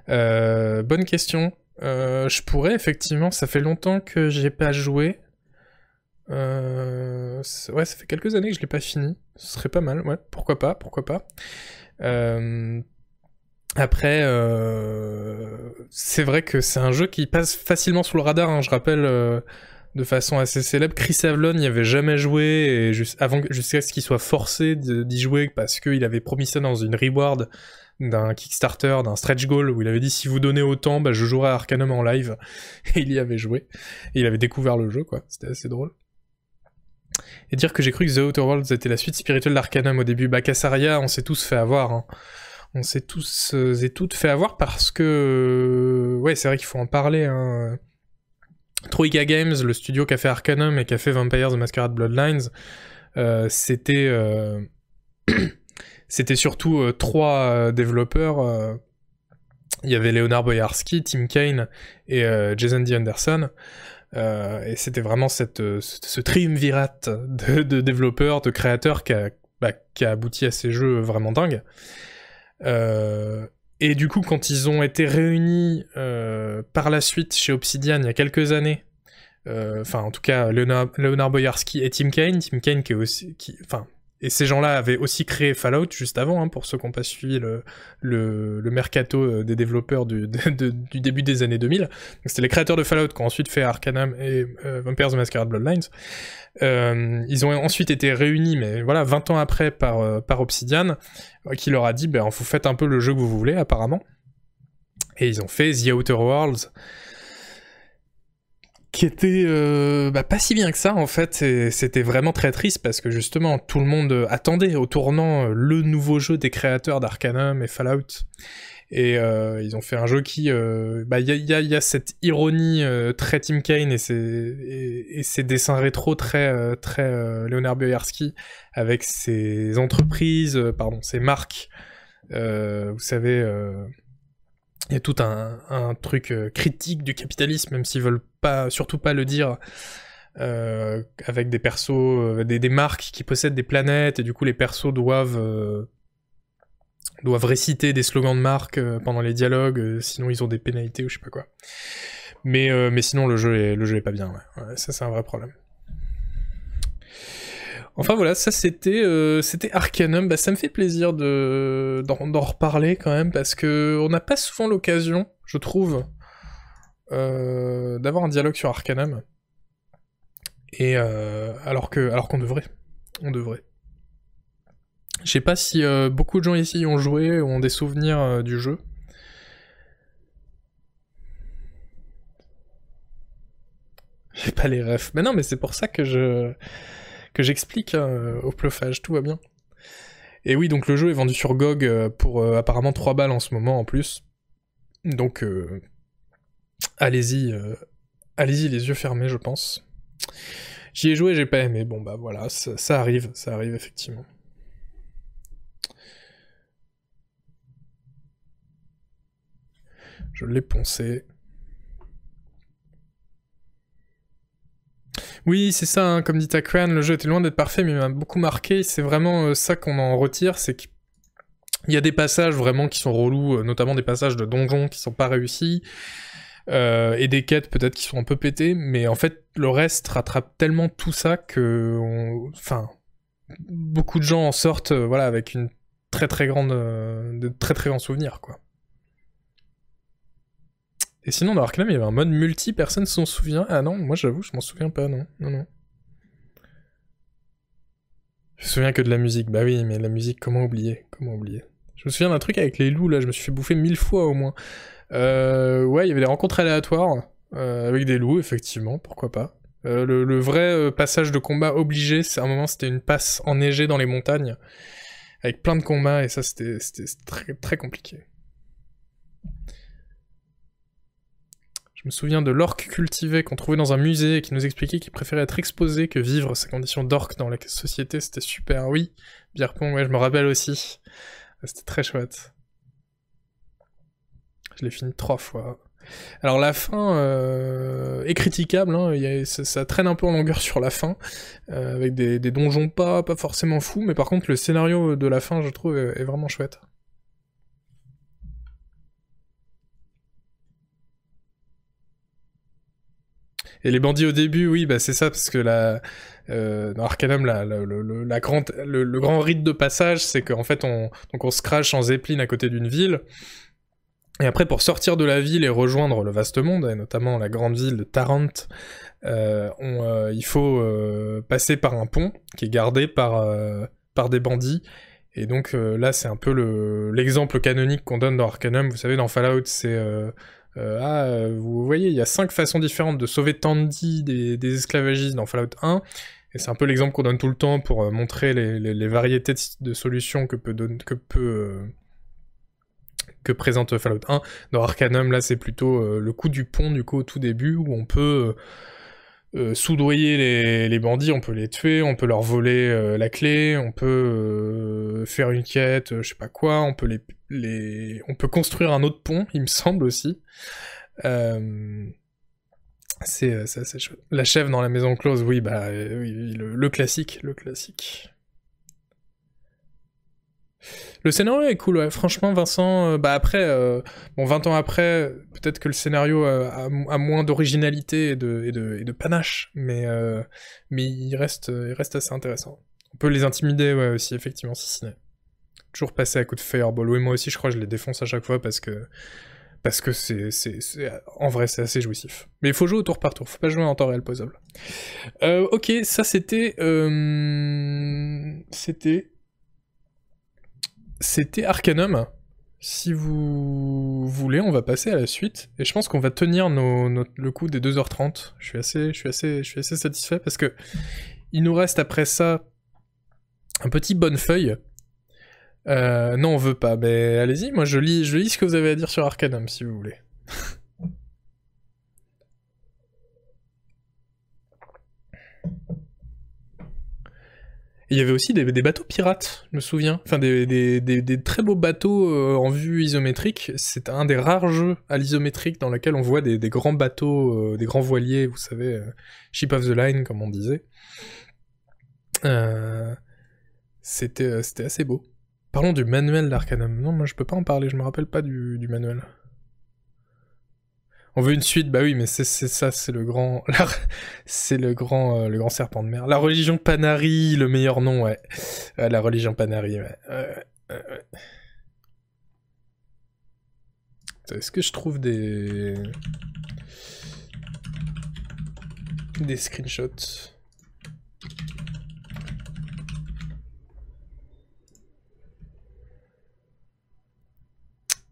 euh, Bonne question. Je pourrais effectivement, ça fait longtemps que j'ai pas joué. Ouais, ça fait quelques années que je l'ai pas fini. Ce serait pas mal, ouais. Pourquoi pas, pourquoi pas. Euh, après, euh, c'est vrai que c'est un jeu qui passe facilement sous le radar. hein. Je rappelle euh, de façon assez célèbre, Chris Avlon n'y avait jamais joué et jusqu'à ce qu'il soit forcé d'y jouer parce qu'il avait promis ça dans une reward d'un Kickstarter, d'un stretch goal où il avait dit si vous donnez autant, bah, je jouerai à Arcanum en live. Et il y avait joué. Et il avait découvert le jeu, quoi. C'était assez drôle. Et dire que j'ai cru que The Outer Worlds était la suite spirituelle d'Arcanum au début. Bah, Cassaria, on s'est tous fait avoir. hein. On s'est tous euh, et toutes fait avoir parce que... euh, Ouais, c'est vrai qu'il faut en parler. Hein. Troika Games, le studio qui a fait Arcanum et qui a fait Vampires the Masquerade Bloodlines, euh, c'était... c'était surtout trois développeurs. Il y avait Leonard Boyarski, Tim Kane et Jason D. Anderson. Euh, et c'était vraiment cette, euh, ce, ce triumvirate de, développeurs, de créateurs qui a, bah, qui a abouti à ces jeux vraiment dingues. Euh, et du coup, quand ils ont été réunis par la suite chez Obsidian il y a quelques années, enfin en tout cas Leonard, Leonard Boyarski et Tim Kane, Tim Kane qui est aussi, enfin et ces gens-là avaient aussi créé Fallout juste avant, hein, pour ceux qui n'ont pas suivi le, le, le mercato euh, des développeurs du, de- du début des années 2000. Donc, C'était les créateurs de Fallout qui ont ensuite fait Arcanum et euh, Vampires the Masquerade Bloodlines. Euh, ils ont ensuite été réunis, mais voilà, 20 ans après par, euh, par Obsidian, euh, qui leur a dit, ben, vous faites un peu le jeu que vous voulez, apparemment. Et ils ont fait The Outer Worlds, qui était euh, bah, pas si bien que ça en fait, et c'était vraiment très triste parce que justement tout le monde euh, attendait au tournant euh, le nouveau jeu des créateurs d'Arcanum et Fallout. Et ils ont fait un jeu qui, bah il y a, il y a- y a cette ironie très Tim Kane et ses, dessins rétro très très Leonard Boyarski avec ses entreprises, pardon, ses marques. Vous savez, il y a tout un, truc euh, critique du capitalisme, même s'ils veulent pas, surtout pas le dire, euh, avec des persos, euh, des, marques qui possèdent des planètes, et du coup les persos doivent doivent réciter des slogans de marque pendant les dialogues, sinon ils ont des pénalités ou je sais pas quoi. Mais, mais sinon le jeu est, le jeu est pas bien. Ouais, ça c'est un vrai problème. Enfin voilà, ça c'était euh, c'était Arcanum. Bah, ça me fait plaisir de d'en reparler quand même parce que on n'a pas souvent l'occasion, je trouve, euh, d'avoir un dialogue sur Arcanum. Et euh, alors que alors qu'on devrait, on devrait. Je sais pas si beaucoup de gens ici y ont joué ou ont des souvenirs du jeu. J'ai pas les refs. Mais non, mais c'est pour ça que je que j'explique hein, au plophage, tout va bien. Et oui, donc le jeu est vendu sur GOG euh, pour euh, apparemment 3 balles en ce moment en plus. Donc euh, allez-y, euh, allez-y les yeux fermés, je pense. J'y ai joué, j'ai pas aimé. Bon bah voilà, ça arrive, ça arrive effectivement. Je l'ai poncé. Oui, c'est ça, hein, comme dit Takran, le jeu était loin d'être parfait, mais il m'a beaucoup marqué. C'est vraiment euh, ça qu'on en retire, c'est qu'il y a des passages vraiment qui sont relous, euh, notamment des passages de donjons qui sont pas réussis, euh, et des quêtes peut-être qui sont un peu pétées, mais en fait, le reste rattrape tellement tout ça que, beaucoup de gens en sortent, voilà, avec une très très grande, de très très grands souvenirs, quoi. Et sinon, dans Arcanum, il y avait un mode multi, personne s'en souvient. Ah non, moi j'avoue, je m'en souviens pas, non. Non, non. Je me souviens que de la musique. Bah oui, mais la musique, comment oublier? Comment oublier? Je me souviens d'un truc avec les loups, là, je me suis fait bouffer mille fois au moins. Euh, ouais, il y avait des rencontres aléatoires euh, avec des loups, effectivement, pourquoi pas. Euh, le, vrai passage de combat obligé, c'est à un moment, c'était une passe enneigée dans les montagnes, avec plein de combats, et ça, c'était très compliqué. Je me souviens de l'orque cultivé qu'on trouvait dans un musée et qui nous expliquait qu'il préférait être exposé que vivre sa condition d'orque dans la société. C'était super, oui. Pierrepont, ouais, je me rappelle aussi. C'était très chouette. Je l'ai fini trois fois. Alors la fin euh, est critiquable, hein, ça, traîne un peu en longueur sur la fin, euh, avec des, donjons pas, forcément fous, mais par contre le scénario de la fin, je trouve, est vraiment chouette. Et les bandits au début, oui, bah c'est ça, parce que la, euh, dans Arcanum, la, la- grande, le, grand rite de passage, c'est qu'en fait, on, donc on se crache en zeppelin à côté d'une ville, et après, pour sortir de la ville et rejoindre le vaste monde, et notamment la grande ville de Tarant, euh, euh, il faut euh, passer par un pont qui est gardé par, par des bandits. Et donc là, c'est un peu le- l'exemple canonique qu'on donne dans Arcanum. Vous savez, dans Fallout, c'est... euh, ah, euh, vous voyez, il y a cinq façons différentes de sauver Tandy des, esclavagistes dans Fallout 1. Et c'est un peu l'exemple qu'on donne tout le temps pour euh, montrer les, variétés de, solutions que présente Fallout 1. Dans Arcanum, là, c'est plutôt le coup du pont, du coup, au tout début, où on peut euh, soudoyer les, bandits, on peut les tuer, on peut leur voler euh, la clé, on peut euh, faire une quête, je sais pas quoi, on peut les, on peut construire un autre pont, il me semble aussi. C'est euh, c'est. La chèvre dans la maison close, oui, bah, oui, le classique, le classique. Le scénario est cool, franchement, Vincent. euh, bah après, euh, bon, 20 ans après, peut-être que le scénario euh, a, moins d'originalité et de, panache, mais, mais il, reste, il reste assez intéressant. On peut les intimider, ouais, aussi, effectivement, si ciné. Toujours passer à coup de fireball. Oui, moi aussi, je crois que je les défonce à chaque fois parce que. Parce que c'est. En vrai, c'est assez jouissif. Mais il faut jouer au tour par tour, faut pas jouer en temps réel. Euh, ok, ça c'était. C'était. C'était Arcanum. Si vous voulez, on va passer à la suite. Et je pense qu'on va tenir nos, le coup des 2h30. Je suis assez, assez, assez satisfait parce que il nous reste après ça un petit bonne feuille. Euh, non, on veut pas. Ben allez-y, moi je lis, je lis ce que vous avez à dire sur Arcanum si vous voulez. Il y avait aussi des, bateaux pirates, je me souviens. Enfin, des, très beaux bateaux euh, en vue isométrique. C'est un des rares jeux à l'isométrique dans lequel on voit des, grands bateaux, euh, des grands voiliers, vous savez, euh, ship of the line, comme on disait. C'était assez beau. Parlons du manuel d'Arcanum. Non, moi je peux pas en parler, je me rappelle pas du manuel. On veut une suite, bah oui, mais c'est ça, c'est le grand, c'est le grand, euh, le grand serpent de mer. La religion Panari, le meilleur nom, ouais. Ouais, la religion Panari, ouais. Ouais, Est-ce que je trouve des des screenshots?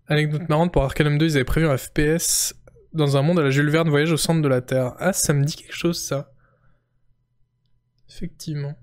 Anecdote marrante pour Arcanum 2, ils avaient prévu un FPS dans un monde à la Jules Verne voyage au centre de la Terre. Ah, ça me dit quelque chose, ça. Effectivement.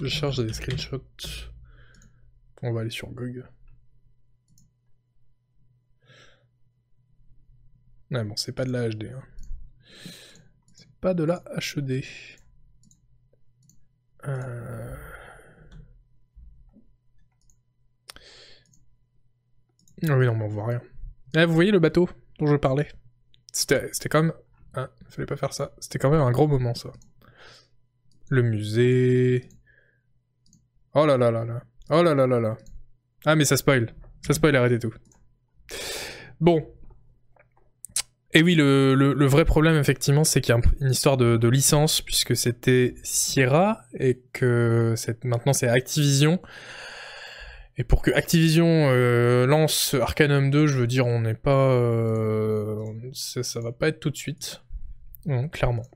Je cherche des screenshots. On va aller sur Gog. Ouais, bon, c'est pas de la HD. hein. C'est pas de la HD. Euh... Ah oui, non, mais on voit rien. Eh, vous voyez le bateau dont je parlais? C'était c'était quand même... Ah, fallait pas faire ça. C'était quand même un gros moment, ça. Le musée... Oh là là là là. Oh là là là là. Ah mais ça spoil. Ça spoil, arrêtez tout. Bon. Et oui, le, le- vrai problème, effectivement, c'est qu'il y a un- une histoire de, licence, puisque c'était Sierra, et que maintenant c'est Activision. Et pour que Activision euh, lance Arcanum 2, je veux dire, on n'est pas... euh, ça, ça va pas être tout de suite. Non, clairement.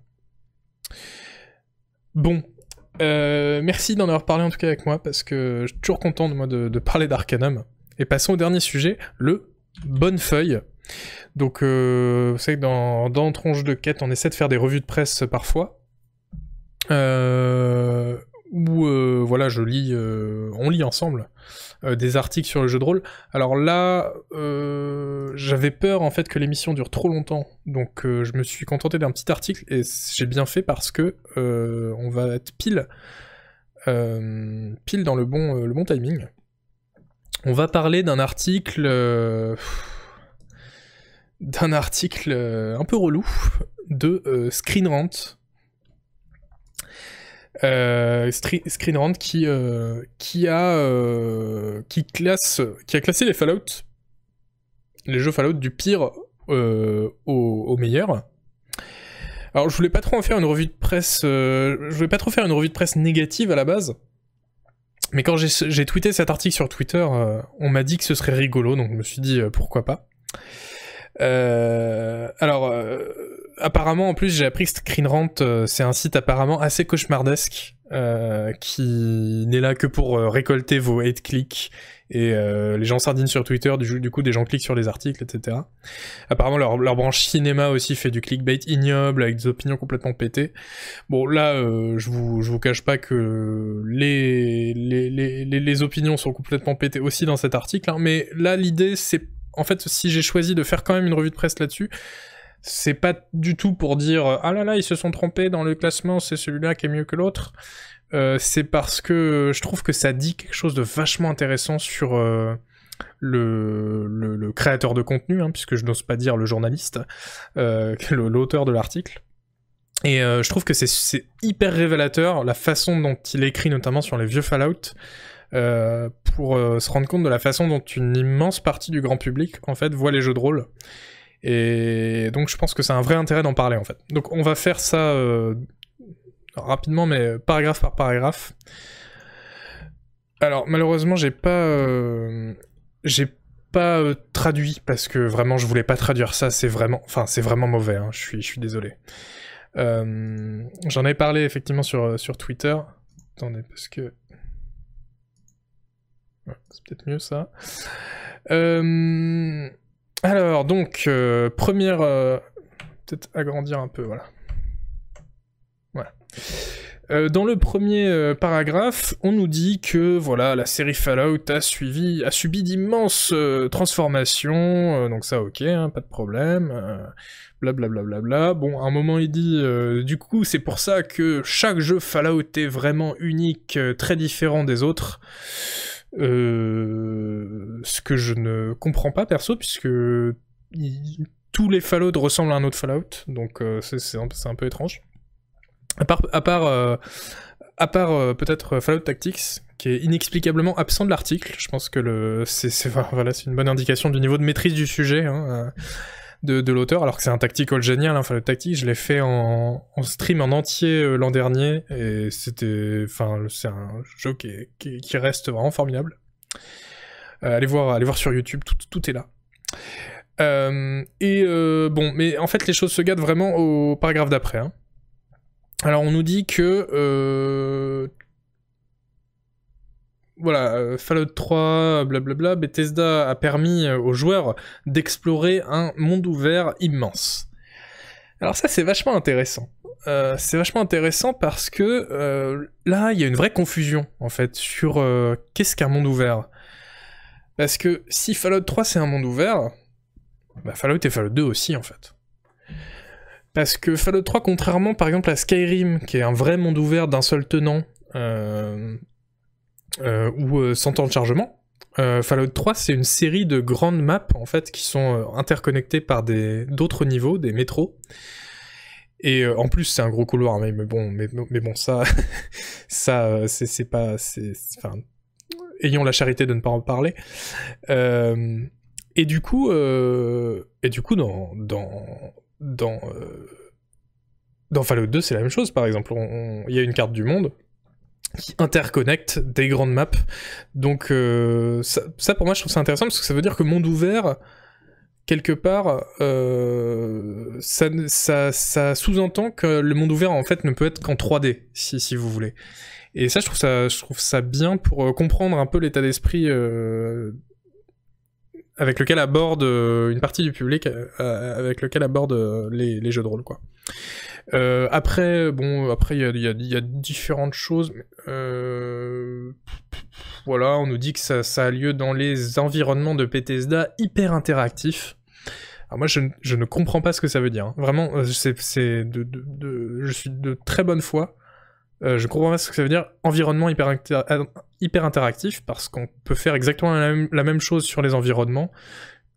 Bon, euh, merci d'en avoir parlé en tout cas avec moi parce que je suis toujours content de moi de, parler d'Arcanum. Et passons au dernier sujet, le bonne feuille. Donc, euh, vous savez que dans, dans Tronche de Quête, on essaie de faire des revues de presse parfois. Euh, où euh, voilà, je lis, euh, on lit ensemble euh, des articles sur le jeu de rôle. Alors là, j'avais peur en fait que l'émission dure trop longtemps, donc je me suis contenté d'un petit article et j'ai bien fait parce que on va être pile, pile dans le bon, timing. On va parler d'un article, d'un article un peu relou de euh, Screen Rant. Euh, Rant qui euh, qui a euh, qui qui a classé les Fallout les jeux Fallout du pire euh, au, au meilleur. Alors je voulais pas trop en faire une revue de presse euh, je voulais pas trop faire une revue de presse négative à la base. Mais quand j'ai tweeté cet article sur Twitter, euh, on m'a dit que ce serait rigolo, donc je me suis dit euh, pourquoi pas. Euh, alors, euh, apparemment, en plus, j'ai appris que Screen Rant, euh, c'est un site apparemment assez cauchemardesque, euh, qui n'est là que pour euh, récolter vos hate clics et euh, les gens sardinent sur Twitter, du, coup, des gens cliquent sur les articles, etc. Apparemment, leur, branche cinéma aussi fait du clickbait ignoble avec des opinions complètement pétées. Bon, là, je vous, vous cache pas que les, les, les, les, les opinions sont complètement pétées aussi dans cet article, hein, mais là, l'idée, c'est en fait, si j'ai choisi de faire quand même une revue de presse là-dessus, c'est pas du tout pour dire ah là là ils se sont trompés dans le classement, c'est celui-là qui est mieux que l'autre. Euh, c'est parce que je trouve que ça dit quelque chose de vachement intéressant sur euh, le, le, créateur de contenu, hein, puisque je n'ose pas dire le journaliste, euh, l'auteur de l'article. Et euh, je trouve que c'est- hyper révélateur la façon dont il écrit, notamment sur les vieux Fallout, euh, pour euh, se rendre compte de la façon dont une immense partie du grand public, en fait, voit les jeux de rôle. Et donc je pense que c'est un vrai intérêt d'en parler, en fait. Donc on va faire ça euh, rapidement, mais paragraphe par paragraphe. Alors malheureusement, j'ai pas, euh, j'ai pas euh, traduit parce que vraiment je voulais pas traduire ça. C'est vraiment, enfin c'est vraiment mauvais. hein, Je suis, je suis désolé. J'en ai parlé effectivement sur sur Twitter. Attendez parce que c'est peut-être mieux ça. Euh, alors, donc, euh, première... euh, Peut-être agrandir un peu, voilà. Voilà. Euh, dans le premier paragraphe, on nous dit que voilà, la série Fallout a subi d'immenses transformations, donc ça ok, hein, pas de problème, blablabla. Bla, Bon, à un moment il dit, du coup c'est pour ça que chaque jeu Fallout est vraiment unique, très différent des autres. Euh, ce que je ne comprends pas perso, puisque tous les Fallout ressemblent à un autre Fallout, donc euh, c'est un, peu étrange. À part, à part, euh, peut-être Fallout Tactics, qui est inexplicablement absent de l'article, je pense que c'est, une bonne indication du niveau de maîtrise du sujet hein, de, l'auteur, alors que c'est un tactical génial, hein, Fallout Tactics, je l'ai fait en, en stream en entier euh, l'an dernier, et c'était, enfin, c'est un jeu qui, est- qui, qui reste vraiment formidable. Euh, allez voir, allez voir sur YouTube, tout, est là. Euh, et bon, mais en fait, les choses se gâtent vraiment au paragraphe d'après. hein. Alors, on nous dit que voilà, euh, Fallout 3, blablabla, Bethesda a permis euh, aux joueurs d'explorer un monde ouvert immense. Alors ça, c'est vachement intéressant. Euh, c'est vachement intéressant parce que là, il y a une vraie confusion en fait sur qu'est-ce qu'un monde ouvert? Parce que si Fallout 3 c'est un monde ouvert, bah Fallout et Fallout 2 aussi en fait. Parce que Fallout 3, contrairement par exemple à Skyrim, qui est un vrai monde ouvert d'un seul tenant, ou euh, sans temps de chargement, euh, Fallout 3 c'est une série de grandes maps en fait qui sont euh, interconnectées par d'autres niveaux, des métros. Et euh, en plus c'est un gros couloir, mais, bon, mais, bon ça, ça euh, c'est pas, enfin, ayons la charité de ne pas en parler. Euh, et du coup, euh, et du coup dans dans dans euh, dans Fallout 2 c'est la même chose. Par exemple, il y a une carte du monde qui interconnecte des grandes maps. Donc euh, ça, pour moi je trouve ça intéressant parce que ça veut dire que monde ouvert quelque part euh, ça, ça, sous-entend que le monde ouvert en fait ne peut être qu'en 3D si, si vous voulez. Et ça je trouve ça je trouve ça bien pour euh, comprendre un peu l'état d'esprit avec lequel aborde une partie du public avec lequel aborde les, les jeux de rôle quoi. Euh, après, bon, après, il y a, différentes choses. euh, voilà, on nous dit que ça, a lieu dans les environnements de Bethesda hyper interactifs. Alors moi, je, ne- comprends pas ce que ça veut dire. hein. Vraiment, euh, je suis de très bonne foi. Euh, je comprends pas ce que ça veut dire environnement hyper, inter- hyper interactif parce qu'on peut faire exactement la même, chose sur les environnements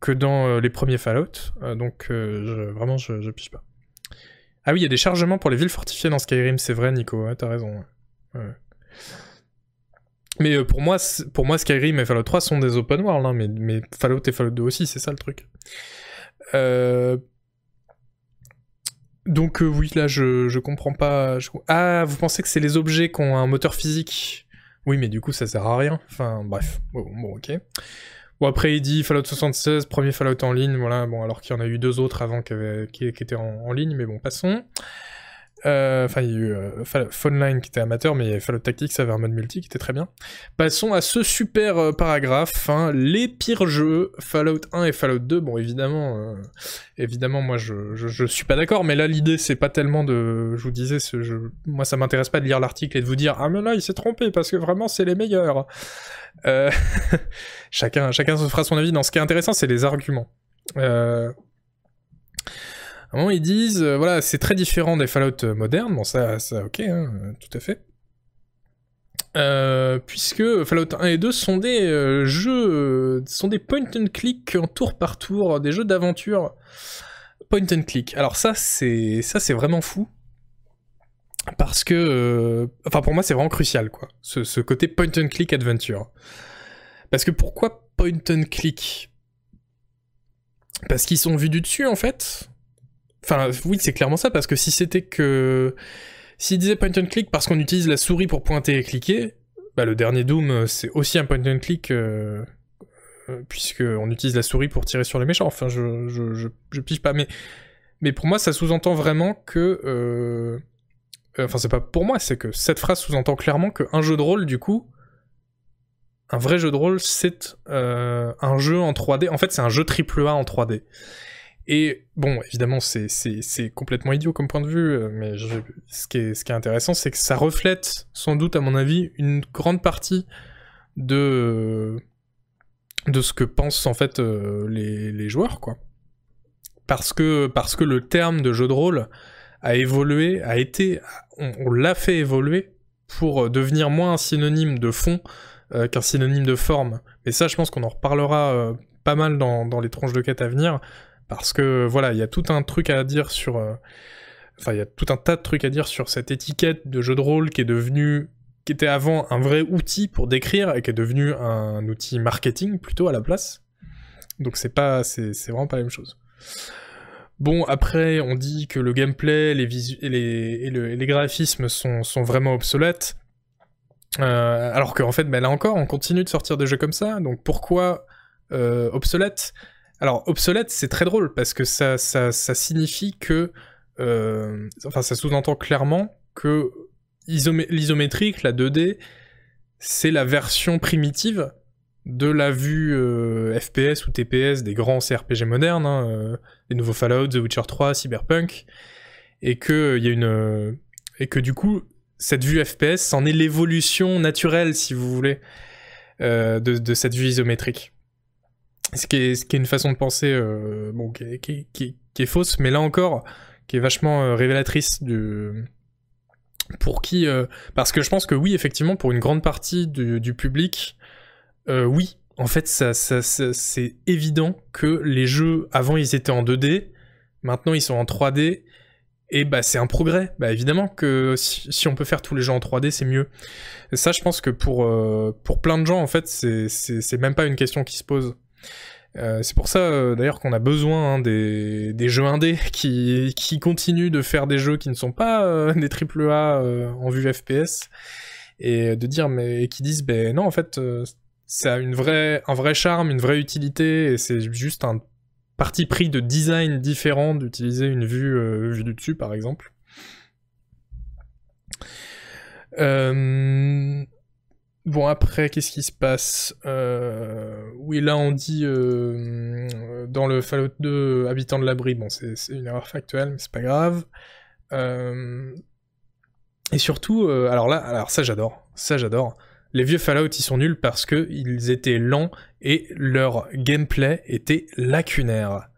que dans les premiers Fallout. Donc vraiment, je, je pige pas. Ah oui, il y a des chargements pour les villes fortifiées dans Skyrim, c'est vrai, Nico. T'as raison. Mais euh, pour moi, pour moi, Skyrim et Fallout 3 sont des open world, hein, mais, Fallout et Fallout 2 aussi, c'est ça le truc. Euh, Donc euh, oui, là, je, comprends pas. Ah, vous pensez que c'est les objets qui ont un moteur physique? Oui, mais du coup, ça sert à rien. Enfin, bref. Bon, ok. Bon, après, il dit Fallout 76, premier Fallout en ligne, voilà, bon, alors qu'il y en a eu deux autres avant qui, étaient en, en ligne, mais bon, passons. Euh, Enfin, il y a eu euh, Fall- Phoneline qui était amateur, mais Fallout Tactics avait un mode multi qui était très bien. Passons à ce super euh, paragraphe, hein, les pires jeux, Fallout 1 et Fallout 2. Bon, évidemment, évidemment, moi, je, je, suis pas d'accord, mais là, l'idée, c'est pas tellement de, je vous disais, moi, ça m'intéresse pas de lire l'article et de vous dire, ah mais là, il s'est trompé parce que vraiment, c'est les meilleurs. Chacun, chacun se fera son avis. Dans ce qui est intéressant, c'est les arguments. À un moment, ils disent, euh, voilà, c'est très différent des Fallout euh, modernes. Bon, ça, ça ok, hein, tout à fait. Euh, puisque Fallout 1 et 2 sont des jeux, sont des point and click en tour par tour, des jeux d'aventure point and click. Alors ça, c'est vraiment fou. Parce que, enfin pour moi, c'est vraiment crucial, quoi. Ce, ce côté point and click adventure. Parce que pourquoi point and click? Parce qu'ils sont vus du dessus, en fait. Enfin, oui, c'est clairement ça, parce que si c'était que... S'ils disaient point and click parce qu'on utilise la souris pour pointer et cliquer, bah le dernier Doom, euh, c'est aussi un point and click, euh, euh, puisqu'on utilise la souris pour tirer sur les méchants. Enfin, je, je, je, pige pas, mais... Mais pour moi, ça sous-entend vraiment que... euh, Enfin, c'est pas pour moi, c'est que cette phrase sous-entend clairement qu'un jeu de rôle, du coup, un vrai jeu de rôle, c'est un jeu en 3D. En fait, c'est un jeu AAA en 3D. Et bon, évidemment, c'est, complètement idiot comme point de vue, euh, mais ce, qui est, ce qui est intéressant, c'est que ça reflète, sans doute, à mon avis, une grande partie de, de ce que pensent en fait euh, les, les joueurs, quoi. Parce que, parce que le terme de jeu de rôle a évolué, a été, on, l'a fait évoluer pour euh, devenir moins un synonyme de fond qu'un synonyme de forme. Mais ça, je pense qu'on en reparlera pas mal dans, dans les tronches de quête à venir, parce que voilà, il y a tout un truc à dire sur... euh, Enfin, il y a tout un tas de trucs à dire sur cette étiquette de jeu de rôle qui est devenue... qui était avant un vrai outil pour décrire, et qui est devenu un outil marketing plutôt à la place. Donc c'est pas... c'est vraiment pas la même chose. Bon, après, on dit que le gameplay les et, les, les graphismes sont, sont vraiment obsolètes. Euh, alors qu'en fait, bah, là encore, on continue de sortir des jeux comme ça. Donc pourquoi euh, obsolète Alors obsolète, c'est très drôle parce que ça, signifie que, euh, enfin, ça sous-entend clairement que isomé- l'isométrique, la 2D, c'est la version primitive de la vue euh, FPS ou TPS des grands CRPG modernes, hein, euh, les nouveaux Fallout, The Witcher 3, Cyberpunk, euh, et que du coup cette vue FPS, c'en est l'évolution naturelle, si vous voulez, de cette vue isométrique. Ce qui est, une façon de penser euh, qui, est, fausse, mais là encore, qui est vachement euh, révélatrice du, pour qui euh, parce que je pense que oui effectivement pour une grande partie du, public oui en fait c'est évident que les jeux avant ils étaient en 2D maintenant ils sont en 3D et bah c'est un progrès. Bah évidemment que si, on peut faire tous les jeux en 3D c'est mieux. Ça je pense que pour pour plein de gens en fait c'est c'est c'est même pas une question qui se pose euh, c'est pour ça euh, d'ailleurs qu'on a besoin hein, des, jeux indés qui, qui continuent de faire des jeux qui ne sont pas euh, des AAA euh, en vue FPS et de dire mais qui disent ben non en fait ça a une vraie un vrai charme une vraie utilité et c'est juste un parti pris de design différent d'utiliser une vue vue du dessus par exemple. Euh, Bon, après, qu'est-ce qui se passe Euh, Oui, là, on dit euh, dans le Fallout 2, habitant de l'abri, bon, c'est une erreur factuelle, mais c'est pas grave. Euh, Et surtout, euh, alors là, alors ça j'adore, ça j'adore. Les vieux Fallout ils sont nuls parce que ils étaient lents et leur gameplay était lacunaire.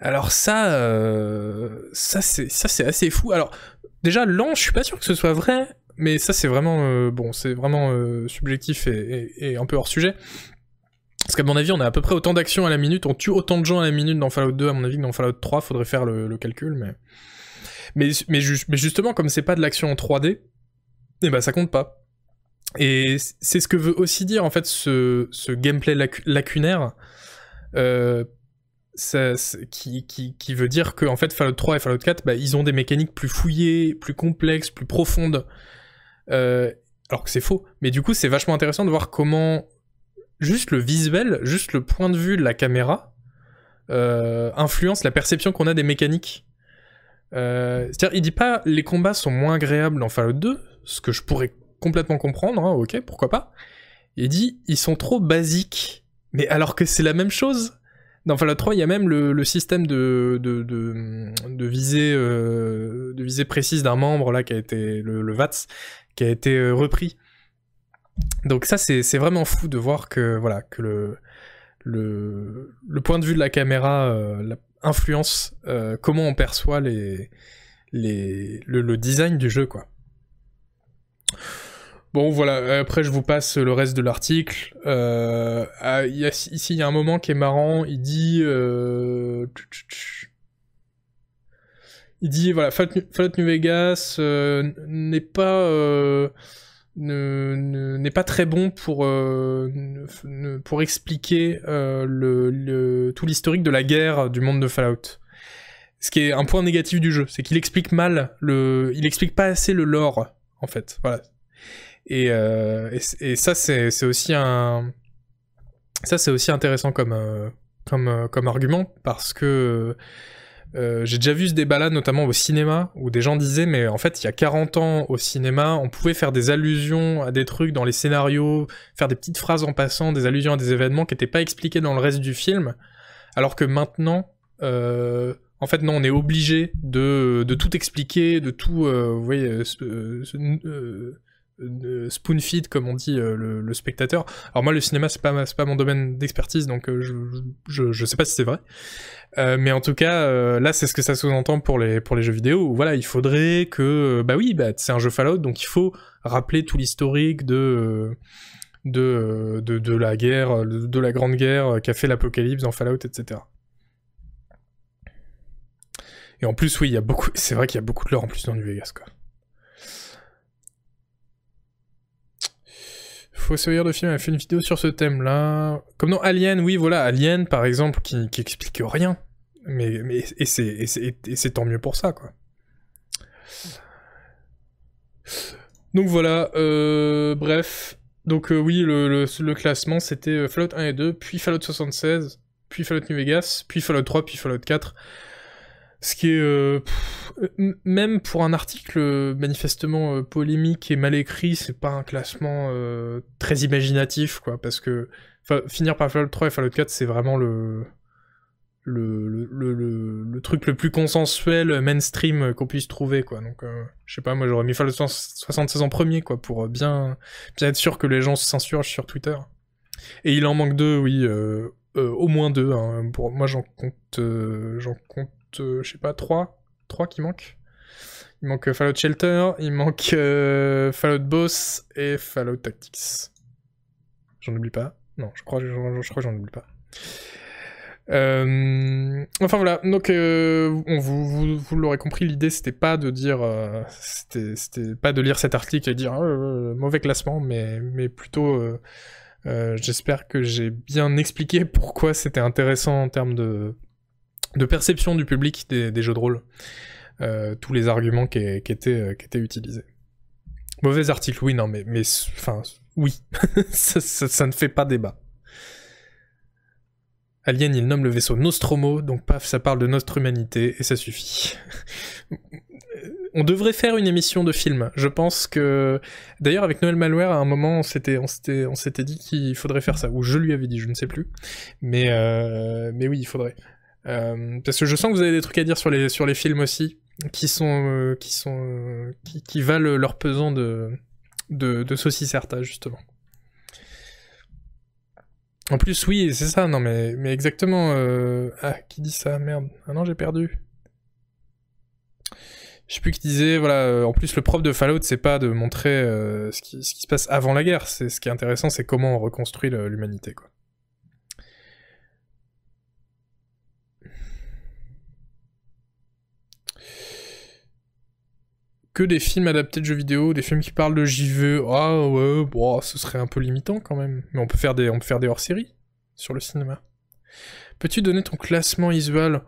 Alors ça, euh, ça c'est assez fou. Alors déjà lent, je suis pas sûr que ce soit vrai, mais ça c'est vraiment euh, bon, c'est vraiment euh, subjectif et, un peu hors sujet. Parce qu'à mon avis, on a à peu près autant d'actions à la minute, on tue autant de gens à la minute dans Fallout 2, à mon avis, que dans Fallout 3, faudrait faire le, calcul, mais... Mais, mais, ju- mais justement, comme c'est pas de l'action en 3D, eh ben ça compte pas. Et c'est ce que veut aussi dire, en fait, ce, ce gameplay lacu- lacunaire, euh, qui, qui, qui veut dire que en fait, Fallout 3 et Fallout 4, bah, ils ont des mécaniques plus fouillées, plus complexes, plus profondes. Euh, alors que c'est faux. Mais du coup, c'est vachement intéressant de voir comment juste le visuel, juste le point de vue de la caméra, euh, influence la perception qu'on a des mécaniques. Euh, C'est-à-dire, il dit pas les combats sont moins agréables dans Fallout 2, ce que je pourrais complètement comprendre, hein, ok, pourquoi pas. Il dit ils sont trop basiques, mais alors que c'est la même chose. Dans Fallout 3, il y a même le, système de visée précise d'un membre là qui a été le, le VATS, qui a été euh, repris. Donc ça, c'est vraiment fou de voir que voilà que le le, point de vue de la caméra euh, influence euh, comment on perçoit les, les le, design du jeu quoi. Bon voilà, après je vous passe le reste de l'article. Ah, ici il y a un moment qui est marrant, il dit... Il dit voilà, Fallout New- Vegas euh, n'est pas... euh, ne- ne- n'est pas très bon pour, euh, pour expliquer le, tout l'historique de la guerre du monde de Fallout. Ce qui est un point négatif du jeu, c'est qu'il explique mal le, il explique pas assez le lore en fait. Voilà. Et, et, et ça c'est aussi un, ça c'est aussi intéressant comme comme comme argument parce que euh, j'ai déjà vu ce débat-là, notamment au cinéma, où des gens disaient, mais en fait, il y a 40 ans au cinéma, on pouvait faire des allusions à des trucs dans les scénarios, faire des petites phrases en passant, des allusions à des événements qui n'étaient pas expliqués dans le reste du film, alors que maintenant, euh, en fait, non, on est obligé de, tout expliquer, de tout, euh, vous voyez, euh, sp- spoon feed comme on dit euh, le, spectateur. Alors moi le cinéma c'est pas c'est pas mon domaine d'expertise donc euh, je, je je sais pas si c'est vrai. Mais en tout cas là c'est ce que ça sous-entend pour les pour les jeux vidéo voilà il faudrait que bah oui bah c'est un jeu Fallout donc il faut rappeler tout l'historique de de, de la guerre de, la grande guerre qu'a fait l'apocalypse dans Fallout etc. Et en plus oui il y a beaucoup c'est vrai qu'il y a beaucoup de lore en plus dans New Vegas quoi. Fossoyeur de film a fait une vidéo sur ce thème-là. Comme dans Alien, oui, voilà, Alien, par exemple, qui, qui explique rien. Mais, et c'est tant mieux pour ça, quoi. Donc voilà, euh, bref. Donc euh, oui, le classement, c'était euh, Fallout 1 et 2, puis Fallout 76, puis Fallout New Vegas, puis Fallout 3, puis Fallout 4. Ce qui est, euh, même pour un article euh, manifestement euh, polémique et mal écrit, c'est pas un classement très imaginatif, quoi, parce que finir par Fallout 3 et Fallout 4, c'est vraiment le le, le, le, truc le plus consensuel, mainstream qu'on puisse trouver, quoi. Donc, je sais pas, moi j'aurais mis Fallout 76 en premier, quoi, pour bien, bien être sûr que les gens s'insurgent sur Twitter. Et il en manque deux, oui, au moins deux. hein. Pour moi, j'en compte, j'en compte, je sais pas, trois, trois qui manquent. Il manque euh, Fallout Shelter, il manque euh, Fallout Boss et Fallout Tactics. J'en oublie pas Non, je crois, je, crois que j'en oublie pas. Euh, enfin voilà, donc euh, on, vous, vous, l'aurez compris, l'idée c'était pas de dire, euh, c'était pas de lire cet article et dire euh, mauvais classement, mais, mais plutôt euh, euh, j'espère que j'ai bien expliqué pourquoi c'était intéressant en termes de, de perception du public des, jeux de rôle, euh, tous les arguments qui, qui étaient, euh, qui étaient utilisés. Mauvais article, oui, non, mais, oui, ça, ne fait pas débat. Alien, il nomme le vaisseau Nostromo, donc paf, ça parle de notre humanité, et ça suffit. on devrait faire une émission de film. Je pense que... D'ailleurs, avec Noël Malware, à un moment, on s'était, dit qu'il faudrait faire ça, ou je lui avais dit, je ne sais plus. Mais, euh, mais oui, il faudrait. Euh, parce que je sens que vous avez des trucs à dire sur les, sur les films aussi. qui sont euh, qui sont euh, qui, valent leur pesant de de, de saucisses Erta, justement. En plus, oui, c'est ça, non mais mais exactement. Ah, qui dit ça Merde. Ah non, j'ai perdu. Je sais plus qui disait, voilà, en plus le propre de Fallout, c'est pas de montrer ce, qui, ce qui se passe avant la guerre, ce qui est intéressant, c'est comment on reconstruit l'humanité, quoi. Que des films adaptés de jeux vidéo, des films qui parlent de JV, ah ouais, bon, ce serait un peu limitant quand même. Mais on peut faire des, on peut faire des hors-séries sur le cinéma. Peux-tu donner ton classement visuel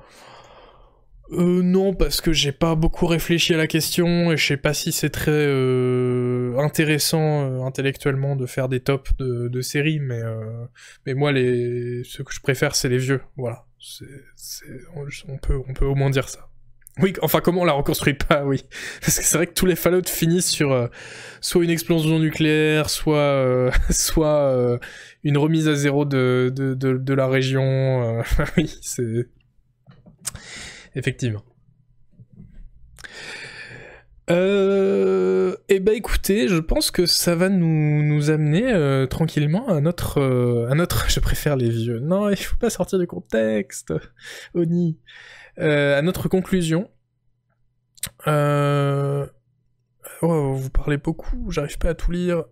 euh, non, parce que j'ai pas beaucoup réfléchi à la question et je sais pas si c'est très euh, intéressant euh, intellectuellement de faire des tops de, séries, mais euh, mais moi les ceux que je préfère c'est les vieux, voilà. On, on peut on peut au moins dire ça. Oui, enfin comment on la reconstruit pas, oui. Parce que c'est vrai que tous les Fallout finissent sur euh, soit une explosion nucléaire, soit euh, euh, une remise à zéro de la région. oui, c'est Effectivement. Eh ben écoutez, je pense que ça va nous, amener tranquillement à notre. Je préfère les vieux. Non, il faut pas sortir du contexte, Oni. À notre conclusion. Euh... oh, vous parlez beaucoup, j'arrive pas à tout lire.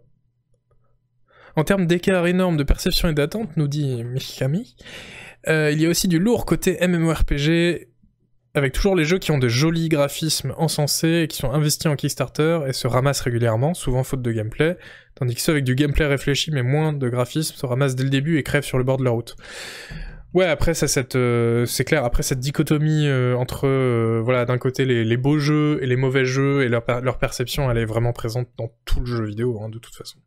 En termes d'écart énorme de perception et d'attente, nous dit Mikami, euh, il y a aussi du lourd côté MMORPG avec toujours les jeux qui ont de jolis graphismes encensés et qui sont investis en Kickstarter et se ramassent régulièrement, souvent faute de gameplay, tandis que ceux avec du gameplay réfléchi mais moins de graphisme se ramassent dès le début et crèvent sur le bord de la route. Ouais, après euh, c'est clair, après cette dichotomie euh, entre, euh, voilà, d'un côté les, beaux jeux et les mauvais jeux et leur, per- leur perception, elle est vraiment présente dans tout le jeu vidéo, hein, de toute façon.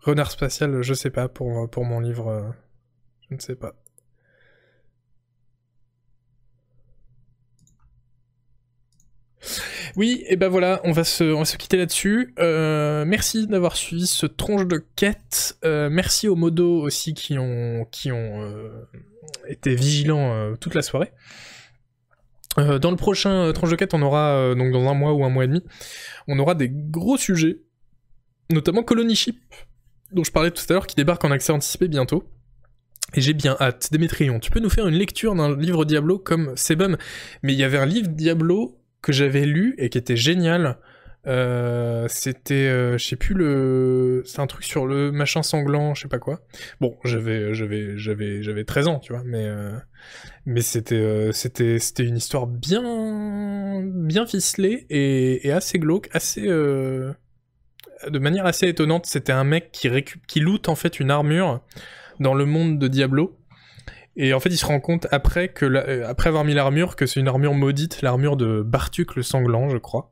Renard spatial, je sais pas, pour, pour mon livre, je ne sais pas. Oui, et ben voilà, on va se, quitter là-dessus. Euh, merci d'avoir suivi ce tronche de quête. Euh, merci aux modos aussi qui ont, euh, été vigilants toute la soirée. Dans le prochain tranche de quête, on aura, donc dans un mois ou un mois et demi, on aura des gros sujets, notamment Colony Ship, dont je parlais tout à l'heure, qui débarque en accès anticipé bientôt. Et j'ai bien hâte. Démétrion, tu peux nous faire une lecture d'un livre Diablo comme Sebum? Mais il y avait un livre Diablo que j'avais lu et qui était génial. Euh, c'était, euh, je sais plus le, c'est un truc sur le machin sanglant, je sais pas quoi. Bon, j'avais, j'avais, j'avais, j'avais 13 ans, tu vois, mais, euh, mais c'était, c'était, c'était une histoire bien, bien ficelée et, et assez glauque, assez, de manière assez étonnante. C'était un mec qui récup, qui loot en fait une armure dans le monde de Diablo. Et en fait, il se rend compte après que, la- euh, après avoir mis l'armure, que c'est une armure maudite, l'armure de Bartuk le sanglant, je crois,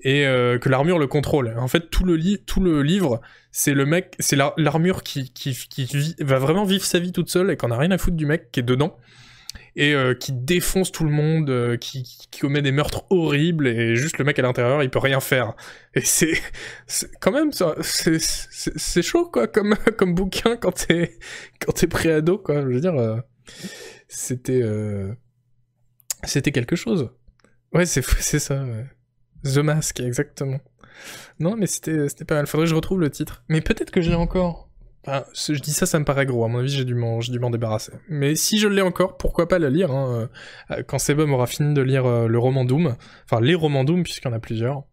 et euh, que l'armure le contrôle. En fait, tout le, tout le livre, c'est le mec, c'est la- l'armure qui, qui, qui vit- va vraiment vivre sa vie toute seule et qu'on a rien à foutre du mec qui est dedans et euh, qui défonce tout le monde, euh, qui, commet des meurtres horribles et juste le mec à l'intérieur, il peut rien faire. Et c'est, quand même ça, c'est, chaud quoi comme comme bouquin quand t'es quand t'es préado quoi. Je veux dire, euh, c'était c'était quelque chose. Ouais, c'est ça. The Mask, exactement. Non, mais c'était pas mal. Faudrait que je retrouve le titre. Mais peut-être que je l'ai encore. Je dis ça, ça me paraît gros. À mon avis, j'ai dû m'en débarrasser. Mais si je l'ai encore, pourquoi pas la lire hein, euh, Quand Sebum aura fini de lire euh, le roman Doom, enfin les romans Doom puisqu'il y en a plusieurs.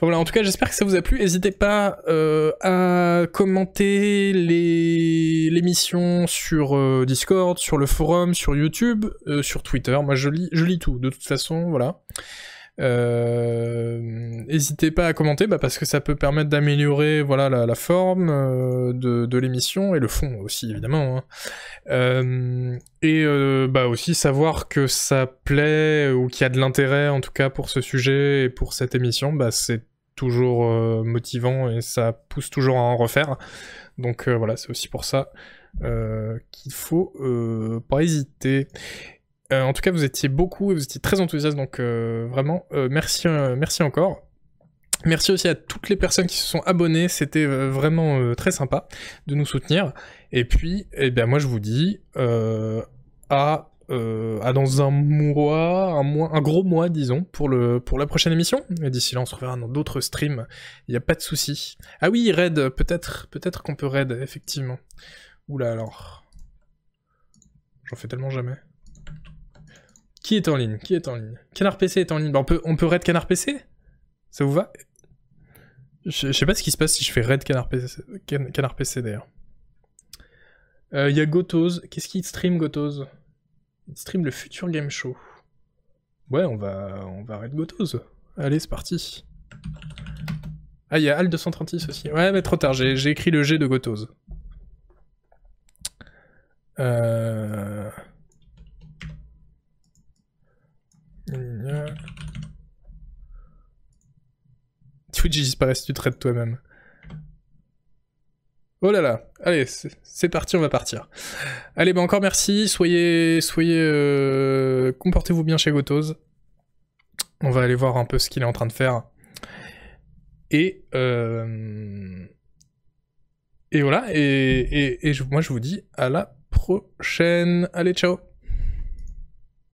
Voilà, en tout cas, j'espère que ça vous a plu. N'hésitez pas euh, à commenter l'émission sur euh, Discord, sur le forum, sur YouTube, euh, sur Twitter. Moi, je lis, je lis tout. De toute façon, voilà. Euh, N'hésitez pas à commenter bah, parce que ça peut permettre d'améliorer voilà la, forme euh, de, l'émission et le fond aussi évidemment. hein. Euh, et bah aussi savoir que ça plaît ou qu'il y a de l'intérêt en tout cas pour ce sujet et pour cette émission, bah c'est toujours motivant et ça pousse toujours à en refaire. Donc voilà, c'est aussi pour ça euh, qu'il faut pas hésiter. Euh, en tout cas, vous étiez beaucoup et vous étiez très enthousiastes, donc euh, vraiment, euh, merci, merci encore. Merci aussi à toutes les personnes qui se sont abonnées, c'était vraiment très sympa de nous soutenir. Et puis, eh bien, moi je vous dis à, dans un mois, un gros mois disons, pour la prochaine émission. Et d'ici là, on se reverra dans d'autres streams. Il n'y a pas de souci. Ah oui, raid, peut-être, peut-être qu'on peut raid, effectivement. Oula alors, j'en fais tellement jamais. Qui est en ligne? Qui est en ligne? Canard PC est en ligne. Bah, on peut on peut raid Canard PC Ça vous va? Je, sais pas ce qui se passe si je fais raid Canard PC, d'ailleurs. Il y a Gotoz. Qu'est-ce qu'il stream Gotoz Il stream le futur game show. Ouais, on va, on va raid Gotoz. Allez, c'est parti. Ah, il y a Al 236 aussi. Ouais, mais trop tard, j'ai écrit le G de Gotoz. Euh... Twitch disparaît si tu te raides toi-même. Oh là là, allez, c'est parti, on va partir. Allez, bah encore merci, soyez, soyez, euh, comportez-vous bien chez Gotoz. On va aller voir un peu ce qu'il est en train de faire. Et, euh, et voilà, et, moi je vous dis à la prochaine. Allez, ciao